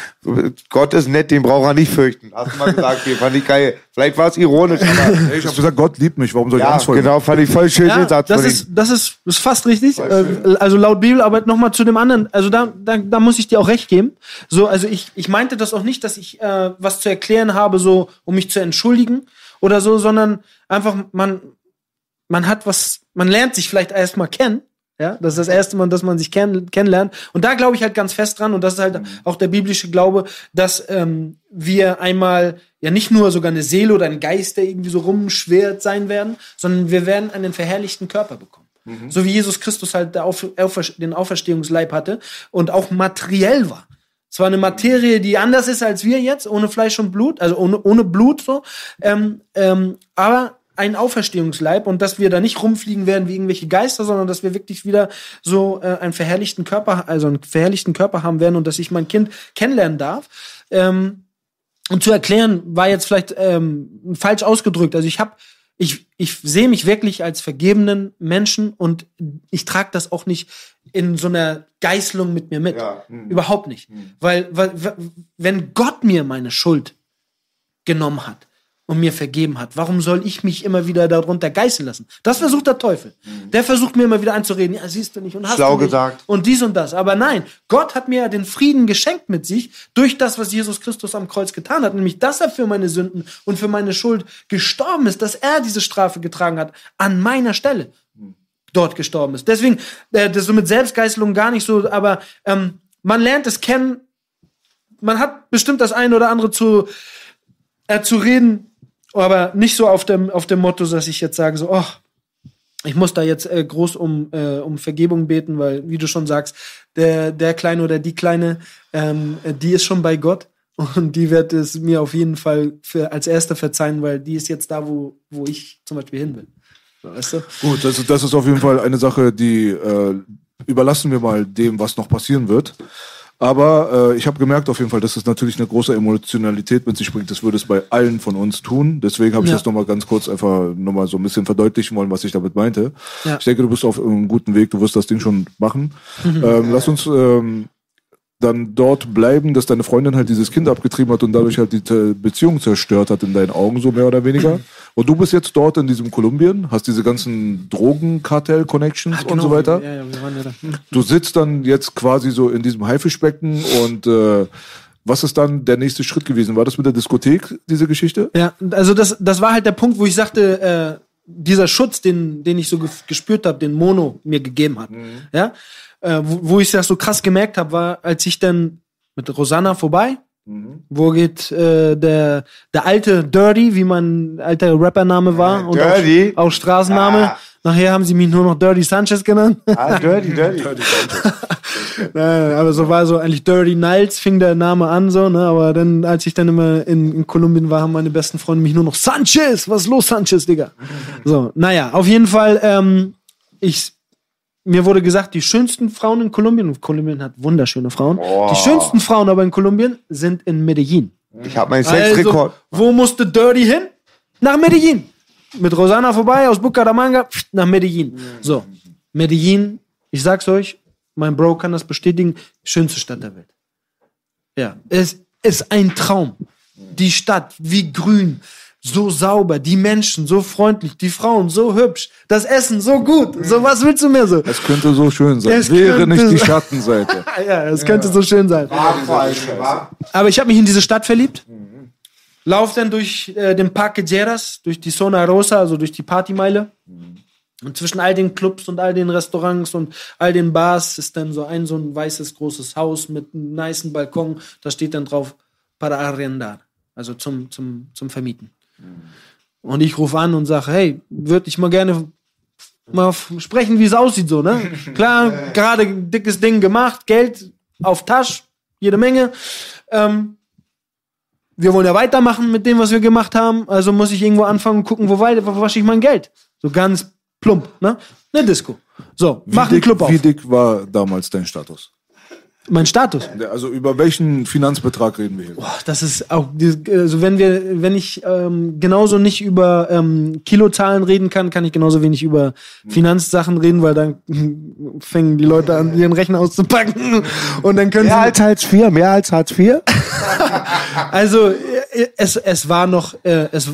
Gott ist nett, den braucht er nicht fürchten. Hast du mal gesagt, okay, fand ich geil. Vielleicht war es ironisch, aber <laughs> Ich habe gesagt, Gott liebt mich, warum soll ich ja, Angst vor genau, fand ich voll schön Ja, den Satz das von ist, das ist, ist fast richtig. Äh, also laut Bibel, aber nochmal zu dem anderen. Also da, da, da muss ich dir auch recht geben. So, also ich, ich meinte das auch nicht, dass ich äh, was zu erklären habe, so um mich zu entschuldigen oder so, sondern einfach man, man hat was, man lernt sich vielleicht erstmal kennen. Ja, das ist das erste Mal, dass man sich kenn kennenlernt. Und da glaube ich halt ganz fest dran, und das ist halt auch der biblische Glaube, dass ähm, wir einmal ja nicht nur sogar eine Seele oder ein Geist, der irgendwie so rumschwert sein werden, sondern wir werden einen verherrlichten Körper bekommen. So wie Jesus Christus halt der Auf Aufer den Auferstehungsleib hatte und auch materiell war. Es war eine Materie, die anders ist als wir jetzt, ohne Fleisch und Blut, also ohne, ohne Blut so. Ähm, ähm, aber ein Auferstehungsleib und dass wir da nicht rumfliegen werden wie irgendwelche Geister, sondern dass wir wirklich wieder so äh, einen verherrlichten Körper, also einen verherrlichten Körper haben werden und dass ich mein Kind kennenlernen darf. Ähm, und zu erklären war jetzt vielleicht ähm, falsch ausgedrückt. Also ich habe Ich, ich sehe mich wirklich als vergebenen Menschen und ich trage das auch nicht in so einer Geißlung mit mir mit. Ja, hm. Überhaupt nicht. Weil, weil, w- wenn Gott mir meine Schuld genommen hat und mir vergeben hat, warum soll ich mich immer wieder darunter geißeln lassen? Das versucht der Teufel. Der versucht mir immer wieder einzureden, ja, siehst du nicht und hast Schlau du nicht gesagt. und dies und das. Aber nein, Gott hat mir den Frieden geschenkt mit sich durch das, was Jesus Christus am Kreuz getan hat, nämlich dass er für meine Sünden und für meine Schuld gestorben ist, dass er diese Strafe getragen hat an meiner Stelle dort gestorben ist. Deswegen, äh, das so mit Selbstgeißelung gar nicht so, aber ähm, man lernt es kennen. Man hat bestimmt das eine oder andere zu, äh, zu reden, aber nicht so auf dem, auf dem Motto, dass ich jetzt sage, so, oh, ich muss da jetzt äh, groß um, äh, um Vergebung beten, weil, wie du schon sagst, der, der Kleine oder die Kleine, ähm, äh, die ist schon bei Gott und die wird es mir auf jeden Fall für, als Erste verzeihen, weil die ist jetzt da, wo, wo ich zum Beispiel hin will. Weißt du? Gut, ist- das ist auf jeden Fall eine Sache, die äh, überlassen wir mal dem, was noch passieren wird. Aber äh, ich habe gemerkt auf jeden Fall, dass es natürlich eine große Emotionalität mit sich bringt. Das würde es bei allen von uns tun. Deswegen habe ich Ja. das nochmal ganz kurz einfach nochmal so ein bisschen verdeutlichen wollen, was ich damit meinte. Ja. Ich denke, du bist auf einem guten Weg, du wirst das Ding schon machen. Mhm. Ähm, lass uns ähm, dann dort bleiben, dass deine Freundin halt dieses Kind abgetrieben hat und dadurch halt die äh, Beziehung zerstört hat in deinen Augen, so mehr oder weniger. <clears throat> Und du bist jetzt dort in diesem Kolumbien, hast diese ganzen Drogenkartell-Connections und so weiter. Ja, ja, wir waren ja da. Hm. Du sitzt dann jetzt quasi so in diesem Haifischbecken und äh, was ist dann der nächste Schritt gewesen? War das mit der Diskothek, diese Geschichte? Ja, also das, das war halt der Punkt, wo ich sagte, äh, dieser Schutz, den, den ich so gespürt habe, den Mono mir gegeben hat, ja, äh, wo, wo ich das so krass gemerkt habe, war, als ich dann mit Rosanna vorbei, wo geht äh, der der alte Dirty, wie mein alter Rappername war und Dirty? auch, auch Straßenname. Ah. Nachher haben sie mich nur noch Dirty Sanchez genannt. Ah, dirty, dirty. <laughs> Nein, aber so war so eigentlich Dirty Niles fing der Name an so, ne, aber dann als ich dann immer in, in Kolumbien war, haben meine besten Freunde mich nur noch Sanchez, was ist los Sanchez, Digga? So, naja, auf jeden Fall ähm, ich mir wurde gesagt, die schönsten Frauen in Kolumbien, und Kolumbien hat wunderschöne Frauen, die schönsten Frauen aber in Kolumbien sind in Medellin. Ich habe meinen Sexrekord. Also, wo musste Dirty hin? Nach Medellin. Mit Rosana vorbei, aus Bucaramanga, nach Medellin. So, Medellin, ich sag's euch, mein Bro kann das bestätigen, schönste Stadt der Welt. Ja, es ist ein Traum. Die Stadt, wie grün, so sauber, die Menschen so freundlich, die Frauen so hübsch, das Essen so gut. So, was willst du mehr so? Es könnte so schön sein. Es Wäre könnte nicht die so- Schattenseite. <laughs> Ja, es könnte so schön sein. Aber ich habe mich in diese Stadt verliebt. Lauf dann durch äh, den Parque Geras, durch die Zona Rosa, also durch die Partymeile. Und zwischen all den Clubs und all den Restaurants und all den Bars ist dann so ein so ein weißes großes Haus mit einem niceen Balkon. Da steht dann drauf para arrendar, also zum, zum, zum Vermieten. Und ich rufe an und sage, hey, würde ich mal gerne mal sprechen, wie es aussieht so, ne? <laughs> Klar, gerade ein dickes Ding gemacht, Geld auf Tasch, jede Menge. Ähm, wir wollen ja weitermachen mit dem, was wir gemacht haben, also muss ich irgendwo anfangen und gucken, wo weiter, wo wasche ich mein Geld? So ganz plump, ne? Eine Disco. So, Wie mach einen dick, Club auf. wie dick war damals dein Status? Mein Status. Also über welchen Finanzbetrag reden wir hier? Boah, das ist auch, also wenn wir, wenn ich ähm, genauso nicht über ähm, Kilozahlen reden kann, kann ich genauso wenig über Finanzsachen reden, weil dann <laughs> fängen die Leute an, ihren Rechner auszupacken <laughs> und dann können Mehr sie. als Hartz IV, mehr als Hartz IV? <laughs> Also äh, es, es war noch, äh, es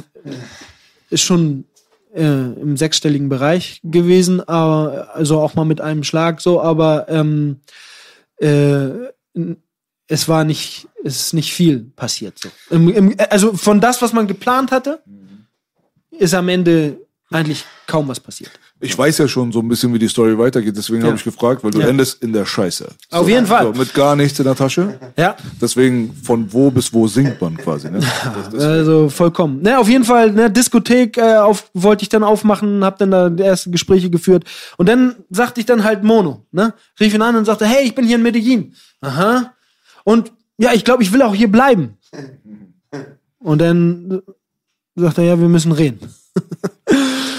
ist schon äh, im sechsstelligen Bereich gewesen, aber also auch mal mit einem Schlag so, aber ähm, äh, es war nicht, es ist nicht viel passiert. So. Im, im, also von das, was man geplant hatte, ist am Ende eigentlich kaum was passiert. Ich weiß ja schon so ein bisschen, wie die Story weitergeht, deswegen Ja. habe ich gefragt, weil du Ja. endest in der Scheiße. Auf jeden Fall. So, mit gar nichts in der Tasche. Ja. Deswegen von wo bis wo singt man quasi. Ne? <laughs> Also vollkommen. Ne, auf jeden Fall, ne, Diskothek äh, auf, wollte ich dann aufmachen, hab dann da die ersten Gespräche geführt. Und dann sagte ich dann halt Mono, ne? Rief ihn an und sagte, hey, ich bin hier in Medellin. Aha. Und ja, ich glaube, ich will auch hier bleiben. <laughs> Und dann sagt er, ja, wir müssen reden. <laughs>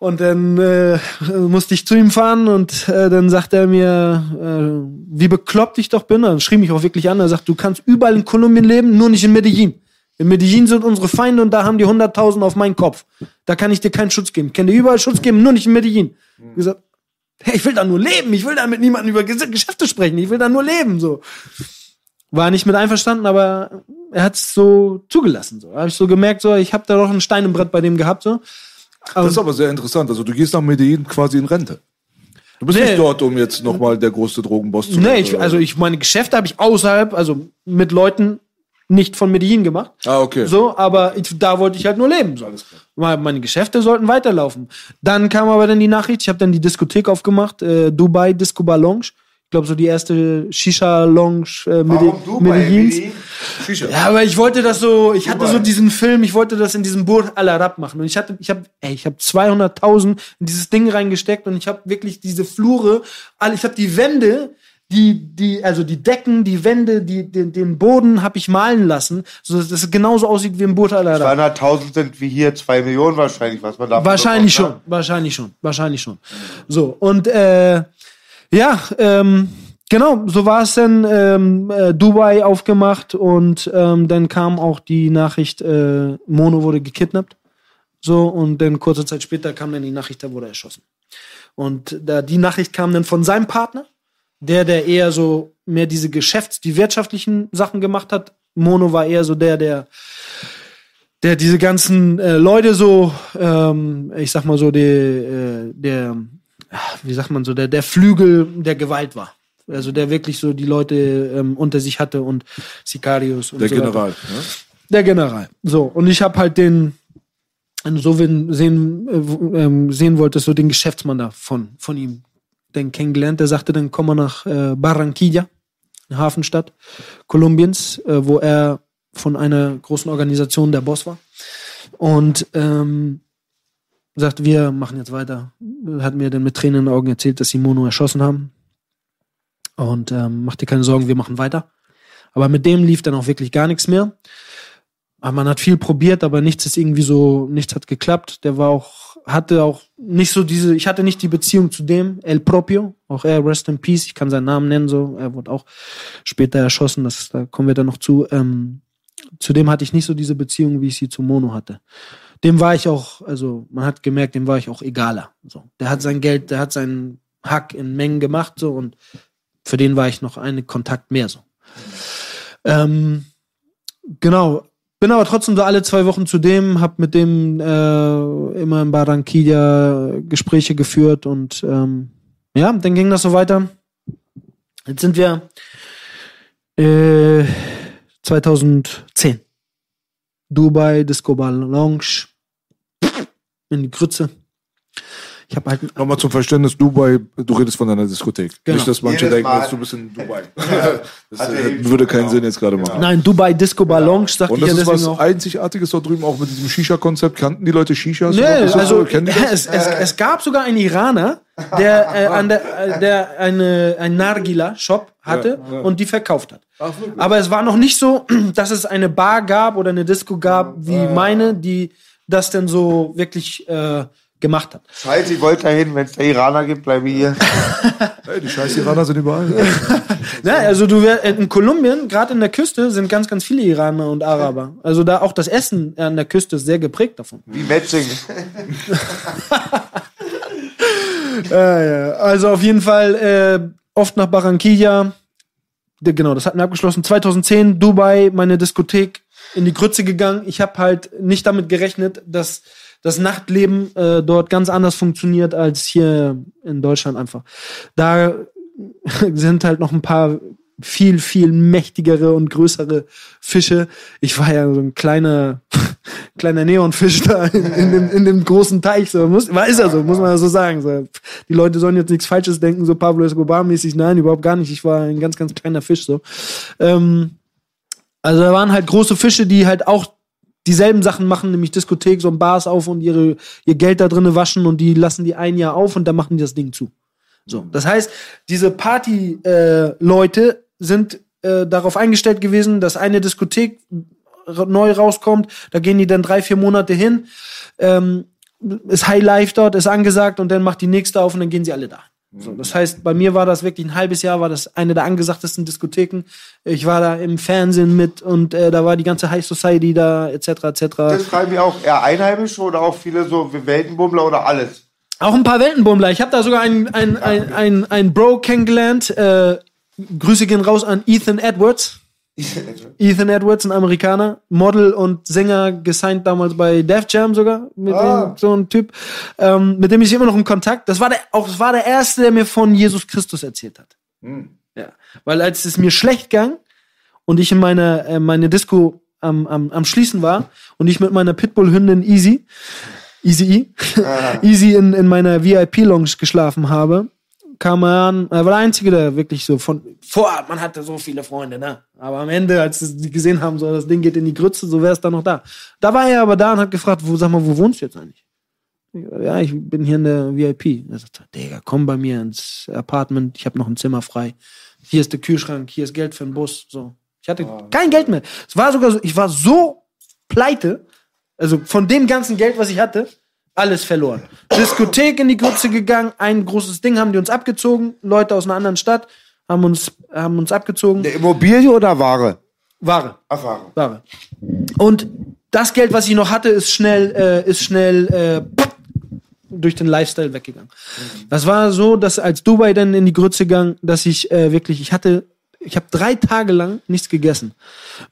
Und dann äh, musste ich zu ihm fahren und äh, dann sagt er mir, äh, wie bekloppt ich doch bin. Er schrie mich auch wirklich an. Er sagt, du kannst überall in Kolumbien leben, nur nicht in Medellin. In Medellin sind unsere Feinde und da haben die 100.000 auf meinen Kopf. Da kann ich dir keinen Schutz geben. Ich kann dir überall Schutz geben, nur nicht in Medellin. Mhm. Gesagt, hey, ich will da nur leben. Ich will da mit niemandem über Geschäfte sprechen. Ich will da nur leben, so. War nicht mit einverstanden, aber er hat es so zugelassen. So. Habe ich so gemerkt, so, ich habe da noch ein Stein im Brett bei dem gehabt. So. Das ist aber sehr interessant. Also du gehst nach Medellin quasi in Rente. Du bist Nee. nicht dort, um jetzt nochmal der größte Drogenboss zu Nee, werden. ich, also ich meine Geschäfte habe ich außerhalb, also mit Leuten nicht von Medellin gemacht. Ah, okay. So, aber ich, da wollte ich halt nur leben. So. Meine- Meine Geschäfte sollten weiterlaufen. Dann kam aber dann die Nachricht, ich habe dann die Diskothek aufgemacht, äh, Dubai Disco Bar Lounge. Ich glaube, so die erste Shisha-Lounge äh, Medi Ja, aber ich wollte das so, ich hatte so diesen Film, ich wollte das in diesem Burj Al Arab machen und ich hatte, ich habe, ey, ich habe 200.000 in dieses Ding reingesteckt und ich habe wirklich diese Flure, alle, ich habe die Wände, die, die, also die Decken, die Wände, die, den, den Boden habe ich malen lassen, so dass es genauso aussieht wie im Burj Al Arab. 200.000 sind wie hier 2 Millionen wahrscheinlich, was man da Wahrscheinlich schon, wahrscheinlich schon, wahrscheinlich schon. So, und äh, ja, ähm, genau, so war es dann ähm, äh, Dubai aufgemacht und ähm, dann kam auch die Nachricht, äh, Mono wurde gekidnappt. So, und dann kurze Zeit später kam dann die Nachricht, da wurde er erschossen. Und da, die Nachricht kam dann von seinem Partner, der, der eher so mehr diese Geschäfts-, die wirtschaftlichen Sachen gemacht hat. Mono war eher so der, der der diese ganzen äh, Leute so, ähm, ich sag mal so, der, äh, der, wie sagt man so, der, der Flügel der Gewalt war. Also der wirklich so die Leute ähm, unter sich hatte und Sicarios und der so weiter. General. Ne? Der General. So, und ich habe halt den, wenn du so wen- sehen, äh, ähm, sehen wolltest, so den Geschäftsmann da von, von ihm, den kennengelernt. Der sagte, dann komm mal nach äh, Barranquilla, eine Hafenstadt Kolumbiens, äh, wo er von einer großen Organisation der Boss war. Und ähm, sagt, wir machen jetzt weiter. Hat mir dann mit Tränen in den Augen erzählt, dass sie Mono erschossen haben. Und ähm, mach dir keine Sorgen, wir machen weiter. Aber mit dem lief dann auch wirklich gar nichts mehr. Aber man hat viel probiert, aber nichts ist irgendwie so, nichts hat geklappt. Der war auch, hatte auch nicht so diese, ich hatte nicht die Beziehung zu dem, El Propio, auch er, Rest in Peace, ich kann seinen Namen nennen, so, er wurde auch später erschossen, das, da kommen wir dann noch zu. Ähm, zu dem hatte ich nicht so diese Beziehung, wie ich sie zu Mono hatte. Dem war ich auch, also man hat gemerkt, dem war ich auch egaler. So. Der hat sein Geld, der hat seinen Hack in Mengen gemacht, so, und für den war ich noch einen Kontakt mehr, so. Ähm, genau. Bin aber trotzdem so alle zwei Wochen zu dem, hab mit dem äh, immer in Barranquilla Gespräche geführt und ähm, ja, dann ging das so weiter. Jetzt sind wir äh, 2010. Dubai, Disco Bar Lounge, in die Grütze. Ich habe halt Nochmal zum Verständnis, Dubai, du redest von deiner Diskothek. Genau. Nicht, dass manche Jedes denken, Mal. dass du bist in Dubai. <laughs> <laughs> das äh, eben würde keinen genau. Sinn jetzt gerade machen. Nein, Dubai Disco Bar Lounge, sagte Und ich das ja ist was auch. Einzigartiges dort drüben, auch mit diesem Shisha-Konzept. Kannten die Leute Shishas? Nee, also so? Kennen die <laughs> das? es, es, es gab sogar einen Iraner, der, äh, an der, äh, der eine, ein Nargila-Shop hatte und die verkauft hat. Aber es war noch nicht so, <clears throat> dass es eine Bar gab oder eine Disco gab wie meine, die das denn so wirklich äh, gemacht hat. Scheiße, ich wollte dahin, wenn es da Iraner gibt, bleibe ich hier. <laughs> Ey, die scheiß Iraner sind überall. Ja, <laughs> also du wär, in Kolumbien, gerade in der Küste, sind ganz, ganz viele Iraner und Araber. Also da auch das Essen an der Küste ist sehr geprägt davon. Wie Matching. <laughs> Ja, ja. Also auf jeden Fall äh, oft nach Barranquilla. Genau, das hatten wir abgeschlossen. 2010 Dubai, meine Diskothek in die Grütze gegangen. Ich habe halt nicht damit gerechnet, dass das Nachtleben äh, dort ganz anders funktioniert als hier in Deutschland einfach. Da <laughs> sind halt noch ein paar viel, viel mächtigere und größere Fische. Ich war ja so ein kleiner, <laughs> kleiner Neonfisch da in, in, dem, in dem großen Teich. So. Muss, war, ist ja so, muss man so sagen. So. Die Leute sollen jetzt nichts Falsches denken, so Pablo Escobar-mäßig. Nein, überhaupt gar nicht. Ich war ein ganz, ganz kleiner Fisch. So. Ähm, also da waren halt große Fische, die halt auch dieselben Sachen machen, nämlich Diskothek, so ein Bars auf und ihre, ihr Geld da drinnen waschen und die lassen die ein Jahr auf und dann machen die das Ding zu. So, das heißt, diese Party-Leute sind äh, darauf eingestellt gewesen, dass eine Diskothek neu rauskommt, da gehen die dann drei, vier Monate hin, ähm, ist High Life dort, ist angesagt und dann macht die nächste auf und dann gehen sie alle da. So, das heißt, bei mir war das wirklich ein halbes Jahr, war das eine der angesagtesten Diskotheken. Ich war da im Fernsehen mit und äh, da war die ganze High Society da, etc., etc. Das schreiben wir auch eher Einheimische oder auch viele so Weltenbummler oder alles? Auch ein paar Weltenbummler. Ich habe da sogar einen ein, ein, ein, ein Bro kennengelernt. Äh, Grüße gehen raus an Ethan Edwards. <laughs> Ethan Edwards, ein Amerikaner, Model und Sänger, gesigned damals bei Def Jam sogar, mit Ah. dem, so ein Typ, ähm, mit dem ich immer noch in Kontakt. Das war der, auch das war der erste, der mir von Jesus Christus erzählt hat. Ja, weil als es mir schlecht ging und ich in meiner äh, meine Disco am, am, am Schließen war und ich mit meiner Pitbull-Hündin Easy, Easy E, <laughs> Easy in, in meiner VIP-Lounge geschlafen habe, kam er an, er war der Einzige, der wirklich so von, vor, man hatte so viele Freunde, ne? Aber am Ende, als sie gesehen haben, so, das Ding geht in die Grütze, so wäre es da noch da. Da war er aber da und hat gefragt, wo, sag mal, wo wohnst du jetzt eigentlich? Ich, Ja, ich bin hier in der VIP. Er sagt, Digga, komm bei mir ins Apartment, ich habe noch ein Zimmer frei. Hier ist der Kühlschrank, hier ist Geld für den Bus, so. Ich hatte kein Geld mehr. Es war sogar so, ich war so pleite, also von dem ganzen Geld, was ich hatte, alles verloren. Diskothek in die Grütze gegangen, ein großes Ding haben die uns abgezogen, Leute aus einer anderen Stadt haben uns, haben uns abgezogen. Eine Immobilie oder Ware? Ware. Ach, Ware. Ware. Und das Geld, was ich noch hatte, ist schnell, äh, ist schnell äh, durch den Lifestyle weggegangen. Das war so, dass als Dubai dann in die Grütze ging, dass ich äh, wirklich, ich hatte, ich habe drei Tage lang nichts gegessen,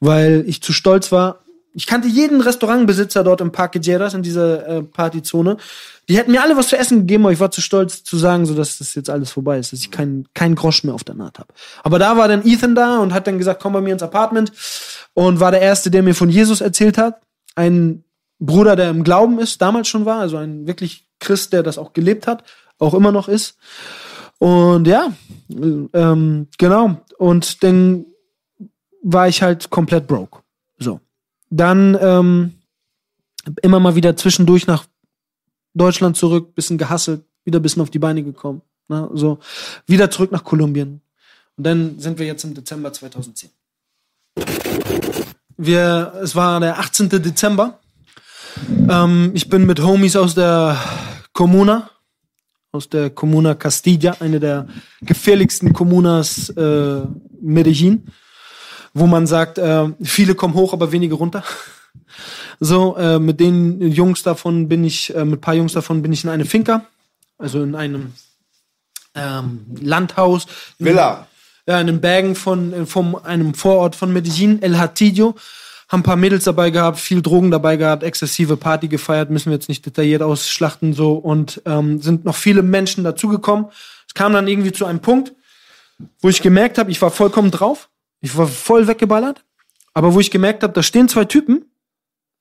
weil ich zu stolz war. Ich kannte jeden Restaurantbesitzer dort im Parque Geras, in dieser äh, Partyzone. Die hätten mir alle was zu essen gegeben, aber ich war zu stolz zu sagen, so dass das jetzt alles vorbei ist, dass ich keinen keinen Grosch mehr auf der Naht habe. Aber da war dann Ethan da und hat dann gesagt, komm bei mir ins Apartment und war der erste, der mir von Jesus erzählt hat. Ein Bruder, der im Glauben ist, damals schon war, also ein wirklich Christ, der das auch gelebt hat, auch immer noch ist. Und ja, ähm, genau. Und dann war ich halt komplett broke. Dann ähm, immer mal wieder zwischendurch nach Deutschland zurück, bisschen gehasselt, wieder bisschen auf die Beine gekommen. Ne? So, wieder zurück nach Kolumbien. Und dann sind wir jetzt im Dezember 2010. Wir, es war der 18. Dezember. Ähm, ich bin mit Homies aus der Comuna, aus der Comuna Castilla, eine der gefährlichsten Communas äh, Medellin, wo man sagt, äh, viele kommen hoch, aber wenige runter. So, äh, mit den Jungs davon bin ich, äh, mit ein paar Jungs davon bin ich in eine Finca, also in einem ähm, Landhaus. Villa. Ja, in den Bergen von, äh, vom einem Vorort von Medellin, El Hatillo. Haben ein paar Mädels dabei gehabt, viel Drogen dabei gehabt, exzessive Party gefeiert, müssen wir jetzt nicht detailliert ausschlachten so und ähm, sind noch viele Menschen dazugekommen. Es kam dann irgendwie zu einem Punkt, wo ich gemerkt habe, ich war vollkommen drauf, ich war voll weggeballert, aber wo ich gemerkt habe, da stehen zwei Typen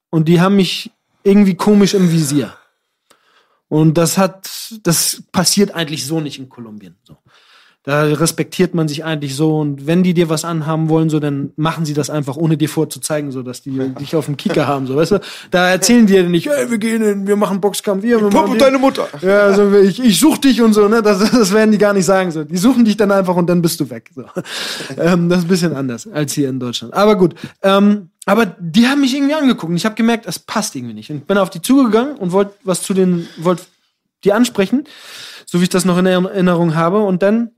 und die haben mich irgendwie komisch im Visier. Und das hat, das passiert eigentlich so nicht in Kolumbien. So. Da respektiert man sich eigentlich so und wenn die dir was anhaben wollen, so dann machen sie das einfach, ohne dir vorzuzeigen, so dass die <laughs> dich auf dem Kicker haben, so weißt du. Da erzählen die dir nicht, ey, wir gehen in, wir machen Boxkampf, wir, wir Puppe den- deine Mutter. ja, also ich, ich such dich und so, ne? Das, das werden die gar nicht sagen. So. Die suchen dich dann einfach und dann bist du weg. So. <laughs> Ähm, das ist ein bisschen anders als hier in Deutschland. Aber gut. Ähm, aber die haben mich irgendwie angeguckt und ich habe gemerkt, es passt irgendwie nicht. Und bin auf die zugegangen und wollte was zu den, wollte die ansprechen, so wie ich das noch in Erinnerung habe. Und dann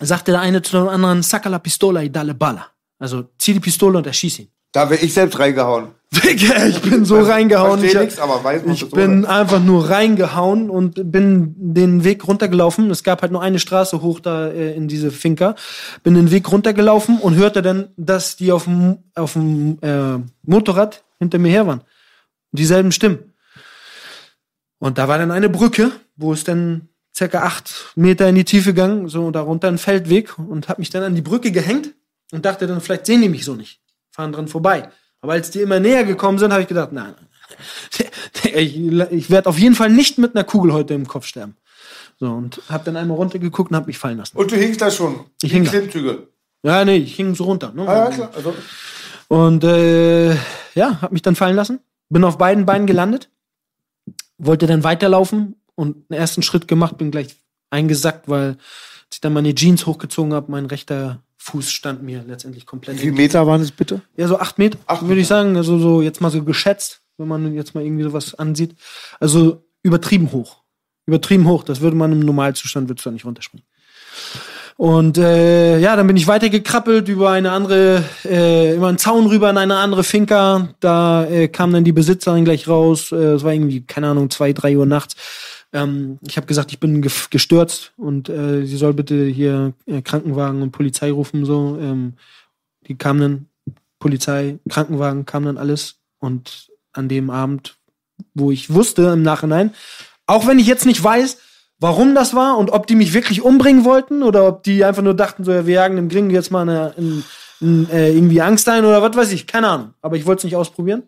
sagte der eine zu dem anderen, saca la pistola y dale bala. Also zieh die Pistole und erschieß ihn. Da wäre ich selbst reingehauen. Digga, ich bin so reingehauen. versteh Ich, nix, aber weiß, ich bin einfach nur reingehauen und bin den Weg runtergelaufen. Es gab halt nur eine Straße hoch da äh, in diese Finca. Bin den Weg runtergelaufen und hörte dann, dass die auf dem, auf dem äh, Motorrad hinter mir her waren. Dieselben Stimmen. Und da war dann eine Brücke, wo es dann circa acht Meter in die Tiefe ging, so darunter ein Feldweg und habe mich dann an die Brücke gehängt und dachte dann, vielleicht sehen die mich so nicht, fahren dran vorbei. Aber als die immer näher gekommen sind, habe ich gedacht, nein, <laughs> ich, ich werde auf jeden Fall nicht mit einer Kugel heute im Kopf sterben. So, und habe dann einmal runtergeguckt und habe mich fallen lassen. Und du hingst da schon. Ich hing. Klimmzüge. Ja, nee, ich hing so runter. Ne? Ah, ja, klar. Also, Und äh, ja, habe mich dann fallen lassen. Bin auf beiden Beinen gelandet. Wollte dann weiterlaufen und einen ersten Schritt gemacht, bin gleich eingesackt, weil als ich dann meine Jeans hochgezogen habe, mein rechter Fuß stand mir letztendlich komplett. wie viele Meter waren es bitte? Ja, so acht Meter, Acht würde ich sagen. Also so jetzt mal so geschätzt, wenn man jetzt mal irgendwie sowas ansieht. Also übertrieben hoch. Übertrieben hoch. Das würde man im Normalzustand, würdest du da nicht runterspringen. Und äh, ja, dann bin ich weitergekrabbelt über eine andere, äh, über einen Zaun rüber in eine andere Finca. Da äh, kam dann die Besitzerin gleich raus. Äh, es war irgendwie, keine Ahnung, zwei, drei Uhr nachts. Ähm, ich habe gesagt, ich bin gestürzt und äh, sie soll bitte hier äh, Krankenwagen und Polizei rufen. So, ähm, die kamen dann, Polizei, Krankenwagen, kam dann alles. Und an dem Abend, wo ich wusste im Nachhinein, auch wenn ich jetzt nicht weiß, warum das war und ob die mich wirklich umbringen wollten oder ob die einfach nur dachten, so, ja, wir jagen dem Gring jetzt mal eine, in, in, äh, irgendwie Angst ein oder was weiß ich, keine Ahnung. Aber ich wollte es nicht ausprobieren.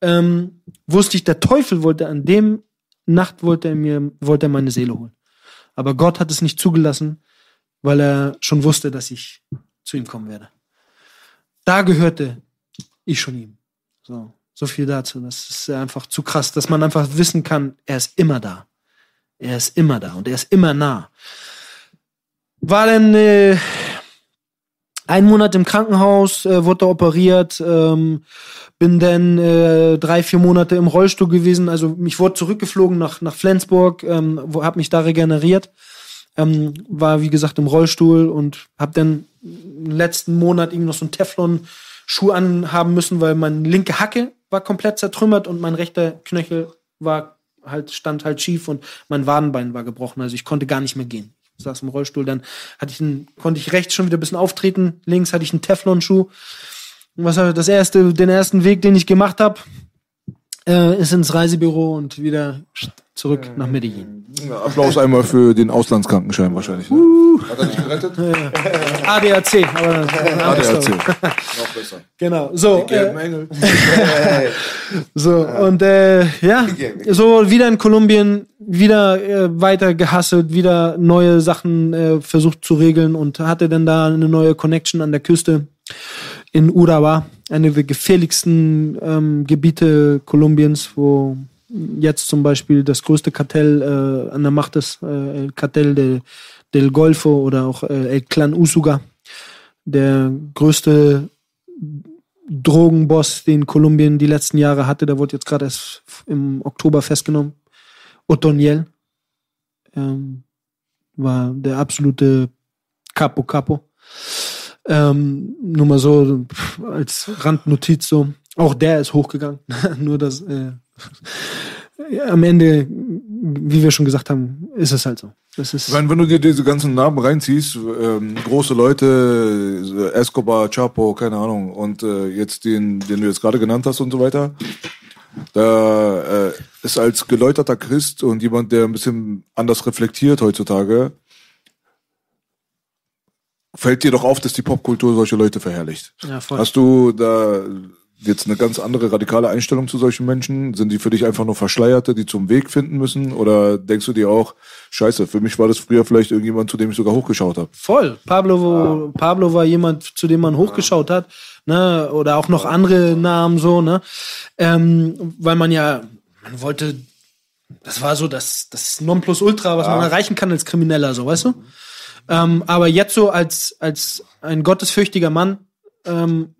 Ähm, wusste ich, der Teufel wollte an dem Nacht wollte er mir, wollte er meine Seele holen. Aber Gott hat es nicht zugelassen, weil er schon wusste, dass ich zu ihm kommen werde. Da gehörte ich schon ihm. So, so viel dazu. Das ist einfach zu krass, dass man einfach wissen kann, er ist immer da. Er ist immer da und er ist immer nah. War dann äh, ein Monat im Krankenhaus, äh, wurde operiert, ähm, bin dann äh, drei, vier Monate im Rollstuhl gewesen. Also mich wurde zurückgeflogen nach, nach Flensburg, ähm, wo, hab mich da regeneriert. Ähm, war wie gesagt im Rollstuhl und hab dann im letzten Monat irgendwie noch so einen Teflon-Schuh anhaben müssen, weil meine linke Hacke war komplett zertrümmert und mein rechter Knöchel war halt, stand halt schief und mein Wadenbein war gebrochen. Also ich konnte gar nicht mehr gehen. Saß im Rollstuhl, dann hatte ich einen, konnte ich rechts schon wieder ein bisschen auftreten, links hatte ich einen Teflon-Schuh. Was das erste, den ersten Weg, den ich gemacht habe, äh, ist ins Reisebüro und wieder zurück nach Medellin. Ja, Applaus einmal für den Auslandskrankenschein wahrscheinlich. Ne? Hat er dich gerettet? ADAC, aber <laughs> ADAC. Noch besser. Genau, so. Gelben Äh, Engel. <laughs> so, und äh, ja, so wieder in Kolumbien, wieder äh, weiter gehasselt, wieder neue Sachen äh, versucht zu regeln und hatte dann da eine neue Connection an der Küste in Urabá, eine der gefährlichsten ähm, Gebiete Kolumbiens, wo jetzt zum Beispiel das größte Kartell äh, an der Macht ist, äh, El Kartell de, del Golfo oder auch äh, El Clan Usuga, der größte Drogenboss, den Kolumbien die letzten Jahre hatte. Der wurde jetzt gerade erst im Oktober festgenommen. Otoniel ähm, war der absolute Capo Capo. Ähm, nur mal so als Randnotiz so. Auch der ist hochgegangen. <laughs> nur das äh, am Ende, wie wir schon gesagt haben, ist es halt so. Das ist meine, wenn du dir diese ganzen Namen reinziehst, ähm, große Leute, äh, Escobar, Chapo, keine Ahnung, und äh, jetzt den, den du jetzt gerade genannt hast und so weiter, da äh, ist als geläuterter Christ und jemand, der ein bisschen anders reflektiert heutzutage, fällt dir doch auf, dass die Popkultur solche Leute verherrlicht. ja, voll. Hast du da jetzt eine ganz andere radikale Einstellung zu solchen Menschen? Sind die für dich einfach nur Verschleierte, die zum Weg finden müssen? Oder denkst du dir auch, scheiße, für mich war das früher vielleicht irgendjemand, zu dem ich sogar hochgeschaut habe? Voll. Pablo, wo, Pablo war jemand, zu dem man hochgeschaut hat, ne, oder auch noch andere Namen so, ne, ähm, weil man ja, man wollte, das war so das, das Nonplusultra, was man erreichen kann als Krimineller, so, weißt du? Ähm, aber jetzt so als, als ein gottesfürchtiger Mann, ähm,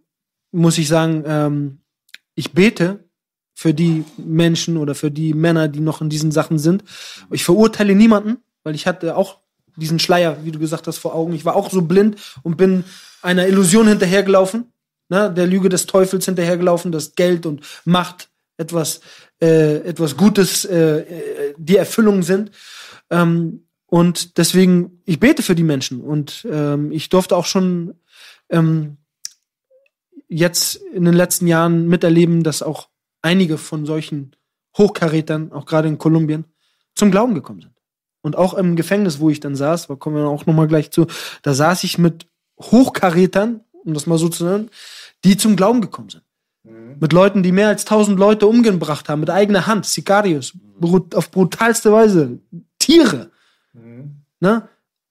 muss ich sagen, ähm, ich bete für die Menschen oder für die Männer, die noch in diesen Sachen sind. Ich verurteile niemanden, weil ich hatte auch diesen Schleier, wie du gesagt hast, vor Augen. Ich war auch so blind und bin einer Illusion hinterhergelaufen, ne, der Lüge des Teufels hinterhergelaufen, dass Geld und Macht etwas, äh, etwas Gutes, äh, äh, die Erfüllung sind. Ähm, und deswegen, ich bete für die Menschen. Und ähm, ich durfte auch schon ähm, jetzt in den letzten Jahren miterleben, dass auch einige von solchen Hochkarätern, auch gerade in Kolumbien, zum Glauben gekommen sind. Und auch im Gefängnis, wo ich dann saß, da kommen wir auch nochmal gleich zu, da saß ich mit Hochkarätern, um das mal so zu nennen, die zum Glauben gekommen sind. Mit Leuten, die mehr als tausend Leute umgebracht haben, mit eigener Hand, Sicarios, brut auf brutalste Weise, Tiere, ne?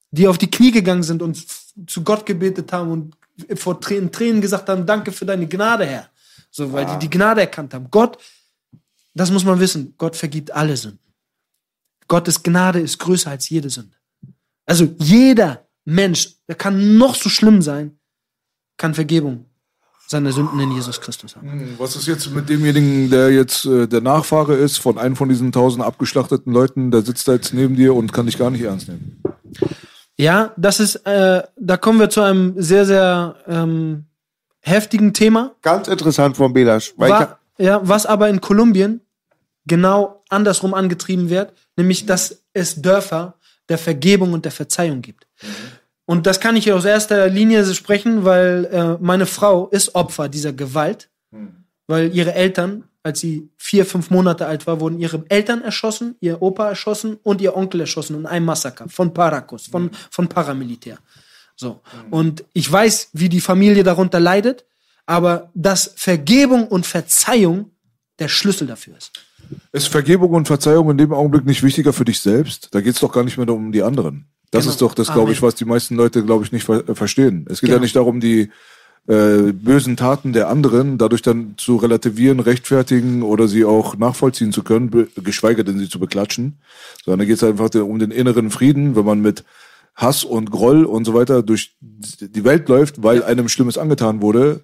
die auf die Knie gegangen sind und zu Gott gebetet haben und vor Tränen, Tränen gesagt haben, danke für deine Gnade, Herr. So, weil die die Gnade erkannt haben. Gott, das muss man wissen, Gott vergibt alle Sünden. Gottes Gnade ist größer als jede Sünde. Also jeder Mensch, der kann noch so schlimm sein, kann Vergebung seine Sünden in Jesus Christus haben. Was ist jetzt mit demjenigen, der jetzt äh, der Nachfahre ist von einem von diesen tausend abgeschlachteten Leuten, der sitzt da jetzt neben dir und kann dich gar nicht ernst nehmen? Ja, das ist, äh, da kommen wir zu einem sehr, sehr ähm, heftigen Thema. Ganz interessant von Belasch. Weil ich Wa ja, was aber in Kolumbien genau andersrum angetrieben wird, nämlich dass es Dörfer der Vergebung und der Verzeihung gibt. Und das kann ich aus erster Linie sprechen, weil äh, meine Frau ist Opfer dieser Gewalt, weil ihre Eltern, als sie vier, fünf Monate alt war, wurden ihre Eltern erschossen, ihr Opa erschossen und ihr Onkel erschossen in einem Massaker von Paracos, von, von Paramilitär. So. Und ich weiß, wie die Familie darunter leidet, aber dass Vergebung und Verzeihung der Schlüssel dafür ist. Ist Vergebung und Verzeihung in dem Augenblick nicht wichtiger für dich selbst? Da geht's doch gar nicht mehr um die anderen. Das Genau. ist doch das, glaube ich, was die meisten Leute, glaube ich, nicht ver verstehen. Es geht Genau. ja nicht darum, die äh, bösen Taten der anderen dadurch dann zu relativieren, rechtfertigen oder sie auch nachvollziehen zu können, geschweige denn sie zu beklatschen, sondern da geht es einfach um den inneren Frieden, wenn man mit Hass und Groll und so weiter durch die Welt läuft, weil einem Schlimmes angetan wurde.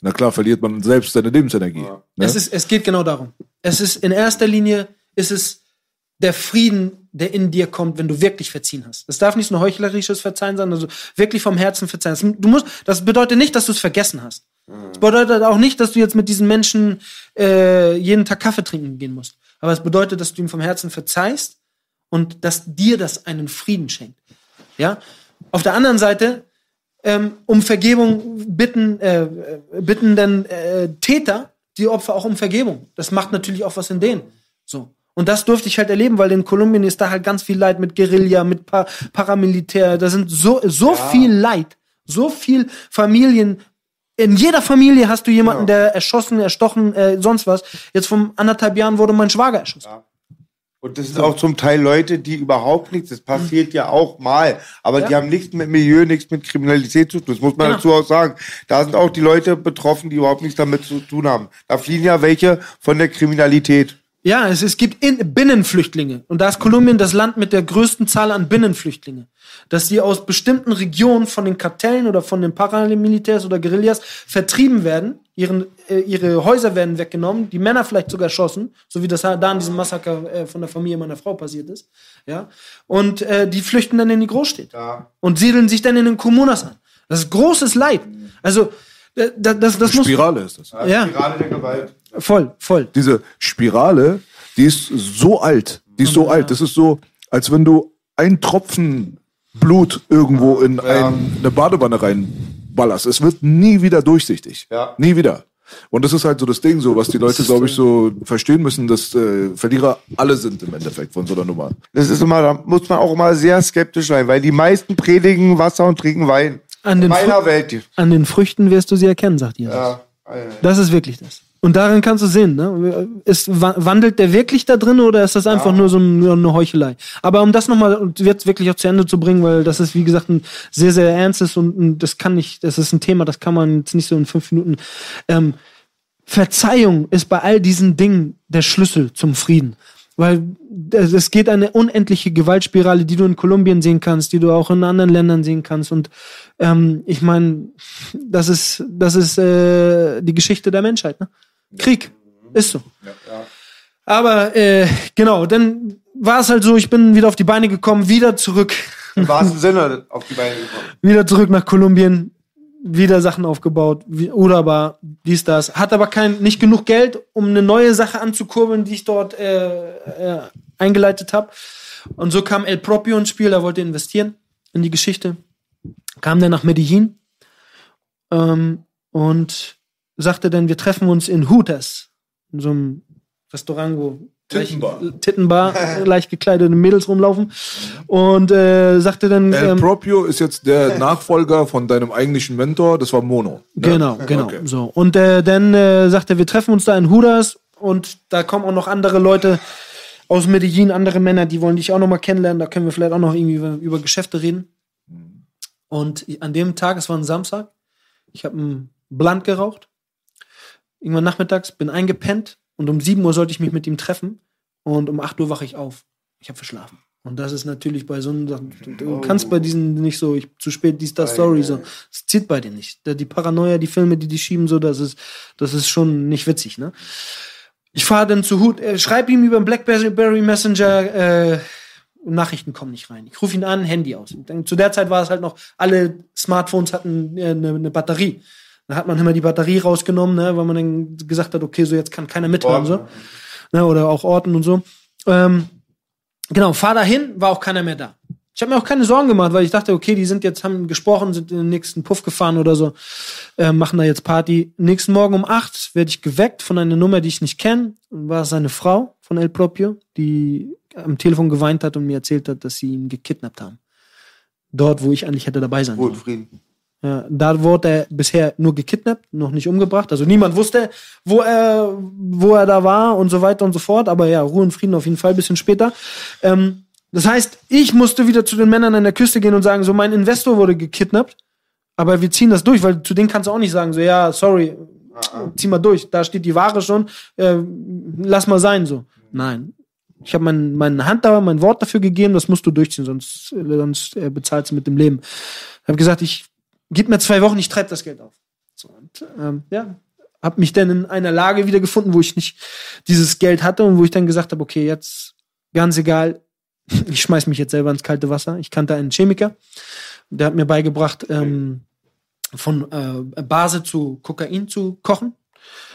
Na klar, verliert man selbst seine Lebensenergie. Ne? Es, ist, es geht genau darum. Es ist in erster Linie ist es der Frieden, der in dir kommt, wenn du wirklich verziehen hast. Das darf nicht so ein heuchlerisches Verzeihen sein, also wirklich vom Herzen verzeihen. Das, du musst, das bedeutet nicht, dass du es vergessen hast. Das bedeutet auch nicht, dass du jetzt mit diesen Menschen äh, jeden Tag Kaffee trinken gehen musst. Aber es bedeutet, dass du ihm vom Herzen verzeihst und dass dir das einen Frieden schenkt. Ja. Auf der anderen Seite ähm, um Vergebung bitten, äh, bitten dann äh, Täter, die Opfer auch um Vergebung. Das macht natürlich auch was in denen. So. Und das durfte ich halt erleben, weil in Kolumbien ist da halt ganz viel Leid mit Guerilla, mit pa Paramilitär. Da sind so, so viel Leid, so viel Familien. In jeder Familie hast du jemanden, der erschossen, erstochen, äh, sonst was. Jetzt vor anderthalb Jahren wurde mein Schwager erschossen. Und das sind auch zum Teil Leute, die überhaupt nichts, das passiert ja auch mal, aber die haben nichts mit Milieu, nichts mit Kriminalität zu tun. Das muss man Genau. dazu auch sagen. Da sind auch die Leute betroffen, die überhaupt nichts damit zu tun haben. Da fliehen ja welche von der Kriminalität. Ja, es, es gibt in, Binnenflüchtlinge. Und da ist Kolumbien das Land mit der größten Zahl an Binnenflüchtlingen. Dass die aus bestimmten Regionen von den Kartellen oder von den Paramilitärs oder Guerillas vertrieben werden. Ihren, äh, ihre Häuser werden weggenommen, die Männer vielleicht sogar erschossen, so wie das da in diesem Massaker äh, von der Familie meiner Frau passiert ist. Ja? Und äh, die flüchten dann in die Großstädte und siedeln sich dann in den Kommunas an. Das ist großes Leid. Also, äh, das, das, das muss. Spirale ist das. Ja, Gerade der Gewalt. voll, voll. diese Spirale, die ist so alt. Die ist so alt. Das ist so, als wenn du ein Tropfen Blut irgendwo in ein, eine Badewanne reinballerst. Es wird nie wieder durchsichtig. Ja. Nie wieder. Und das ist halt so das Ding, so was die Leute, glaube ich, so verstehen müssen, dass äh, Verlierer alle sind im Endeffekt von so einer Nummer. Das ist immer, da muss man auch immer sehr skeptisch sein, weil die meisten predigen Wasser und trinken Wein. An den In meiner Fr- Welt. An den Früchten wirst du sie erkennen, sagt Jesus. Ja. Das ist wirklich das. Und darin kannst du sehen, ne? Ist, wa- wandelt der wirklich da drin oder ist das einfach nur so eine Heuchelei? Aber um das nochmal jetzt wirklich auch zu Ende zu bringen, weil das ist, wie gesagt, ein sehr, sehr ernstes und ein, das kann nicht, das ist ein Thema, das kann man jetzt nicht so in fünf Minuten. Ähm, Verzeihung ist bei all diesen Dingen der Schlüssel zum Frieden. Weil es es geht eine unendliche Gewaltspirale, die du in Kolumbien sehen kannst, die du auch in anderen Ländern sehen kannst. Und ähm, ich meine, das ist, das ist äh, die Geschichte der Menschheit. Ne? Krieg. Ist so. Aber äh, genau, dann war es halt so, ich bin wieder auf die Beine gekommen, wieder zurück, Im wahrsten Sinne auf die Beine gekommen. <laughs> wieder zurück nach Kolumbien, wieder Sachen aufgebaut, wie, oder aber dies, das. Hat aber kein, nicht genug Geld, um eine neue Sache anzukurbeln, die ich dort äh, äh, eingeleitet habe. Und so kam El Propio ins Spiel, er wollte investieren in die Geschichte. Kam dann nach Medellin ähm, und sagte dann, wir treffen uns in Hooters, in so einem Restaurant, wo Tittenbar. leicht- Tittenbar, <laughs> leicht gekleidete Mädels rumlaufen. Und äh, sagte dann, El ähm, Propio ist jetzt der <laughs> Nachfolger von deinem eigentlichen Mentor, das war Mono. ne? Genau, genau. Okay. So. Und äh, dann äh, sagt er, wir treffen uns da in Hudas und da kommen auch noch andere Leute aus Medellin, andere Männer, die wollen dich auch noch mal kennenlernen. Da können wir vielleicht auch noch irgendwie über, über Geschäfte reden. Und an dem Tag, es war ein Samstag, ich habe einen Blunt geraucht. Irgendwann nachmittags, bin eingepennt und um 7 Uhr sollte ich mich mit ihm treffen und um 8 Uhr wache ich auf. Ich habe verschlafen. Und das ist natürlich bei so einem Sachen, du, kannst bei diesen nicht so, ich zu spät dies, das, sorry, so. Es zieht bei dir nicht. Die Paranoia, die Filme, die die schieben, so, das ist, das ist schon nicht witzig, ne? Ich fahre dann zu Hut, äh, schreib ihm über den Blackberry Messenger, äh, Nachrichten kommen nicht rein. Ich rufe ihn an, Handy aus. Dann, zu der Zeit war es halt noch, alle Smartphones hatten äh, eine, eine Batterie. Da hat man immer die Batterie rausgenommen, ne, weil man dann gesagt hat, okay, so jetzt kann keiner mithören, so. Ne, oder auch Orten und so. Ähm, genau, fahr dahin, war auch keiner mehr da. Ich habe mir auch keine Sorgen gemacht, weil ich dachte, okay, die sind jetzt, haben gesprochen, sind in den nächsten Puff gefahren oder so, äh, machen da jetzt Party. Nächsten Morgen um acht werde ich geweckt von einer Nummer, die ich nicht kenne. War seine Frau von El Propio, die am Telefon geweint hat und mir erzählt hat, dass sie ihn gekidnappt haben. Dort, wo ich eigentlich hätte dabei sein Ruhe sollen. und Frieden. Ja, da wurde er bisher nur gekidnappt, noch nicht umgebracht. Also niemand wusste, wo er, wo er da war und so weiter und so fort. Aber ja, Ruhe und Frieden auf jeden Fall ein bisschen später. Ähm, das heißt, ich musste wieder zu den Männern an der Küste gehen und sagen, so mein Investor wurde gekidnappt, aber wir ziehen das durch, weil zu denen kannst du auch nicht sagen, so ja, sorry, zieh mal durch, da steht die Ware schon, äh, lass mal sein, so. Nein. Ich habe mein, meine Hand da, mein Wort dafür gegeben, das musst du durchziehen, sonst, sonst äh, bezahlst du mit dem Leben. Ich habe gesagt, ich gib mir zwei Wochen, ich treibe das Geld auf. So, und, ähm, ja, habe mich dann in einer Lage wieder gefunden, wo ich nicht dieses Geld hatte und wo ich dann gesagt habe, okay, jetzt ganz egal, <laughs> ich schmeiß mich jetzt selber ins kalte Wasser. Ich kannte einen Chemiker, der hat mir beigebracht, ähm, von äh, Base zu Kokain zu kochen.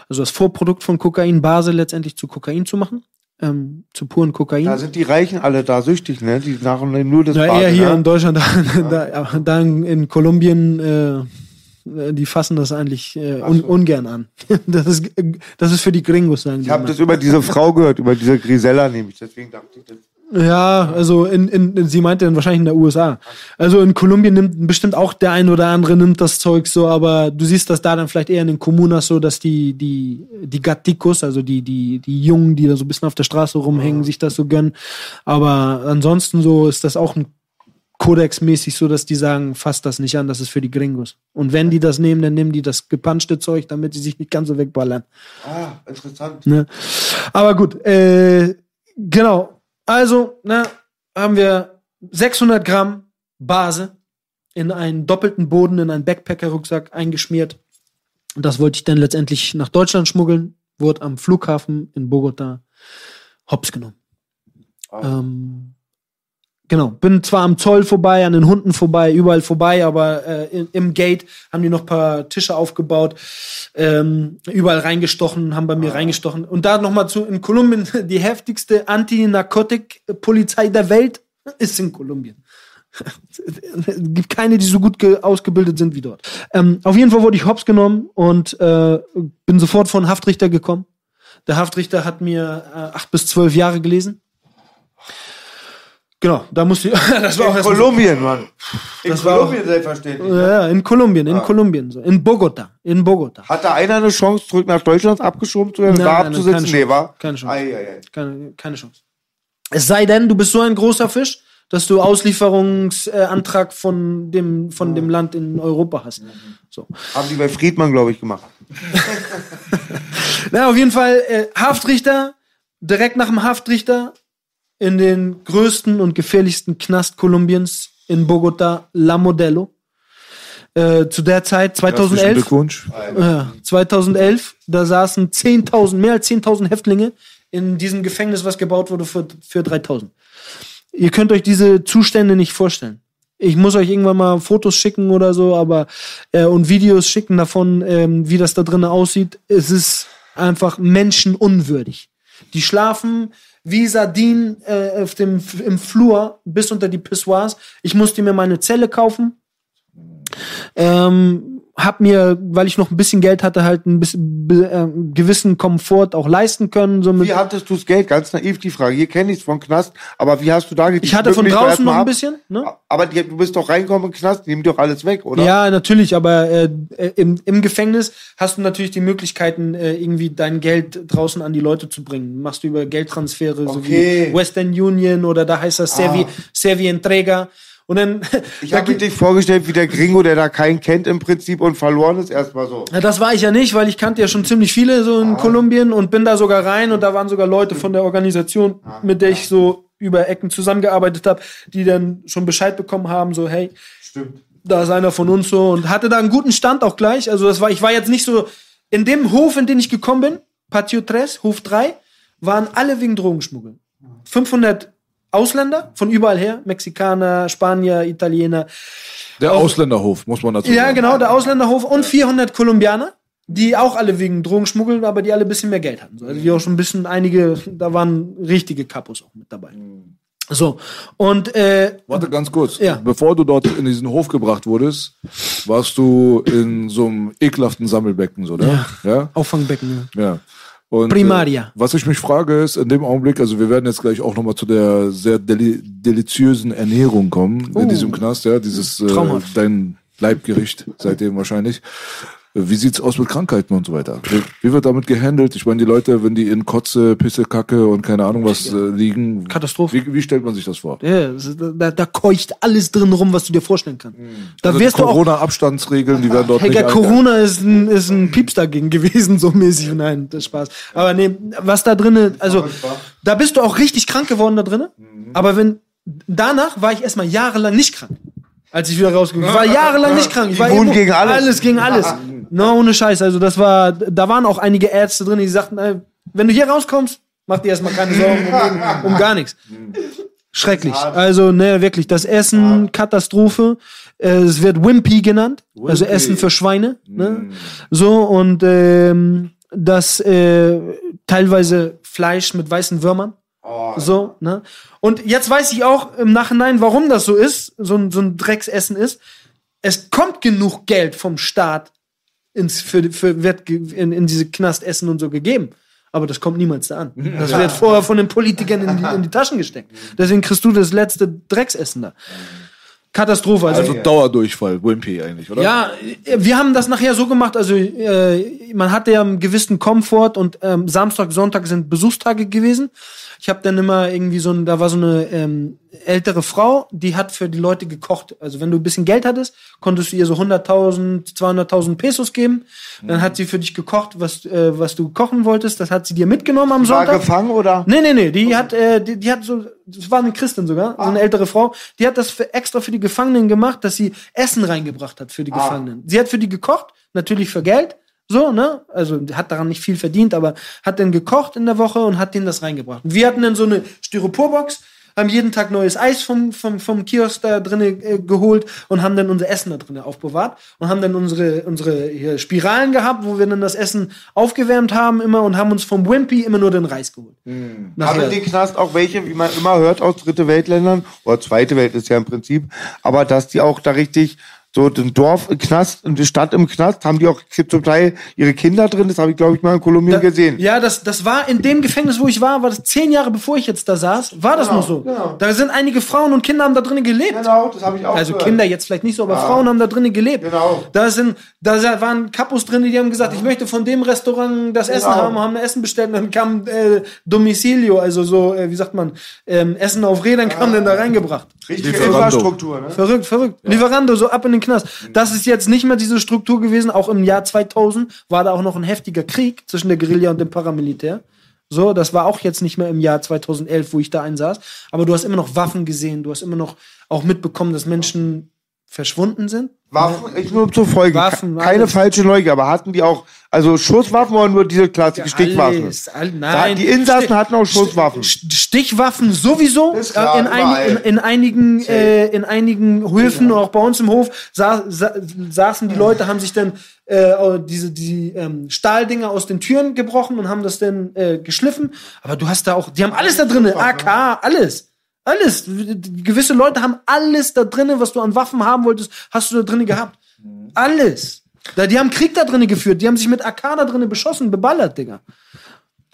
Also das Vorprodukt von Kokain, Base letztendlich zu Kokain zu machen. Ähm, zu puren Kokain. Da sind die Reichen alle da süchtig, ne? Die machen nur das Ja, Bade, eher hier ne? in Deutschland, <laughs> da, da, da in, Kolumbien, äh, die fassen das eigentlich äh, un, ungern an. <laughs> Das ist, das ist für die Gringos, sagen die. Ich habe das über diese Frau gehört, über diese Grisella nämlich. Deswegen dachte ich das. Ja, also in, in, sie meinte dann wahrscheinlich in der USA. Also in Kolumbien nimmt bestimmt auch der ein oder andere nimmt das Zeug so, aber du siehst das da dann vielleicht eher in den Kommunas so, dass die, die, die Gaticos, also die, die, die Jungen, die da so ein bisschen auf der Straße rumhängen, sich das so gönnen. Aber ansonsten so ist das auch ein Kodex-mäßig so, dass die sagen, fasst das nicht an, das ist für die Gringos. Und wenn die das nehmen, dann nehmen die das gepanschte Zeug, damit sie sich nicht ganz so wegballern. Ah, interessant. Ne? Aber gut, äh, genau. Also, ne, haben wir 600 Gramm Base in einen doppelten Boden, in einen Backpacker-Rucksack eingeschmiert. Und das wollte ich dann letztendlich nach Deutschland schmuggeln, wurde am Flughafen in Bogota hops genommen. Ähm, genau, bin zwar am Zoll vorbei, an den Hunden vorbei, überall vorbei, aber äh, im Gate haben die noch ein paar Tische aufgebaut, ähm, überall reingestochen, haben bei mir reingestochen. Und da nochmal zu, in Kolumbien, <laughs> die heftigste Anti-Narkotik-Polizei der Welt ist in Kolumbien. Es <laughs> gibt keine, die so gut ge- ausgebildet sind wie dort. Ähm, auf jeden Fall wurde ich hops genommen und äh, bin sofort vor den Haftrichter gekommen. Der Haftrichter hat mir äh, acht bis zwölf Jahre gelesen. Genau, da musste ich. <laughs> das war auch In so- Kolumbien, Mann. In Das Kolumbien selbstverständlich. Ja, ja, in Kolumbien, in Kolumbien, so. in Bogota, in Bogota. Hat da einer eine Chance, zurück nach Deutschland abgeschoben zu werden, Nein, da nein, abzusitzen? keine Nee, Chance. war? Keine Chance. Ei, ei, ei. Keine, keine Chance. Es sei denn, du bist so ein großer Fisch, dass du Auslieferungsantrag von dem, von dem Land in Europa hast. So. Haben die bei Friedmann, glaube ich, gemacht. <laughs> Na, auf jeden Fall, äh, Haftrichter, direkt nach dem Haftrichter in den größten und gefährlichsten Knast Kolumbiens in Bogota, La Modelo. Äh, zu der Zeit, Herzlichen 2011, Glückwunsch. Ja, 2011, da saßen 10.000, mehr als 10.000 Häftlinge in diesem Gefängnis, was gebaut wurde für, für 3.000. Ihr könnt euch diese Zustände nicht vorstellen. Ich muss euch irgendwann mal Fotos schicken oder so, aber äh, und Videos schicken davon, ähm, wie das da drinnen aussieht. Es ist einfach menschenunwürdig. Die schlafen wie Sardinen äh, auf dem, im Flur bis unter die Pissoirs. Ich musste mir meine Zelle kaufen. Ähm, hab mir, weil ich noch ein bisschen Geld hatte, halt ein bisschen äh, gewissen Komfort auch leisten können. So Wie hattest du das Geld? Ganz naiv die Frage. Hier kenne ich es von Knast, aber wie hast du da ich hatte von draußen noch ein bisschen. Ne? Aber die, du bist doch reingekommen im Knast, die nehmen doch alles weg, oder? Ja, natürlich, aber äh, äh, im, im Gefängnis hast du natürlich die Möglichkeiten, äh, irgendwie dein Geld draußen an die Leute zu bringen. Machst du über Geldtransfere, so Okay. wie Western Union oder da heißt das Servi, Servi Entrega. Und dann, Ich habe <laughs> dich vorgestellt wie der Gringo, der da keinen kennt im Prinzip und verloren ist, erstmal so. Ja, das war ich ja nicht, weil ich kannte ja schon ziemlich viele so in Kolumbien und bin da sogar rein und da waren sogar Leute von der Organisation, mit der ich so über Ecken zusammengearbeitet habe, die dann schon Bescheid bekommen haben, so hey, da ist einer von uns so und hatte da einen guten Stand auch gleich. Also das war, ich war jetzt nicht so in dem Hof, in den ich gekommen bin, Patio 3, Hof 3, waren alle wegen Drogenschmuggel. 500 Ausländer von überall her, Mexikaner, Spanier, Italiener. Der Ausländerhof, muss man dazu Ja, sagen. genau, der Ausländerhof und 400 Kolumbianer, die auch alle wegen Drogenschmuggel, aber die alle ein bisschen mehr Geld hatten. So, Also die auch schon ein bisschen einige, da waren richtige Kapos auch mit dabei. So, und äh, Warte ganz kurz. Ja. Bevor du dort in diesen Hof gebracht wurdest, warst du in so einem ekelhaften Sammelbecken, so, oder? Ja. Auffangbecken. ja. Ja. Und, Primaria. Äh, was ich mich frage ist, in dem Augenblick, also wir werden jetzt gleich auch nochmal zu der sehr deli deliziösen Ernährung kommen in diesem Knast, ja, dieses äh, dein Leibgericht seitdem wahrscheinlich. Wie sieht's aus mit Krankheiten und so weiter? Wie, wie wird damit gehandelt? Ich meine, die Leute, wenn die in Kotze, Pisse, Kacke und keine Ahnung was äh, liegen, Katastrophe. Wie, wie stellt man sich das vor? Ja, da, da keucht alles drin rum, was du dir vorstellen kannst. Da Also wirst. Corona-Abstandsregeln, die werden dort Hey, nicht Corona ist ein, ist ein Pieps dagegen gewesen, so mäßig. Nein, das ist Spaß. Aber nee, was da drinnen, also, da bist du auch richtig krank geworden da drinnen. Aber wenn, danach war ich erstmal jahrelang nicht krank. Als ich wieder rausgekommen bin. Ich war jahrelang nicht krank. Ich war Immun gegen alles. Alles gegen alles. No, ohne Scheiß. Also, das war, da waren auch einige Ärzte drin, die sagten, ey, wenn du hier rauskommst, mach dir erstmal keine Sorgen um, <laughs> um gar nichts. Schrecklich. Also, ne, wirklich, das Essen, Katastrophe. Äh, Es wird Wimpy genannt, also Essen für Schweine. Ne? So, und ähm, das äh, teilweise Fleisch mit weißen Würmern. So, ne? Und jetzt weiß ich auch im Nachhinein, warum das so ist, so ein, so ein Drecksessen ist. Es kommt genug Geld vom Staat ins, für, für, wird in, in diese Knastessen und so gegeben. Aber das kommt niemals da an. <laughs> Das wird vorher von den Politikern in die, in die Taschen gesteckt. <laughs> Deswegen kriegst du das letzte Drecksessen da. Katastrophe. Also, Also Dauerdurchfall, Wimpy eigentlich, oder? ja, wir haben das nachher so gemacht, also äh, man hatte ja einen gewissen Komfort und ähm, Samstag, Sonntag sind Besuchstage gewesen. Ich habe dann immer irgendwie so ein, da war so eine ähm, ältere Frau, die hat für die Leute gekocht. Also wenn du ein bisschen Geld hattest, konntest du ihr so 100.000, 200.000 Pesos geben. Dann hat sie für dich gekocht, was, äh, was du kochen wolltest. Das hat sie dir mitgenommen am War Sonntag. gefangen oder? Nee, nee, nee, die hat, äh, die, die hat so, das war eine Christin sogar, so eine ältere Frau, die hat das für, extra für die Gefangenen gemacht, dass sie Essen reingebracht hat für die Gefangenen. Sie hat für die gekocht, natürlich für Geld, so, ne? Also hat daran nicht viel verdient, aber hat dann gekocht in der Woche und hat denen das reingebracht. Wir hatten dann so eine Styroporbox, haben jeden Tag neues Eis vom, vom, vom Kiosk da drinnen äh, geholt und haben dann unser Essen da drinnen aufbewahrt und haben dann unsere, unsere Spiralen gehabt, wo wir dann das Essen aufgewärmt haben immer und haben uns vom Wimpy immer nur den Reis geholt. Haben Nachher. in den Knast auch welche, wie man immer hört aus dritte Weltländern, oder zweite Welt ist ja im Prinzip, aber dass die auch da richtig so den Dorf im Knast und die Stadt im Knast, haben die auch zum Teil ihre Kinder drin, das habe ich glaube ich mal in Kolumbien gesehen. Ja, das, das war in dem Gefängnis, wo ich war, war das zehn Jahre bevor ich jetzt da saß, war das noch so. genau. Da sind einige Frauen und Kinder haben da drinnen gelebt. Genau, das habe ich auch Also gehört. Kinder jetzt vielleicht nicht so, aber Frauen haben da drinnen gelebt. Genau. Da sind, da waren Kapos drin, die haben gesagt, ich möchte von dem Restaurant das Essen haben, haben ein Essen bestellt und dann kam äh, Domicilio, also so, äh, wie sagt man, ähm, Essen auf Rädern kam dann da reingebracht. Richtige. Infrastruktur, ne? Verrückt, verrückt. Lieferando, so ab in den Knast. Das ist jetzt nicht mehr diese Struktur gewesen. Auch im Jahr 2000 war da auch noch ein heftiger Krieg zwischen der Guerilla und dem Paramilitär. So, das war auch jetzt nicht mehr im Jahr 2011, wo ich da einsaß. Aber du hast immer noch Waffen gesehen. Du hast immer noch auch mitbekommen, dass Menschen verschwunden sind. Waffen, ich nur zur Folge. Waffen, Keine alles. falsche Neugier, aber hatten die auch, also Schusswaffen oder nur diese klassischen Stichwaffen? Alles, all, nein. Die Insassen Stich- hatten auch Schusswaffen. St- Stichwaffen sowieso. Klar, Äh, in, einig, in, in einigen, äh, in einigen Höfen, auch bei uns im Hof, sa sa saßen die Leute, haben sich dann äh, diese die ähm, Stahldinger aus den Türen gebrochen und haben das dann äh, geschliffen. Aber du hast da auch, die haben alles da drin, AK, alles. Alles. Gewisse Leute haben alles da drinnen, was du an Waffen haben wolltest, hast du da drinnen gehabt. Alles. Da, die haben Krieg da drinnen geführt. Die haben sich mit AK da drinnen beschossen, beballert, Digga.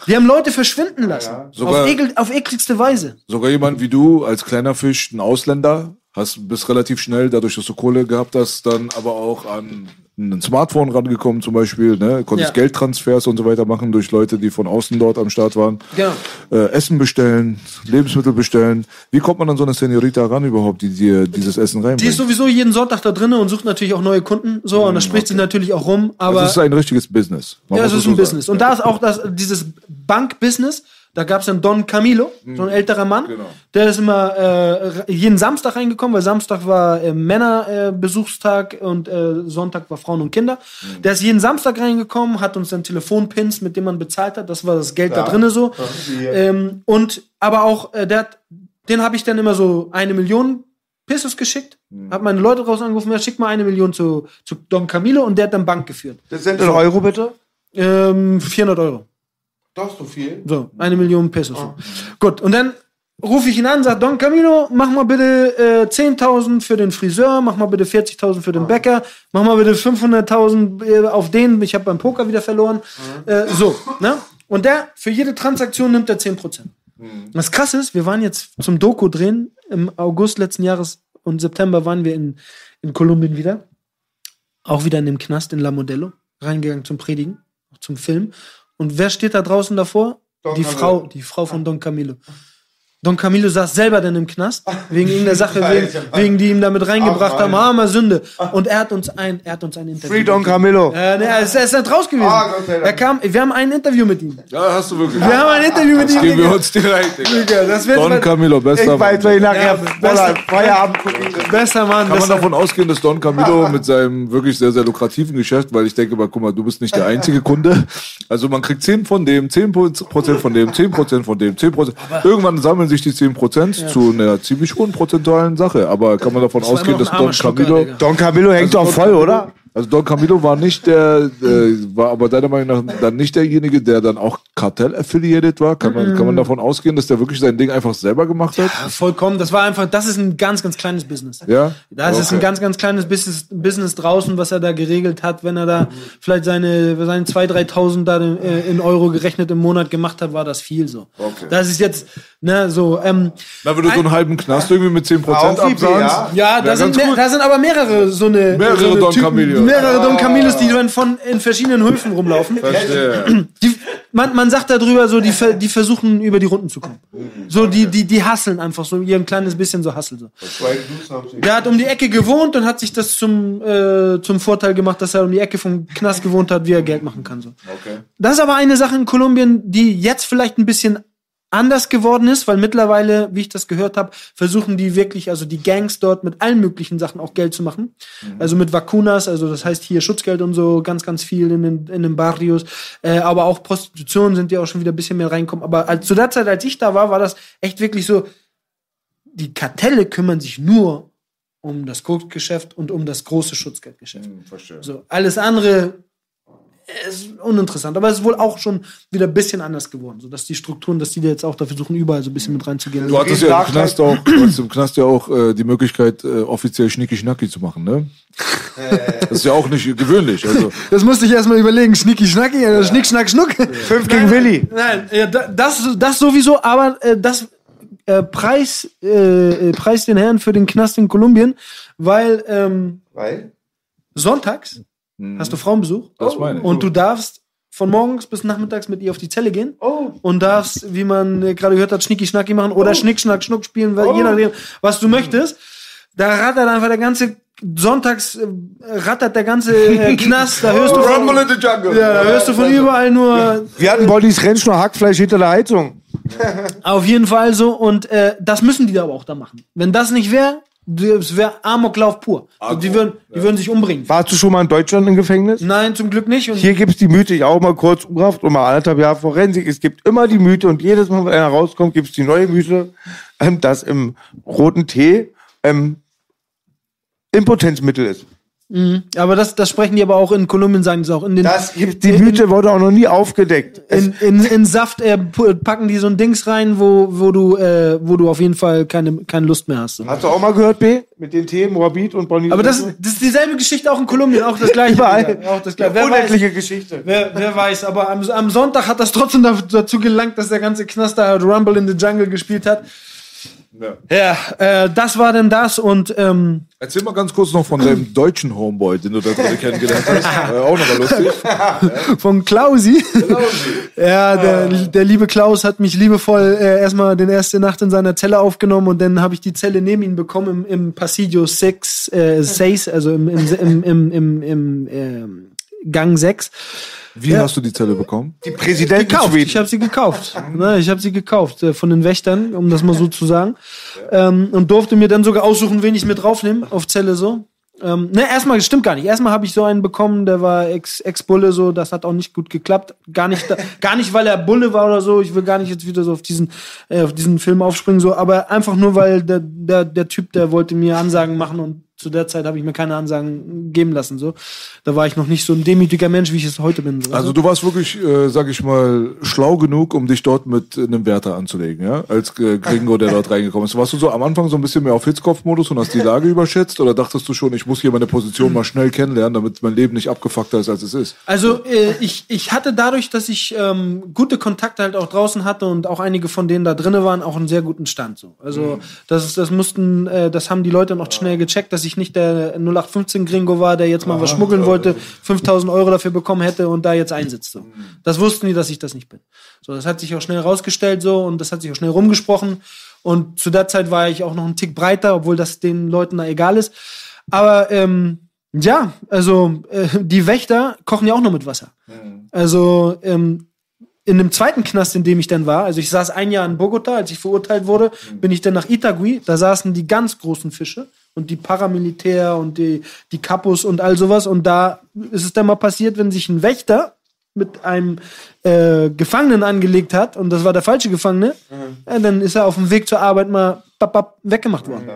Die haben Leute verschwinden lassen. Sogar- auf, ekel, auf ekligste Weise. Sogar jemand wie du als kleiner Fisch, ein Ausländer, hast bist relativ schnell, dadurch, dass du Kohle gehabt hast, dann aber auch an ein Smartphone rangekommen zum Beispiel, ne? konntest Ja. Geldtransfers und so weiter machen durch Leute, die von außen dort am Start waren. Genau. Äh, Essen bestellen, Lebensmittel bestellen. Wie kommt man an so eine Senorita ran überhaupt, die dir dieses Essen Die ist reinbringt? sowieso jeden Sonntag da drinnen und sucht natürlich auch neue Kunden. So, und das spricht sich natürlich auch rum. Aber Also es ist ein richtiges Business. Man ja, es ist so ein sagen. Business. Und da ist auch das, dieses Bankbusiness, Da gab es dann Don Camilo, so ein älterer Mann. Genau. Der ist immer äh, jeden Samstag reingekommen, weil Samstag war äh, Männerbesuchstag äh, und äh, Sonntag war Frauen und Kinder. Der ist jeden Samstag reingekommen, hat uns dann Telefonpins, mit dem man bezahlt hat. Das war das Geld da drinnen so. Ähm, und aber auch, äh, der hat, den habe ich dann immer so eine Million Pesos geschickt. Hab meine Leute raus angerufen, ja, schick mal eine Million zu, zu Don Camilo und der hat dann Bank geführt. Das sind in Euro bitte? Ähm, 400 Euro. Doch, so viel. So, eine Million Pesos. Gut, und dann rufe ich ihn an, sag Don Camilo, mach mal bitte äh, 10.000 für den Friseur, mach mal bitte 40.000 für den Bäcker, mach mal bitte 500.000 äh, auf den, ich habe beim Poker wieder verloren. Äh, so, ne? Und der, für jede Transaktion nimmt er 10%. Was krass ist, wir waren jetzt zum Doku drehen, im August letzten Jahres und September waren wir in, in Kolumbien wieder. Auch wieder in dem Knast in La Modelo, reingegangen zum Predigen, zum Film. Und wer steht da draußen davor? die Camilo. Frau, die Frau von Don Camilo. Don Camilo saß selber dann im Knast, wegen irgendeiner Sache, <laughs> wegen, wegen die ihm damit reingebracht Ach, haben, armer Sünde. Und er hat uns ein, er hat uns ein Interview. Free Don Camillo. Äh, er ist, er ist nicht raus gewesen. Ah, Gott sei Dank. er kam, wir haben ein Interview mit ihm. Ja, hast du wirklich. Wir haben ein Interview mit ihm. Geben wir uns direkt, Digga. Das wird Don Camilo, bester Ich Mann. weiß, weil ich nachher Ja, besser- Feierabend gucken. Besser Mann, Kann man besser. davon ausgehen, dass Don Camilo <laughs> mit seinem wirklich sehr, sehr lukrativen Geschäft, weil ich denke mal, guck mal, du bist nicht der einzige Kunde. Also man kriegt 10 von dem, 10% von dem, 10% von dem, 10%. Irgendwann sammeln sich die 10% zu einer ziemlich hohen prozentualen Sache. Aber kann man davon immer ausgehen, dass Don. Digga. Don Camillo hängt doch voll, oder? Also Don Camilo war nicht der, äh, war aber deiner Meinung nach dann nicht derjenige, der dann auch Kartell-affiliated war. Kann man, kann man davon ausgehen, dass der wirklich sein Ding einfach selber gemacht hat? Ja, vollkommen. Das war einfach, das ist ein ganz, ganz kleines Business. Ja? Das ist ein Okay. ganz, ganz kleines Business, Business draußen, was er da geregelt hat. Wenn er da vielleicht seine, seine 2.000, 3.000 da äh, in Euro gerechnet im Monat gemacht hat, war das viel so. Okay. Das ist jetzt, ne, so, ähm, Na, wenn du so einen halben Knast irgendwie mit 10% Auf wie viel, absahnst. ja? ja, da sind, mehr, da sind aber mehrere so eine Mehrere so eine Don Camillos. mehrere Don Camillos, die dann von in verschiedenen Höfen rumlaufen. Verstehe. Die, man, man sagt darüber so, die, die versuchen über die Runden zu kommen. So, die, die, die hasseln einfach so, ihr ein kleines bisschen so hasseln so. Der hat um die Ecke gewohnt und hat sich das zum, äh, zum Vorteil gemacht, dass er um die Ecke vom Knast gewohnt hat, wie er Geld machen kann. So. Okay. Das ist aber eine Sache in Kolumbien, die jetzt vielleicht ein bisschen anders geworden ist, weil mittlerweile, wie ich das gehört habe, versuchen die wirklich, also die Gangs dort mit allen möglichen Sachen auch Geld zu machen. Also mit Vacunas, also das heißt hier Schutzgeld und so, ganz, ganz viel in den, in den Barrios. Äh, aber auch Prostitution sind ja auch schon wieder ein bisschen mehr reinkommen. Aber als, zu der Zeit, als ich da war, war das echt wirklich so, die Kartelle kümmern sich nur um das Koksgeschäft und um das große Schutzgeldgeschäft. Verstehe. So, alles andere ist uninteressant. Aber es ist wohl auch schon wieder ein bisschen anders geworden. So, dass die Strukturen, dass die da jetzt auch da versuchen, überall so ein bisschen mit reinzugehen. Du hattest ja im Knast auch, du hattest im Knast ja auch äh, die Möglichkeit, äh, offiziell Schnicki-Schnacki zu machen, ne? Das ist ja auch nicht gewöhnlich. Also, <laughs> Das musste ich erstmal überlegen. Schnicki, Schnacki, oder Schnick, Schnack, Schnuck. Fünf gegen Willi. Nein, ja, da- das, das sowieso, aber äh, das äh, Preis, äh, äh, Preis den Herrn für den Knast in Kolumbien, weil ähm, Weil? sonntags hast du Frauenbesuch Das meine ich. und du darfst von morgens bis nachmittags mit ihr auf die Zelle gehen Oh. und darfst, wie man äh, gerade gehört hat, Schnicki Schnacki machen oder Schnick Schnack Schnuck spielen, weil je nachdem, was du möchtest. Da rattert einfach der ganze Sonntags äh, rattert der ganze äh, <laughs> Knast, da hörst du von, Rumble in the Jungle. ja, da hörst du von überall nur Wir hatten Bodies Rentsch nur Hackfleisch hinter der Heizung. auf jeden Fall so und äh, das müssen die da aber auch da machen. Wenn das nicht wäre, das wäre Amoklauf pur. Also die würden, die würden sich umbringen. Warst du schon mal in Deutschland im Gefängnis? Nein, zum Glück nicht. Und Hier gibt's die Mythe, ich auch mal kurz umhaft und mal anderthalb Jahre Forensik. Es gibt immer die Mythe und jedes Mal, wenn einer rauskommt, gibt's die neue Mythe, ähm, dass im roten Tee ähm, Impotenzmittel ist. Aber das, das sprechen die aber auch in Kolumbien, sagen sie auch. In den, Das gibt, die Mythe wurde auch noch nie aufgedeckt. In, in, in Saft äh, packen die so ein Dings rein, wo, wo du, äh, wo du auf jeden Fall keine, keine Lust mehr hast. Hast du auch mal gehört, B? Mit den Themen Moabit und Bonnie. Aber das, das ist dieselbe Geschichte auch in Kolumbien, auch das gleiche. Überall. Auch das gleiche. Wer weiß, Geschichte. wer, wer weiß, aber am, am Sonntag hat das trotzdem da- dazu gelangt, dass der ganze Knast da halt Rumble in the Jungle gespielt hat. Ja. Ja, äh, das war denn das und ähm, Erzähl mal ganz kurz noch von deinem deutschen Homeboy, den du da drin <laughs> kennengelernt hast. Äh, auch nochmal lustig. <laughs> von Klausi. ja, der, der liebe Klaus hat mich liebevoll äh, erstmal den erste Nacht in seiner Zelle aufgenommen und dann habe ich die Zelle neben ihn bekommen im, im Pasillo 6, äh, 6, also im, im, im, im, im, im ähm, Gang 6. Wie Ja. hast du die Zelle bekommen? Die Präsidentin gekauft. Ich habe sie gekauft. Ne, ich habe sie gekauft äh, von den Wächtern, um das mal so zu sagen. Ähm, und durfte mir dann sogar aussuchen, wen ich mit draufnehme auf Zelle so. Ähm, ne, erstmal, das stimmt gar nicht. Erstmal habe ich so einen bekommen, der war Ex- Ex-Bulle, so, das hat auch nicht gut geklappt. Gar nicht, <laughs> gar nicht, weil er Bulle war oder so. Ich will gar nicht jetzt wieder so auf diesen, äh, auf diesen Film aufspringen, so, aber einfach nur, weil der, der, der Typ, der wollte mir Ansagen machen und zu der Zeit habe ich mir keine Ansagen geben lassen, so. Da war ich noch nicht so ein demütiger Mensch, wie ich es heute bin. So. Also du warst wirklich, äh, sag ich mal, schlau genug, um dich dort mit einem Wärter anzulegen, ja? Als äh, Gringo, der dort reingekommen ist. Warst du so am Anfang so ein bisschen mehr auf Hitzkopf-Modus und hast die Lage überschätzt? Oder dachtest du schon, ich muss hier meine Position mal schnell kennenlernen, damit mein Leben nicht abgefuckter ist, als es ist? Also äh, ich, ich hatte dadurch, dass ich ähm, gute Kontakte halt auch draußen hatte und auch einige von denen da drinnen waren, auch einen sehr guten Stand. So. Also das, ist- das mussten, äh, das haben die Leute noch schnell gecheckt, dass ich nicht der 0815 Gringo war, der jetzt mal was schmuggeln wollte, 5000 Euro dafür bekommen hätte und da jetzt einsitzt. So. Das wussten die, dass ich das nicht bin. So, das hat sich auch schnell rausgestellt so und das hat sich auch schnell rumgesprochen. Und zu der Zeit war ich auch noch einen Tick breiter, obwohl das den Leuten da egal ist. Aber ähm, ja, also äh, die Wächter kochen ja auch nur mit Wasser. Also ähm, in dem zweiten Knast, in dem ich dann war, also ich saß ein Jahr in Bogota, als ich verurteilt wurde, bin ich dann nach Itagui, da saßen die ganz großen Fische und die Paramilitär und die, die Kapus und all sowas. Und da ist es dann mal passiert, wenn sich ein Wächter mit einem äh, Gefangenen angelegt hat und das war der falsche Gefangene, ja, dann ist er auf dem Weg zur Arbeit mal bap, bap, weggemacht worden.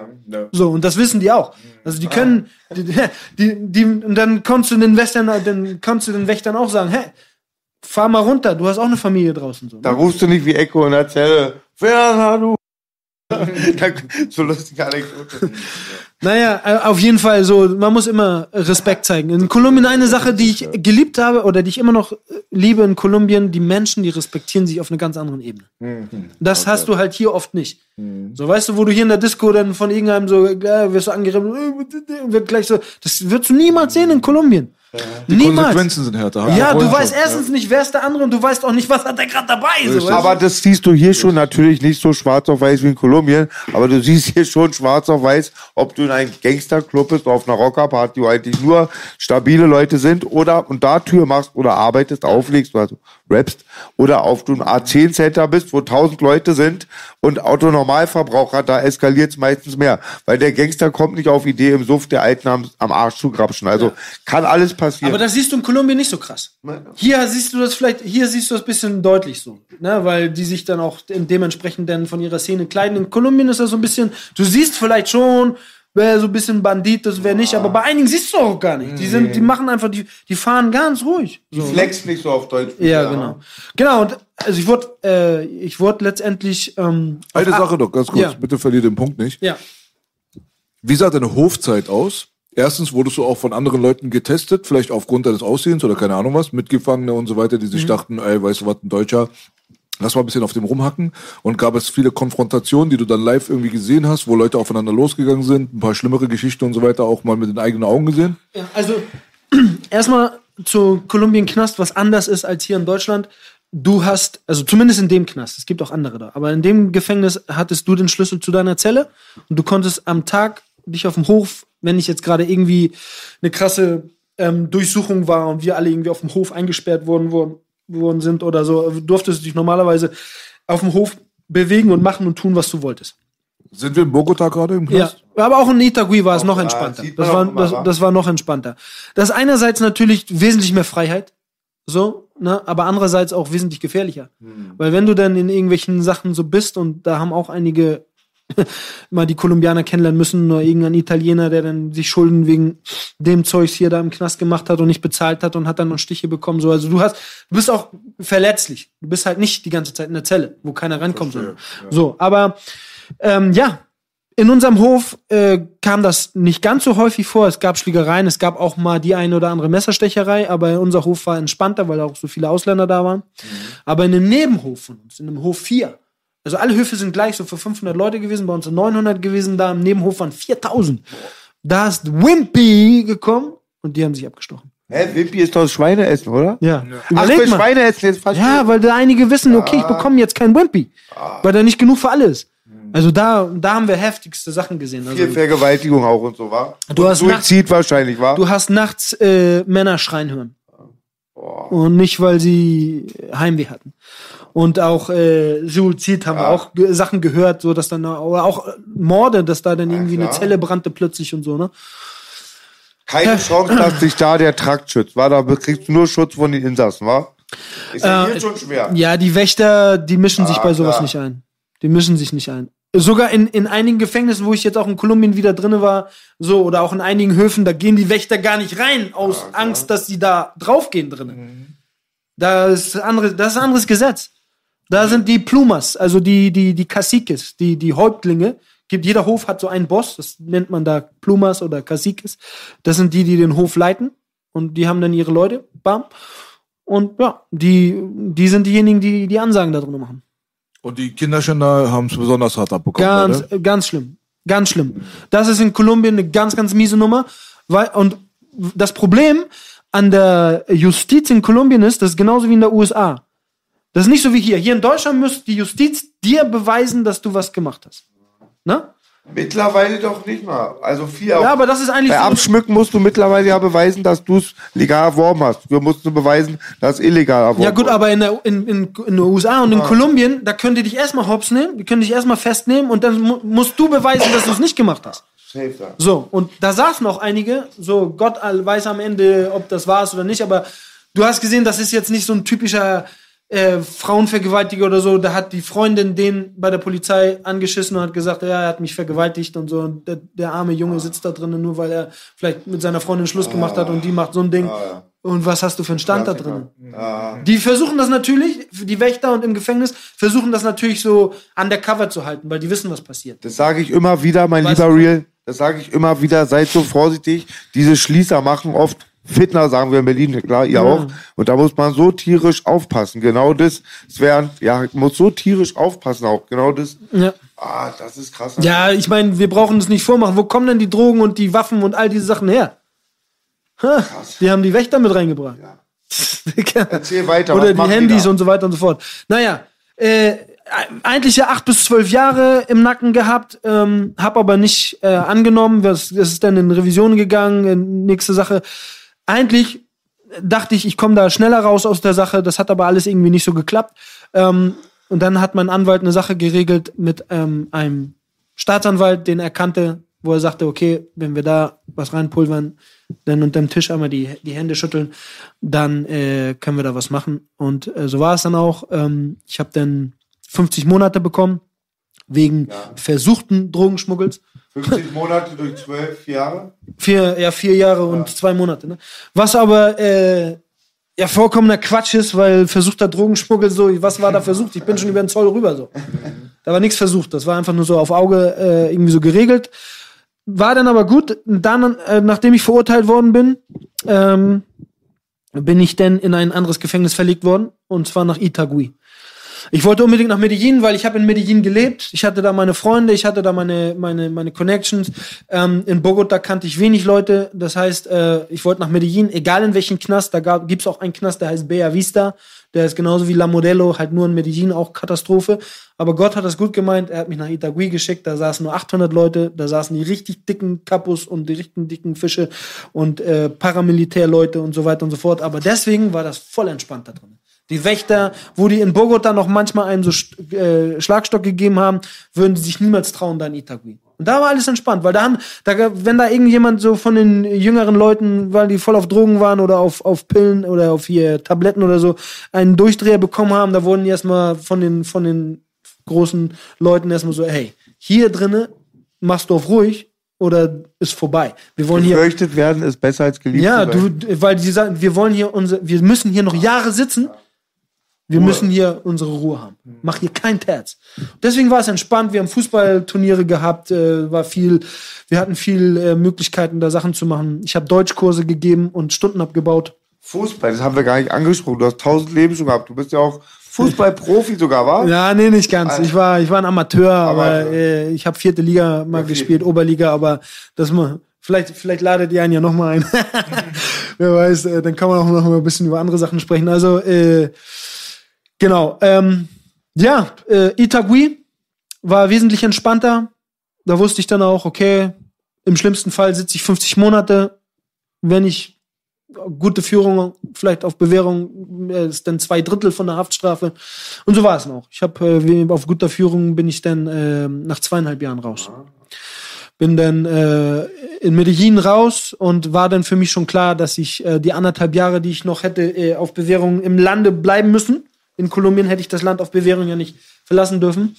So, und das wissen die auch. Also die können, die, <laughs> die, die, und dann kannst du den Western, dann kannst du den Wächtern auch sagen, hey, fahr mal runter, du hast auch eine Familie draußen. So. Da rufst du nicht wie Echo in der Zelle. <laughs> So lustige Anekdote. Naja, äh, auf jeden Fall so, man muss immer Respekt zeigen. In Kolumbien eine Sache, die ich geliebt habe oder die ich immer noch äh, liebe in Kolumbien, die Menschen, die respektieren sich auf einer ganz anderen Ebene. Das hast du halt hier oft nicht. So, weißt du, wo du hier in der Disco dann von irgendeinem so, äh, wirst du angeredet, äh, wird gleich so, das wirst du niemals sehen in Kolumbien. Niemals. Konsequenzen sind härter. Haben wir Ja, du weißt erstens nicht, wer ist der andere und du weißt auch nicht, was hat der gerade dabei. So? Aber das siehst du hier schon natürlich nicht so schwarz auf weiß wie in Kolumbien, aber du siehst hier schon schwarz auf weiß, ob du in einem Gangsterclub bist, auf einer Rockerparty, wo eigentlich nur stabile Leute sind oder und da Tür machst oder arbeitest, auflegst, also rappst oder auf du ein A10-Center bist, wo tausend Leute sind und Autonormalverbraucher, da eskaliert es meistens mehr, weil der Gangster kommt nicht auf Idee, im Suff der Alten am, am Arsch zu grapschen. Also kann alles passieren. Aber das siehst du in Kolumbien nicht so krass. Hier siehst du das vielleicht, hier siehst du das bisschen deutlich so, ne, weil die sich dann auch de- dementsprechend dann von ihrer Szene kleiden. In Kolumbien ist das so ein bisschen, du siehst vielleicht schon, wer so ein bisschen Bandit ist, wer nicht, aber bei einigen siehst du auch gar nicht. Die sind, die machen einfach, die, die fahren ganz ruhig. So. Flex nicht so auf Deutsch. Ja, genau. Genau, und also ich wurde, äh, ich wurde letztendlich, ähm, Eine Sache noch, ganz kurz. Ja. Bitte verlier den Punkt nicht. Ja. Wie sah deine Hofzeit aus? Erstens wurdest du auch von anderen Leuten getestet, vielleicht aufgrund deines Aussehens oder keine Ahnung was, Mitgefangene und so weiter, die Mhm. sich dachten, ey, weißt du was, ein Deutscher, lass mal ein bisschen auf dem rumhacken. Und gab es viele Konfrontationen, die du dann live irgendwie gesehen hast, wo Leute aufeinander losgegangen sind, ein paar schlimmere Geschichten und so weiter, auch mal mit den eigenen Augen gesehen? Ja, also <clears throat> erstmal zu Kolumbien Knast, was anders ist als hier in Deutschland. Du hast, also zumindest in dem Knast, es gibt auch andere da, aber in dem Gefängnis hattest du den Schlüssel zu deiner Zelle und du konntest am Tag dich auf dem Hof, wenn nicht jetzt gerade irgendwie eine krasse ähm, Durchsuchung war und wir alle irgendwie auf dem Hof eingesperrt worden, worden, worden sind oder so, durftest du dich normalerweise auf dem Hof bewegen und machen und tun, was du wolltest. Sind wir in Bogota gerade im Ja, Knast? aber auch in Itagui war es noch entspannter. Das auch war, das, das war noch entspannter. Das ist einerseits natürlich wesentlich mehr Freiheit, so, ne, aber andererseits auch wesentlich gefährlicher. Weil wenn du dann in irgendwelchen Sachen so bist und da haben auch einige <laughs> mal die Kolumbianer kennenlernen müssen oder irgendein Italiener, der dann sich Schulden wegen dem Zeugs hier da im Knast gemacht hat und nicht bezahlt hat und hat dann noch Stiche bekommen. So, also du hast, du bist auch verletzlich. Du bist halt nicht die ganze Zeit in der Zelle, wo keiner rankommt. So, so aber ähm, ja, in unserem Hof äh, kam das nicht ganz so häufig vor. Es gab Schlägereien, es gab auch mal die eine oder andere Messerstecherei, aber unser Hof war entspannter, weil auch so viele Ausländer da waren. Aber in einem Nebenhof von uns, in einem Hof 4, also alle Höfe sind gleich, so für 500 Leute gewesen, bei uns sind 900 gewesen, da im Nebenhof waren 4000. Da ist Wimpy gekommen und die haben sich abgestochen. Hä, Wimpi ist doch Schweineessen, oder? Ja. Ach, Überleg für mal. Schweineessen jetzt fast. Ja, weil da einige wissen, okay, ich bekomme jetzt kein Wimpy, weil da nicht genug für alle ist. Also da, da haben wir heftigste Sachen gesehen. Also, Viel Vergewaltigung auch und so, war. Du hast Suizid wahrscheinlich, war. Du hast nachts äh, Männer schreien hören. Und nicht, weil sie Heimweh hatten. Und auch äh, Suizid haben wir auch ge Sachen gehört, so dass dann oder auch äh, Morde, dass da dann irgendwie eine klar. Zelle brannte plötzlich und so, ne? Keine Chance, dass sich da der Trakt schützt. War da kriegst du nur Schutz von den Insassen, wa? Ist ja Äh, hier schon schwer. Ja, die Wächter, die mischen sich Ah, bei sowas klar. nicht ein. Die mischen sich nicht ein. Sogar in, in einigen Gefängnissen, wo ich jetzt auch in Kolumbien wieder drinne war, so, oder auch in einigen Höfen, da gehen die Wächter gar nicht rein, aus Angst, dass sie da draufgehen drinnen. Da ist andere, das ist ein anderes Gesetz. Da sind die Plumas, also die, die, die Caciques, die, die Häuptlinge. Gibt, jeder Hof hat so einen Boss, das nennt man da Plumas oder Caciques. Das sind die, die den Hof leiten. Und die haben dann ihre Leute, bam. Und ja, die, die sind diejenigen, die die Ansagen da drin machen. Und die Kinderschänder haben es besonders hart abbekommen. Ganz, oder? ganz schlimm. Ganz schlimm. Das ist in Kolumbien eine ganz, ganz miese Nummer. Weil, und das Problem an der Justiz in Kolumbien ist, das ist genauso wie in der USA. Das ist nicht so wie hier. Hier in Deutschland müsste die Justiz dir beweisen, dass du was gemacht hast. Ne? Mittlerweile doch nicht mal. Also viel Ja, aber das ist eigentlich Bei so. Abschmücken musst du mittlerweile ja beweisen, dass du es legal erworben hast. Wir mussten beweisen, dass es illegal erworben Ja gut, aber in, der, in, in, in den USA und in Kolumbien, da können die dich erstmal hops nehmen, die können dich erstmal festnehmen und dann mu musst du beweisen, dass du es nicht gemacht hast. So, und da saßen auch einige, so Gott weiß am Ende, ob das war es oder nicht, aber du hast gesehen, das ist jetzt nicht so ein typischer äh, Frauenvergewaltiger oder so. Da hat die Freundin den bei der Polizei angeschissen und hat gesagt, ja, er hat mich vergewaltigt und so. Und der, der arme Junge sitzt da drinnen, nur weil er vielleicht mit seiner Freundin Schluss gemacht hat und die macht so ein Ding. Und was hast du für einen Stand da drin? Die versuchen das natürlich, die Wächter und im Gefängnis versuchen das natürlich so undercover zu halten, weil die wissen, was passiert. Das sage ich immer wieder, mein Weißt lieber Real. Das sage ich immer wieder. Seid so vorsichtig. Diese Schließer machen oft Fitner, sagen wir in Berlin, klar, ihr auch. Und da muss man so tierisch aufpassen. Genau das. Es wären, ja, muss so tierisch aufpassen auch. Genau das. Ja. Ah, das ist krass. Ja, ich meine, wir brauchen das nicht vormachen. Wo kommen denn die Drogen und die Waffen und all diese Sachen her? Ha, die haben die Wächter mit reingebracht. <laughs> Erzähl weiter. Oder die Handys da? und so weiter und so fort. Naja, äh, eigentlich ja acht bis zwölf Jahre im Nacken gehabt, ähm, hab aber nicht äh, angenommen. Das, das ist dann in Revision gegangen, äh, nächste Sache. Eigentlich dachte ich, ich komme da schneller raus aus der Sache. Das hat aber alles irgendwie nicht so geklappt. Ähm, und dann hat mein Anwalt eine Sache geregelt mit ähm, einem Staatsanwalt, den er kannte, wo er sagte, okay, wenn wir da was reinpulvern, dann unterm Tisch einmal die, die Hände schütteln, dann äh, können wir da was machen. Und äh, so war es dann auch. Ähm, ich habe dann 50 Monate bekommen wegen versuchten Drogenschmuggels. 50 Monate durch 12 Jahre. Vier, ja, vier Jahre und zwei Monate. Ne? Was aber äh, ja vollkommener Quatsch ist, weil versuchter Drogenschmuggel so, was war da versucht? Ich bin schon über den Zoll rüber so. Da war nichts versucht. Das war einfach nur so auf Auge äh, irgendwie so geregelt. War dann aber gut. Dann, äh, nachdem ich verurteilt worden bin, ähm, bin ich dann in ein anderes Gefängnis verlegt worden und zwar nach Itagüí. Ich wollte unbedingt nach Medellin, weil ich habe in Medellin gelebt. Ich hatte da meine Freunde, ich hatte da meine meine meine Connections. Ähm, in Bogota kannte ich wenig Leute. Das heißt, äh, ich wollte nach Medellin, egal in welchen Knast. Da gab, gibt's auch einen Knast, der heißt Bella Vista. Der ist genauso wie La Modelo, halt nur in Medellin auch Katastrophe. Aber Gott hat das gut gemeint. Er hat mich nach Itagüí geschickt. Da saßen nur 800 Leute. Da saßen die richtig dicken Kapus und die richtig dicken Fische und äh, Paramilitärleute und so weiter und so fort. Aber deswegen war das voll entspannt da drin. Die Wächter, wo die in Bogota noch manchmal einen so äh, Schlagstock gegeben haben, würden die sich niemals trauen, da in Itagüí. Und da war alles entspannt, weil da haben, da, wenn da irgendjemand so von den jüngeren Leuten, weil die voll auf Drogen waren oder auf, auf Pillen oder auf hier Tabletten oder so, einen Durchdreher bekommen haben, da wurden die erstmal von den, von den großen Leuten erstmal so, hey, hier drinne machst du auf ruhig oder ist vorbei. Wir wollen hier, Gefürchtet werden ist besser als geliebt ja, du, weil die sagen, wir wollen hier unsere, wir müssen hier noch Jahre sitzen. Wir müssen hier unsere Ruhe haben. Mach hier kein Terz. Deswegen war es entspannt. Wir haben Fußballturniere gehabt, äh, war viel, wir hatten viel äh, Möglichkeiten, da Sachen zu machen. Ich habe Deutschkurse gegeben und Stunden abgebaut. Fußball, das haben wir gar nicht angesprochen. Du hast tausend Leben schon gehabt. Du bist ja auch Fußballprofi sogar, war? Ja, nee, nicht ganz. Ich war, ich war ein Amateur, aber Amateur. äh, ich habe vierte Liga mal gespielt, Oberliga, aber das mal. Vielleicht, vielleicht ladet ihr einen ja noch mal ein. <laughs> Wer weiß, äh, dann kann man auch noch mal ein bisschen über andere Sachen sprechen. Also, äh, genau. Ähm, ja, äh, Itagüí war wesentlich entspannter. Da wusste ich dann auch, okay, im schlimmsten Fall sitze ich 50 Monate. Wenn ich gute Führung, vielleicht auf Bewährung äh, ist dann zwei Drittel von der Haftstrafe. Und so war es noch. Ich habe äh, auf guter Führung bin ich dann äh, nach zweieinhalb Jahren raus. Bin dann äh, in Medellin raus und war dann für mich schon klar, dass ich äh, die anderthalb Jahre, die ich noch hätte äh, auf Bewährung im Lande bleiben müssen. In Kolumbien hätte ich das Land auf Bewährung ja nicht verlassen dürfen.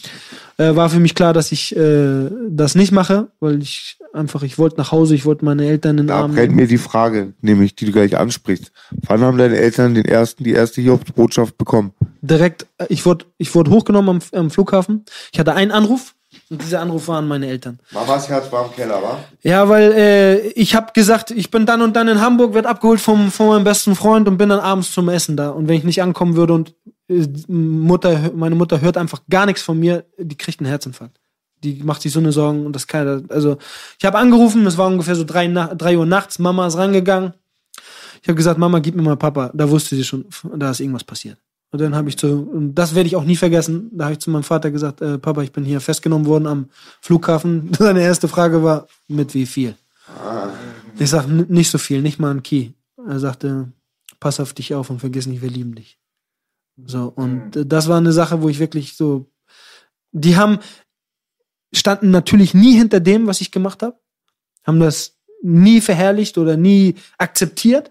Äh, war für mich klar, dass ich äh, das nicht mache, weil ich einfach, ich wollte nach Hause, ich wollte meine Eltern in den Da Arm brennt nehmen. mir die Frage, nämlich, die du gleich ansprichst. Wann haben deine Eltern den ersten, die erste Hiobsbotschaft bekommen? direkt, äh, ich wurde ich wurde hochgenommen am, am Flughafen. Ich hatte einen Anruf und dieser Anruf waren meine Eltern. Mamas Herz war im Keller, wa? Ja, weil äh, ich habe gesagt, ich bin dann und dann in Hamburg, werd abgeholt vom, von meinem besten Freund und bin dann abends zum Essen da. Und wenn ich nicht ankommen würde und Mutter, meine Mutter hört einfach gar nichts von mir, die kriegt einen Herzinfarkt. Die macht sich so eine Sorgen und das kann also ich habe angerufen, es war ungefähr so drei, drei Uhr nachts, Mama ist rangegangen. Ich habe gesagt, Mama, gib mir mal Papa. Da wusste sie schon, da ist irgendwas passiert. Und dann habe ich zu, und das werde ich auch nie vergessen, da habe ich zu meinem Vater gesagt, äh, Papa, ich bin hier festgenommen worden am Flughafen. <laughs> Seine erste Frage war, mit wie viel? Ich sag "N- nicht so viel, nicht mal ein Key. Er sagte, pass auf dich auf und vergiss nicht, wir lieben dich. So, und äh, das war eine Sache, wo ich wirklich so, die haben, standen natürlich nie hinter dem, was ich gemacht habe, haben das nie verherrlicht oder nie akzeptiert,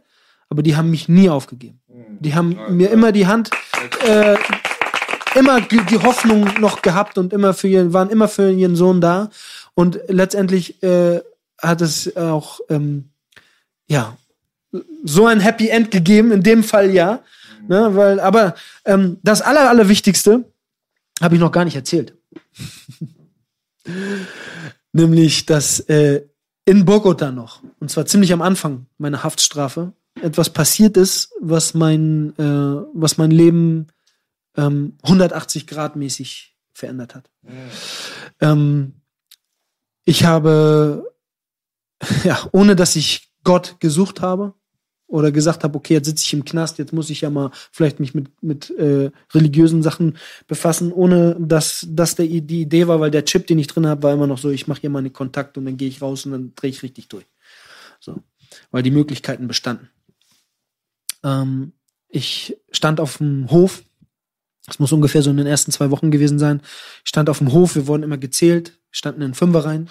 aber die haben mich nie aufgegeben. Die haben mir immer die Hand, äh, immer die, die Hoffnung noch gehabt und immer für ihren, waren immer für ihren Sohn da. Und letztendlich äh, hat es auch ähm, ja so ein Happy End gegeben, in dem Fall ja. Ne, weil, aber ähm, das Aller, Allerwichtigste habe ich noch gar nicht erzählt. <laughs> Nämlich, dass äh, in Bogota noch, und zwar ziemlich am Anfang meiner Haftstrafe, etwas passiert ist, was mein, äh, was mein Leben ähm, 180 Grad mäßig verändert hat. Ähm, ich habe, <laughs> ja, ohne dass ich Gott gesucht habe oder gesagt habe, okay, jetzt sitze ich im Knast, jetzt muss ich ja mal vielleicht mich mit, mit äh, religiösen Sachen befassen, ohne dass das der, die Idee war, weil der Chip, den ich drin habe, war immer noch so, ich mache hier meine Kontakte und dann gehe ich raus und dann drehe ich richtig durch. So. Weil die Möglichkeiten bestanden. Ähm, ich stand auf dem Hof. Es muss ungefähr so in den ersten zwei Wochen gewesen sein. Ich stand auf dem Hof, wir wurden immer gezählt, standen in Fünferreihen.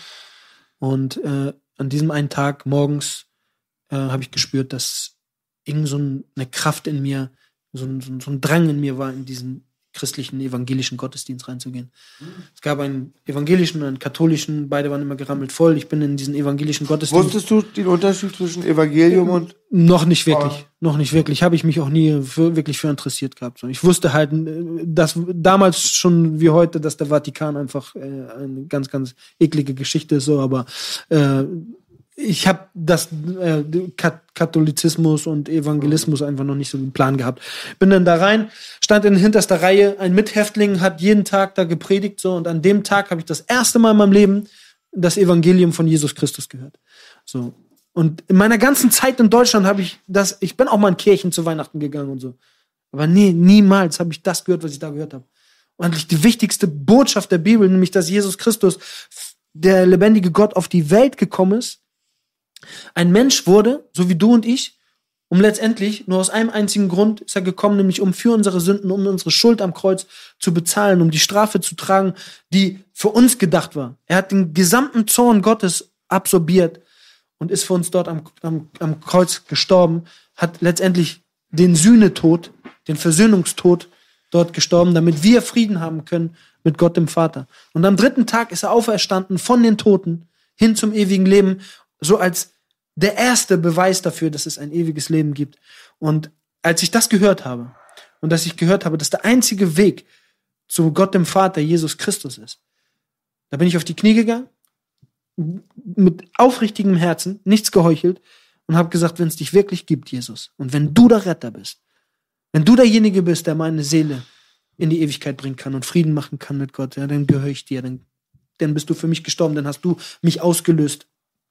Und äh, an diesem einen Tag morgens äh, habe ich gespürt, dass irgend so ein, eine Kraft in mir, so ein, so, ein, so ein Drang in mir war, in diesen christlichen, evangelischen Gottesdienst reinzugehen. Es gab einen evangelischen und einen katholischen, beide waren immer gerammelt voll. Ich bin in diesen evangelischen Gottesdienst. Wusstest du den Unterschied zwischen Evangelium und Noch nicht wirklich, noch nicht wirklich. Habe ich mich auch nie für, wirklich für interessiert gehabt. Ich wusste halt, äh, dass damals schon wie heute, dass der Vatikan einfach äh, eine ganz, ganz eklige Geschichte ist. So, aber äh, ich habe das äh, Kat Katholizismus und Evangelismus einfach noch nicht so einen Plan gehabt. Bin dann da rein, stand in hinterster Reihe, ein Mithäftling hat jeden Tag da gepredigt so und an dem Tag habe ich das erste Mal in meinem Leben das Evangelium von Jesus Christus gehört. So. Und in meiner ganzen Zeit in Deutschland habe ich das, ich bin auch mal in Kirchen zu Weihnachten gegangen und so. Aber nee, niemals habe ich das gehört, was ich da gehört habe. Und die wichtigste Botschaft der Bibel, nämlich, dass Jesus Christus, der lebendige Gott, auf die Welt gekommen ist, ein Mensch wurde, so wie du und ich, um letztendlich nur aus einem einzigen Grund ist er gekommen, nämlich um für unsere Sünden, um unsere Schuld am Kreuz zu bezahlen, um die Strafe zu tragen, die für uns gedacht war. Er hat den gesamten Zorn Gottes absorbiert und ist für uns dort am, am, am Kreuz gestorben, hat letztendlich den Sühnetod, den Versöhnungstod dort gestorben, damit wir Frieden haben können mit Gott dem Vater. Und am dritten Tag ist er auferstanden von den Toten hin zum ewigen Leben, so als der erste Beweis dafür, dass es ein ewiges Leben gibt. Und als ich das gehört habe und dass ich gehört habe, dass der einzige Weg zu Gott dem Vater Jesus Christus ist, da bin ich auf die Knie gegangen, mit aufrichtigem Herzen, nichts geheuchelt und habe gesagt, wenn es dich wirklich gibt, Jesus, und wenn du der Retter bist, wenn du derjenige bist, der meine Seele in die Ewigkeit bringen kann und Frieden machen kann mit Gott, ja, dann gehöre ich dir, dann, dann bist du für mich gestorben, dann hast du mich ausgelöst,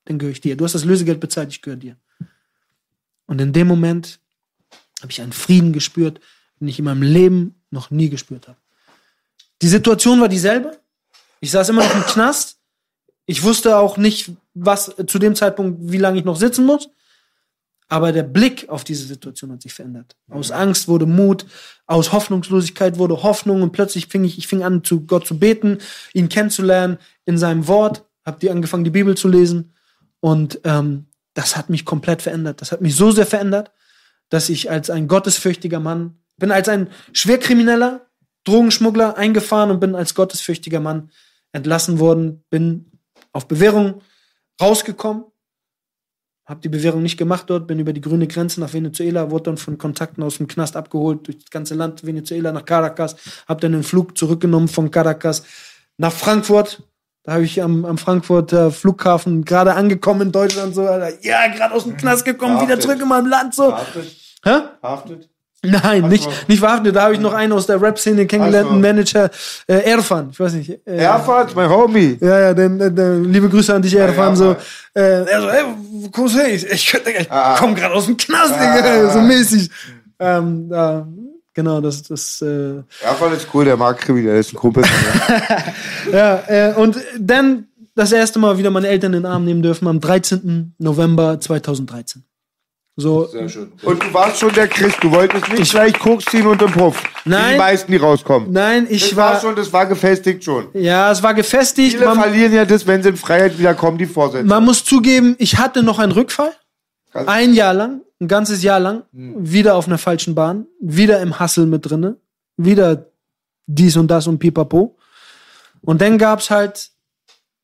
dann gehöre ich dir. Du hast das Lösegeld bezahlt, ich gehöre dir. Und in dem Moment habe ich einen Frieden gespürt, den ich in meinem Leben noch nie gespürt habe. Die Situation war dieselbe. Ich saß immer noch im Knast. Ich wusste auch nicht, was zu dem Zeitpunkt, wie lange ich noch sitzen muss. Aber der Blick auf diese Situation hat sich verändert. Aus Angst wurde Mut, aus Hoffnungslosigkeit wurde Hoffnung und plötzlich fing ich, ich fing an, zu Gott zu beten, ihn kennenzulernen in seinem Wort, hab die angefangen, die Bibel zu lesen und ähm, das hat mich komplett verändert. Das hat mich so sehr verändert, dass ich als ein gottesfürchtiger Mann bin als ein Schwerkrimineller, Drogenschmuggler eingefahren und bin als gottesfürchtiger Mann entlassen worden, bin auf Bewährung rausgekommen, habe die Bewährung nicht gemacht dort, bin über die grüne Grenze nach Venezuela, wurde dann von Kontakten aus dem Knast abgeholt, durch das ganze Land Venezuela nach Caracas, habe dann den Flug zurückgenommen von Caracas nach Frankfurt. Da habe ich am, am Frankfurter Flughafen gerade angekommen in Deutschland, so, Alter, ja, gerade aus dem Knast gekommen, wieder zurück in meinem Land, so. Hä? Verhaftet? Nein, nicht, nicht verhaftet. Da habe ich noch einen aus der Rap-Szene kennengelernt, einen Manager, äh, Erfan. Ich weiß nicht. Äh, Erfurt, mein Homie. Ja, ja, den, den, den, liebe Grüße an dich, Erfan. ja, so, äh, er so, ey, wo kommst du her? Ich, ich, ich Ah. komm gerade aus dem Knast, Digga, so mäßig. Ähm, ja, genau, das, das, äh, Erfurt ist cool, der mag Kriminell, der ist ein Kumpel. <laughs> ja, äh, und dann das erste Mal wieder meine Eltern in den Arm nehmen dürfen am 13. November 2013. So, Sehr schön. Und du warst schon der Christ, du wolltest nicht gleich Koks ziehen und im Puff. Nein. Die meisten, die rauskommen. nein, ich das war war, schon, das war gefestigt schon. ja, es war gefestigt. Viele Man, verlieren ja das, wenn sie in Freiheit wiederkommen, die Vorsätze. man muss zugeben, ich hatte noch einen Rückfall. Ein Jahr lang, ein ganzes Jahr lang, wieder auf einer falschen Bahn, wieder im Hassel mit drinne, wieder dies und das und pipapo. Und dann gab's halt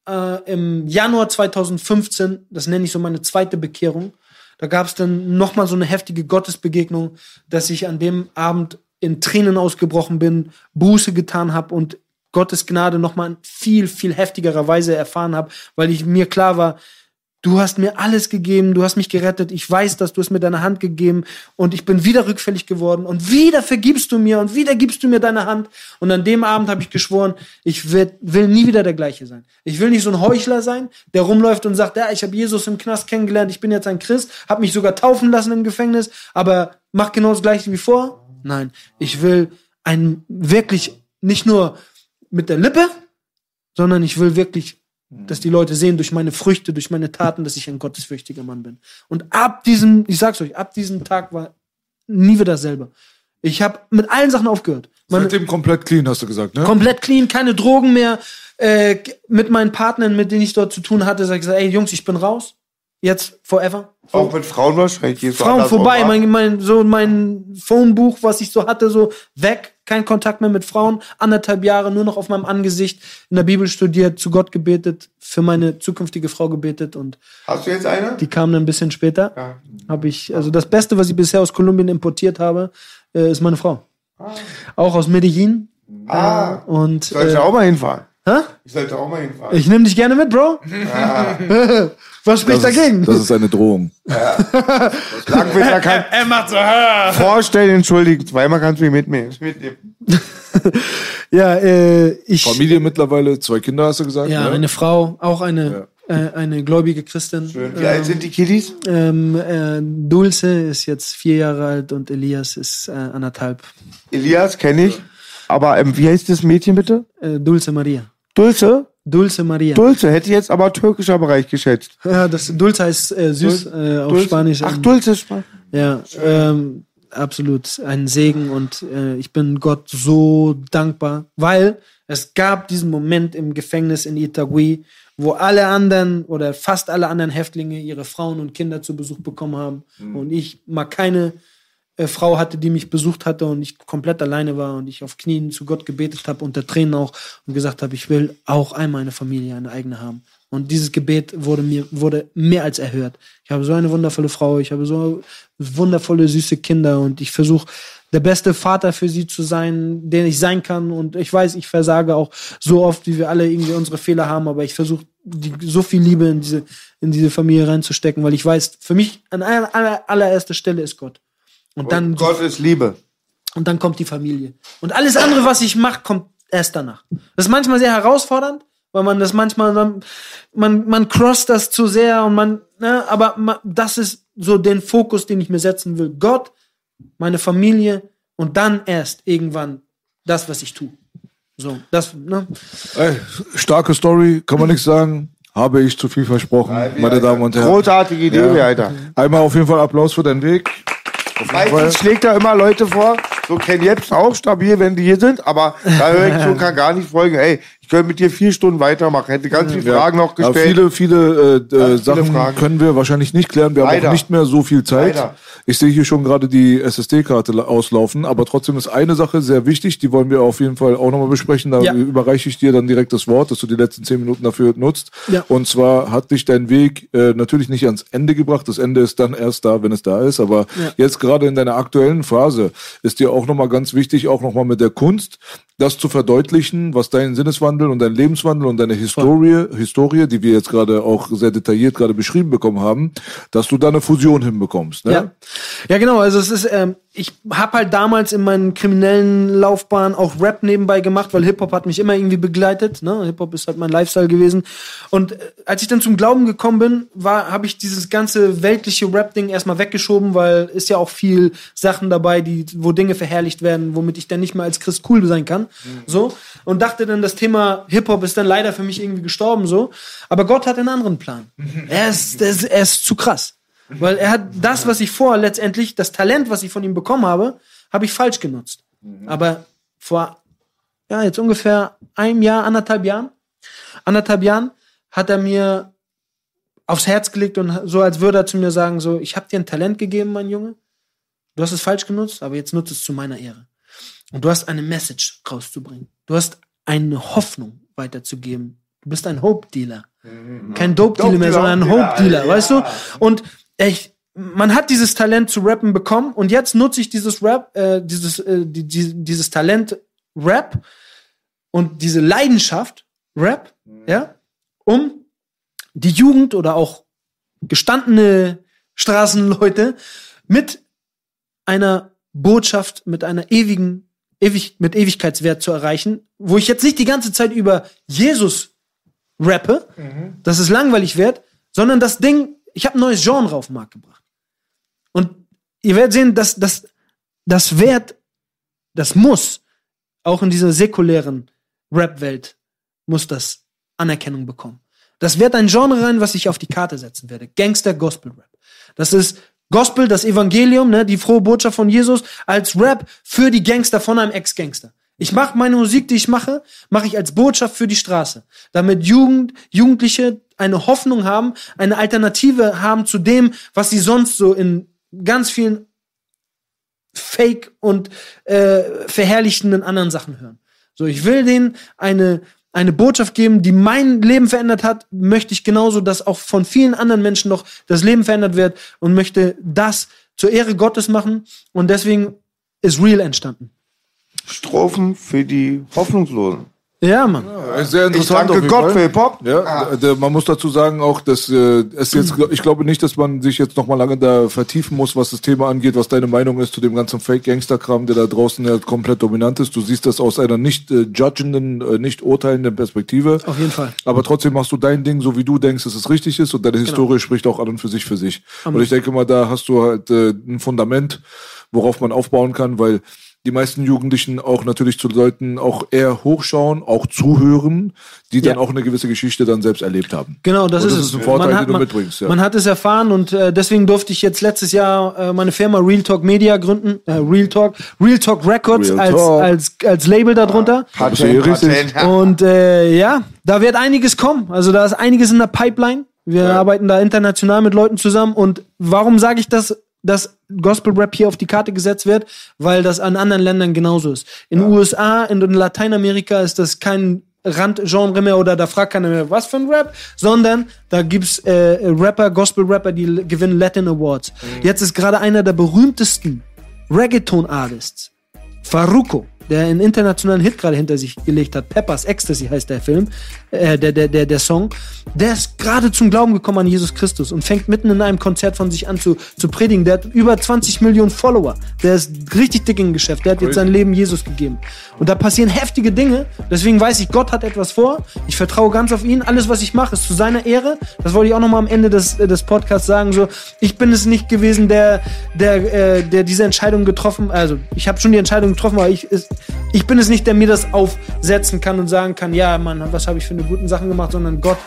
äh, im Januar 2015, das nenne ich so meine zweite Bekehrung, da gab's dann nochmal so eine heftige Gottesbegegnung, dass ich an dem Abend in Tränen ausgebrochen bin, Buße getan habe und Gottes Gnade nochmal in viel, viel heftigerer Weise erfahren habe, weil ich mir klar war, Du hast mir alles gegeben, du hast mich gerettet, ich weiß das, du hast mir deine Hand gegeben und ich bin wieder rückfällig geworden und wieder vergibst du mir und wieder gibst du mir deine Hand. Und an dem Abend habe ich geschworen, ich werd, will nie wieder der gleiche sein. Ich will nicht so ein Heuchler sein, der rumläuft und sagt, ja, ich habe Jesus im Knast kennengelernt, ich bin jetzt ein Christ, habe mich sogar taufen lassen im Gefängnis, aber mach genau das gleiche wie vor. Nein, ich will ein wirklich nicht nur mit der Lippe, sondern ich will wirklich dass die Leute sehen durch meine Früchte, durch meine Taten, dass ich ein gottesfürchtiger Mann bin. Und ab diesem, ich sag's euch, ab diesem Tag war nie wieder dasselbe. Ich habe mit allen Sachen aufgehört. Meine, Seitdem komplett clean, hast du gesagt, ne? komplett clean, keine Drogen mehr. Äh, mit meinen Partnern, mit denen ich dort zu tun hatte, sag ich gesagt, ey Jungs, ich bin raus. Jetzt forever. Auch mit Frauen wahrscheinlich. Frauen vorbei, mein, mein, so mein Phonebuch, was ich so hatte, so weg, kein Kontakt mehr mit Frauen, anderthalb Jahre nur noch auf meinem Angesicht, in der Bibel studiert, zu Gott gebetet, für meine zukünftige Frau gebetet und Hast du jetzt eine? die kam dann ein bisschen später. Ja. Habe ich, also das Beste, was ich bisher aus Kolumbien importiert habe, äh, ist meine Frau. Auch aus Medellin. Ah, Und ich sollte äh, auch mal hinfahren. Hä? Ich sollte auch mal hinfahren. ich nehme dich gerne mit, Bro. <laughs> was spricht Das dagegen? ist, das ist eine Drohung. <laughs> Langwitzer kann er macht so, vorstellen, entschuldigen. Zweimal kannst du mich mitnehmen. mitnehmen. <laughs> Ja, äh, ich. Familie mittlerweile, zwei Kinder, hast du gesagt? Ja, ne? eine Frau, auch eine, äh, eine gläubige Christin. Wie alt sind die Kiddies? Ähm, äh, Dulce ist jetzt vier Jahre alt und Elias ist äh, anderthalb. Elias kenne ich. Aber ähm, wie heißt das Mädchen bitte? Äh, Dulce Maria. Dulce? Dulce Maria. Dulce, hätte ich jetzt aber türkischer Bereich geschätzt. <laughs> ja, das Dulce heißt äh, süß äh, auf Dulce? Spanisch. Ach, Ähm, Dulce ist Spanisch. Ja, ähm, absolut ein Segen und äh, ich bin Gott so dankbar, weil es gab diesen Moment im Gefängnis in Itagüí, wo alle anderen oder fast alle anderen Häftlinge ihre Frauen und Kinder zu Besuch bekommen haben und ich mal keine äh, Frau hatte, die mich besucht hatte und ich komplett alleine war und ich auf Knien zu Gott gebetet habe, unter Tränen auch und gesagt habe, ich will auch einmal eine Familie, eine eigene haben. Und dieses Gebet wurde mir wurde mehr als erhört. Ich habe so eine wundervolle Frau, ich habe so wundervolle süße Kinder und ich versuche der beste Vater für sie zu sein, den ich sein kann. Und ich weiß, ich versage auch so oft, wie wir alle irgendwie unsere Fehler haben, aber ich versuche so viel Liebe in diese, in diese Familie reinzustecken, weil ich weiß, für mich an aller, aller, allererster Stelle ist Gott. Und dann, Und Gott ist Liebe. und dann kommt die Familie. Und alles andere, was ich mache, kommt erst danach. Das ist manchmal sehr herausfordernd, weil man das manchmal, dann- man, man crosst das zu sehr und man, ne, aber ma- das ist so den Fokus, den ich mir setzen will. Gott, meine Familie und dann erst irgendwann das, was ich tue. So, das, ne? Ey, starke Story, kann man nichts sagen. habe ich zu viel versprochen, meine Damen und Herren. Großartige Idee, Ja. Alter. Einmal auf jeden Fall Applaus für deinen Weg. Meistens schlägt er immer Leute vor, so Ken Jebsen auch stabil, wenn die hier sind, aber da höre ich schon, <laughs> kann gar nicht folgen. Ey, ich könnte mit dir vier Stunden weitermachen, hätte ganz viele Fragen noch Ja, gestellt. viele, viele, äh, äh, viele Sachen Fragen. können wir wahrscheinlich nicht klären. Wir haben Leider. auch nicht mehr so viel Zeit. Leider. Ich sehe hier schon gerade die SSD-Karte la- auslaufen, aber trotzdem ist eine Sache sehr wichtig, die wollen wir auf jeden Fall auch nochmal besprechen. Da Ja. überreiche ich dir dann direkt das Wort, dass du die letzten zehn Minuten dafür nutzt. Ja. Und zwar hat dich dein Weg äh, natürlich nicht ans Ende gebracht. Das Ende ist dann erst da, wenn es da ist. Aber Ja. jetzt gerade in deiner aktuellen Phase ist dir auch nochmal ganz wichtig, auch nochmal mit der Kunst, das zu verdeutlichen, was dein Sinneswandel und dein Lebenswandel und deine Historie, Historie, die wir jetzt gerade auch sehr detailliert gerade beschrieben bekommen haben, dass du da eine Fusion hinbekommst. Ne? Ja. ja, genau. Also es ist, ähm, ich habe halt damals in meinen kriminellen Laufbahn auch Rap nebenbei gemacht, weil Hip-Hop hat mich immer irgendwie begleitet. Ne? Hip-Hop ist halt mein Lifestyle gewesen. Und äh, als ich dann zum Glauben gekommen bin, war, habe ich dieses ganze weltliche Rap-Ding erstmal weggeschoben, weil ist ja auch viel Sachen dabei, die, wo Dinge verherrlicht werden, womit ich dann nicht mehr als Christ cool sein kann. So. Und dachte dann, das Thema Hip-Hop ist dann leider für mich irgendwie gestorben, so. Aber Gott hat einen anderen Plan. <laughs> Er ist, er ist, er ist zu krass. Weil er hat das, was ich vorher letztendlich, das Talent, was ich von ihm bekommen habe, habe ich falsch genutzt. Aber vor, ja, jetzt ungefähr einem Jahr, anderthalb Jahren, anderthalb Jahren hat er mir aufs Herz gelegt und so, als würde er zu mir sagen, so, ich habe dir ein Talent gegeben, mein Junge. Du hast es falsch genutzt, aber jetzt nutze es zu meiner Ehre. Und du hast eine Message rauszubringen. Du hast eine Hoffnung weiterzugeben. Du bist ein Hope-Dealer. Kein Dope-Dealer mehr, sondern ein Hope-Dealer, weißt du? Und ich, man hat dieses Talent zu rappen bekommen und jetzt nutze ich dieses Rap, äh, dieses, äh, die, die, dieses Talent Rap und diese Leidenschaft Rap, ja, um die Jugend oder auch gestandene Straßenleute mit einer Botschaft, mit einer ewigen, ewig, mit Ewigkeitswert zu erreichen, wo ich jetzt nicht die ganze Zeit über Jesus rappe, dass es langweilig wird, sondern das Ding, ich habe ein neues Genre auf den Markt gebracht. Und ihr werdet sehen, dass das, das wird, das muss, auch in dieser säkulären Rap-Welt, muss das Anerkennung bekommen. Das wird ein Genre rein, was ich auf die Karte setzen werde. Gangster-Gospel-Rap. Das ist Gospel, das Evangelium, ne, die frohe Botschaft von Jesus, als Rap für die Gangster von einem Ex-Gangster. Ich mache meine Musik, die ich mache, mache ich als Botschaft für die Straße, damit Jugend, Jugendliche eine Hoffnung haben, eine Alternative haben zu dem, was sie sonst so in ganz vielen Fake und äh, verherrlichenden anderen Sachen hören. So, ich will denen eine eine Botschaft geben, die mein Leben verändert hat, möchte ich genauso, dass auch von vielen anderen Menschen noch das Leben verändert wird und möchte das zur Ehre Gottes machen und deswegen ist Real entstanden. Strophen für die Hoffnungslosen. Ja, Mann. Ja, Sehr Ich interessant. danke auf jeden Gott für Hip-Hop. Ja, Ah. man muss dazu sagen auch, dass äh, es jetzt, ich glaube nicht, dass man sich jetzt noch mal lange da vertiefen muss, was das Thema angeht, was deine Meinung ist zu dem ganzen Fake-Gangster-Kram, der da draußen ja komplett dominant ist. Du siehst das aus einer nicht äh, judgenden, äh, nicht urteilenden Perspektive. Auf jeden Fall. Aber trotzdem machst du dein Ding, so wie du denkst, dass es richtig ist und Genau. deine Historie spricht auch an und für sich für sich. Und ich denke mal, da hast du halt äh, ein Fundament, worauf man aufbauen kann, weil die meisten Jugendlichen auch natürlich zu Leuten auch eher hochschauen, auch zuhören, die dann Ja. auch eine gewisse Geschichte dann selbst erlebt haben. Genau, das ist das es. ist ein Vorteil, man hat, den du man, mitbringst. Ja. Man hat es erfahren und äh, deswegen durfte ich jetzt letztes Jahr äh, meine Firma Real Talk Media gründen. Äh, Real Talk, Real Talk Records Real als, Talk. als als Label darunter. Patent, richtig. Patent. Und äh, ja, da wird einiges kommen. Also da ist einiges in der Pipeline. Wir arbeiten da international mit Leuten zusammen. Und warum sage ich das, dass Gospel Rap hier auf die Karte gesetzt wird? Weil das an anderen Ländern genauso ist. In den USA, in, in Lateinamerika ist das kein Randgenre mehr oder da fragt keiner mehr, was für ein Rap, sondern da gibt's äh, Rapper, Gospel-Rapper, die gewinnen Latin Awards. Jetzt ist gerade einer der berühmtesten Reggaeton-Artists, Faruko, der einen internationalen Hit gerade hinter sich gelegt hat. Peppers Ecstasy heißt der Film, äh, der, der, der, der Song. Der ist gerade zum Glauben gekommen an Jesus Christus und fängt mitten in einem Konzert von sich an zu, zu predigen. Der hat über 20 Millionen Follower. Der ist richtig dick im Geschäft. Der hat jetzt sein Leben Jesus gegeben. Und da passieren heftige Dinge. Deswegen weiß ich, Gott hat etwas vor. Ich vertraue ganz auf ihn. Alles, was ich mache, ist zu seiner Ehre. Das wollte ich auch nochmal am Ende des, äh, des Podcasts sagen. So, ich bin es nicht gewesen, der, der, äh, der diese Entscheidung getroffen, also ich habe schon die Entscheidung getroffen, aber ich, ist, ich bin es nicht, der mir das aufsetzen kann und sagen kann, ja, Mann, was habe ich für eine guten Sachen gemacht, sondern Gott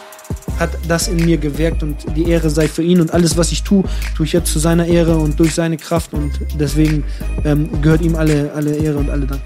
hat das in mir gewirkt und die Ehre sei für ihn und alles, was ich tue, tue ich jetzt zu seiner Ehre und durch seine Kraft und deswegen ähm, gehört ihm alle, alle Ehre und alle Dank.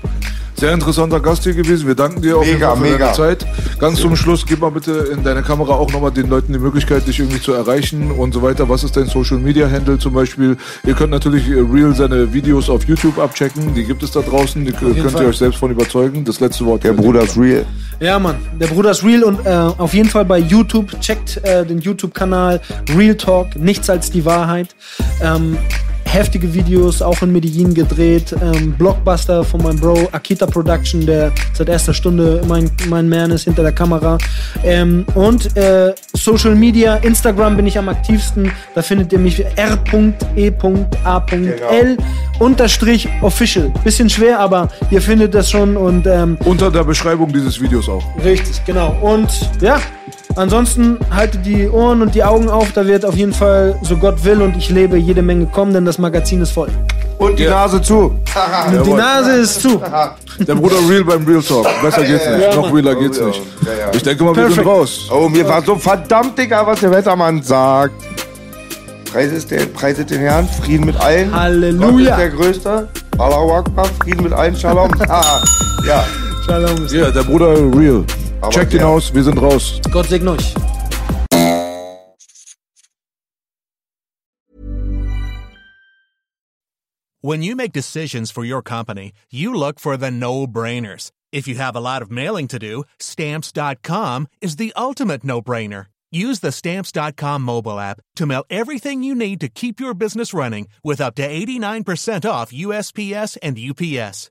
Sehr interessanter Gast hier gewesen. Wir danken dir auf jeden Mega, Fall für mega. deine Zeit. Ganz zum Schluss, gib mal bitte in deine Kamera auch nochmal den Leuten die Möglichkeit, dich irgendwie zu erreichen und so weiter. Was ist dein Social Media Handle zum Beispiel? Ihr könnt natürlich äh, Real seine Videos auf YouTube abchecken. Die gibt es da draußen. Die könnt Fall. ihr euch selbst von überzeugen. Das letzte Wort. Der Bruder ist real. Ja, Mann, der Bruder ist real und äh, auf jeden Fall bei YouTube. Checkt äh, den YouTube-Kanal Real Talk, nichts als die Wahrheit. Ähm, heftige Videos, auch in Medellin gedreht. Ähm, Blockbuster von meinem Bro Akita Production, der seit erster Stunde mein, mein Man ist hinter der Kamera. Ähm, und äh, Social Media, Instagram bin ich am aktivsten. Da findet ihr mich r.e.a.l unterstrich official. Bisschen schwer, aber ihr findet das schon und ähm, Unter der Beschreibung dieses Videos auch. Richtig, genau. Und ja, ansonsten haltet die Ohren und die Augen auf. Da wird auf jeden Fall, so Gott will und ich lebe, jede Menge kommen, denn das Magazin ist voll. Und die Nase zu. Und die Nase ist zu. <laughs> Der Bruder Real beim Real Talk. Besser geht's nicht. Noch realer geht's ja. nicht. Ja, ja. Ich denke mal, wir sind raus. Oh, mir war so verdammt egal, was der Wettermann sagt. Preiset, der, preiset den Herrn, Frieden mit allen. Halleluja. Gott ist der Größte. Allahu Akbar, Frieden mit allen, Shalom. <laughs> Ja, Shalom. Ja, der Bruder Real. Aber Checkt ihn ja. aus, wir sind raus. Gott segne euch. When you make decisions for your company, you look for the no brainers. If you have a lot of mailing to do, stamps.com is the ultimate no brainer. Use the stamps.com mobile app to mail everything you need to keep your business running with up to 89% off USPS and UPS.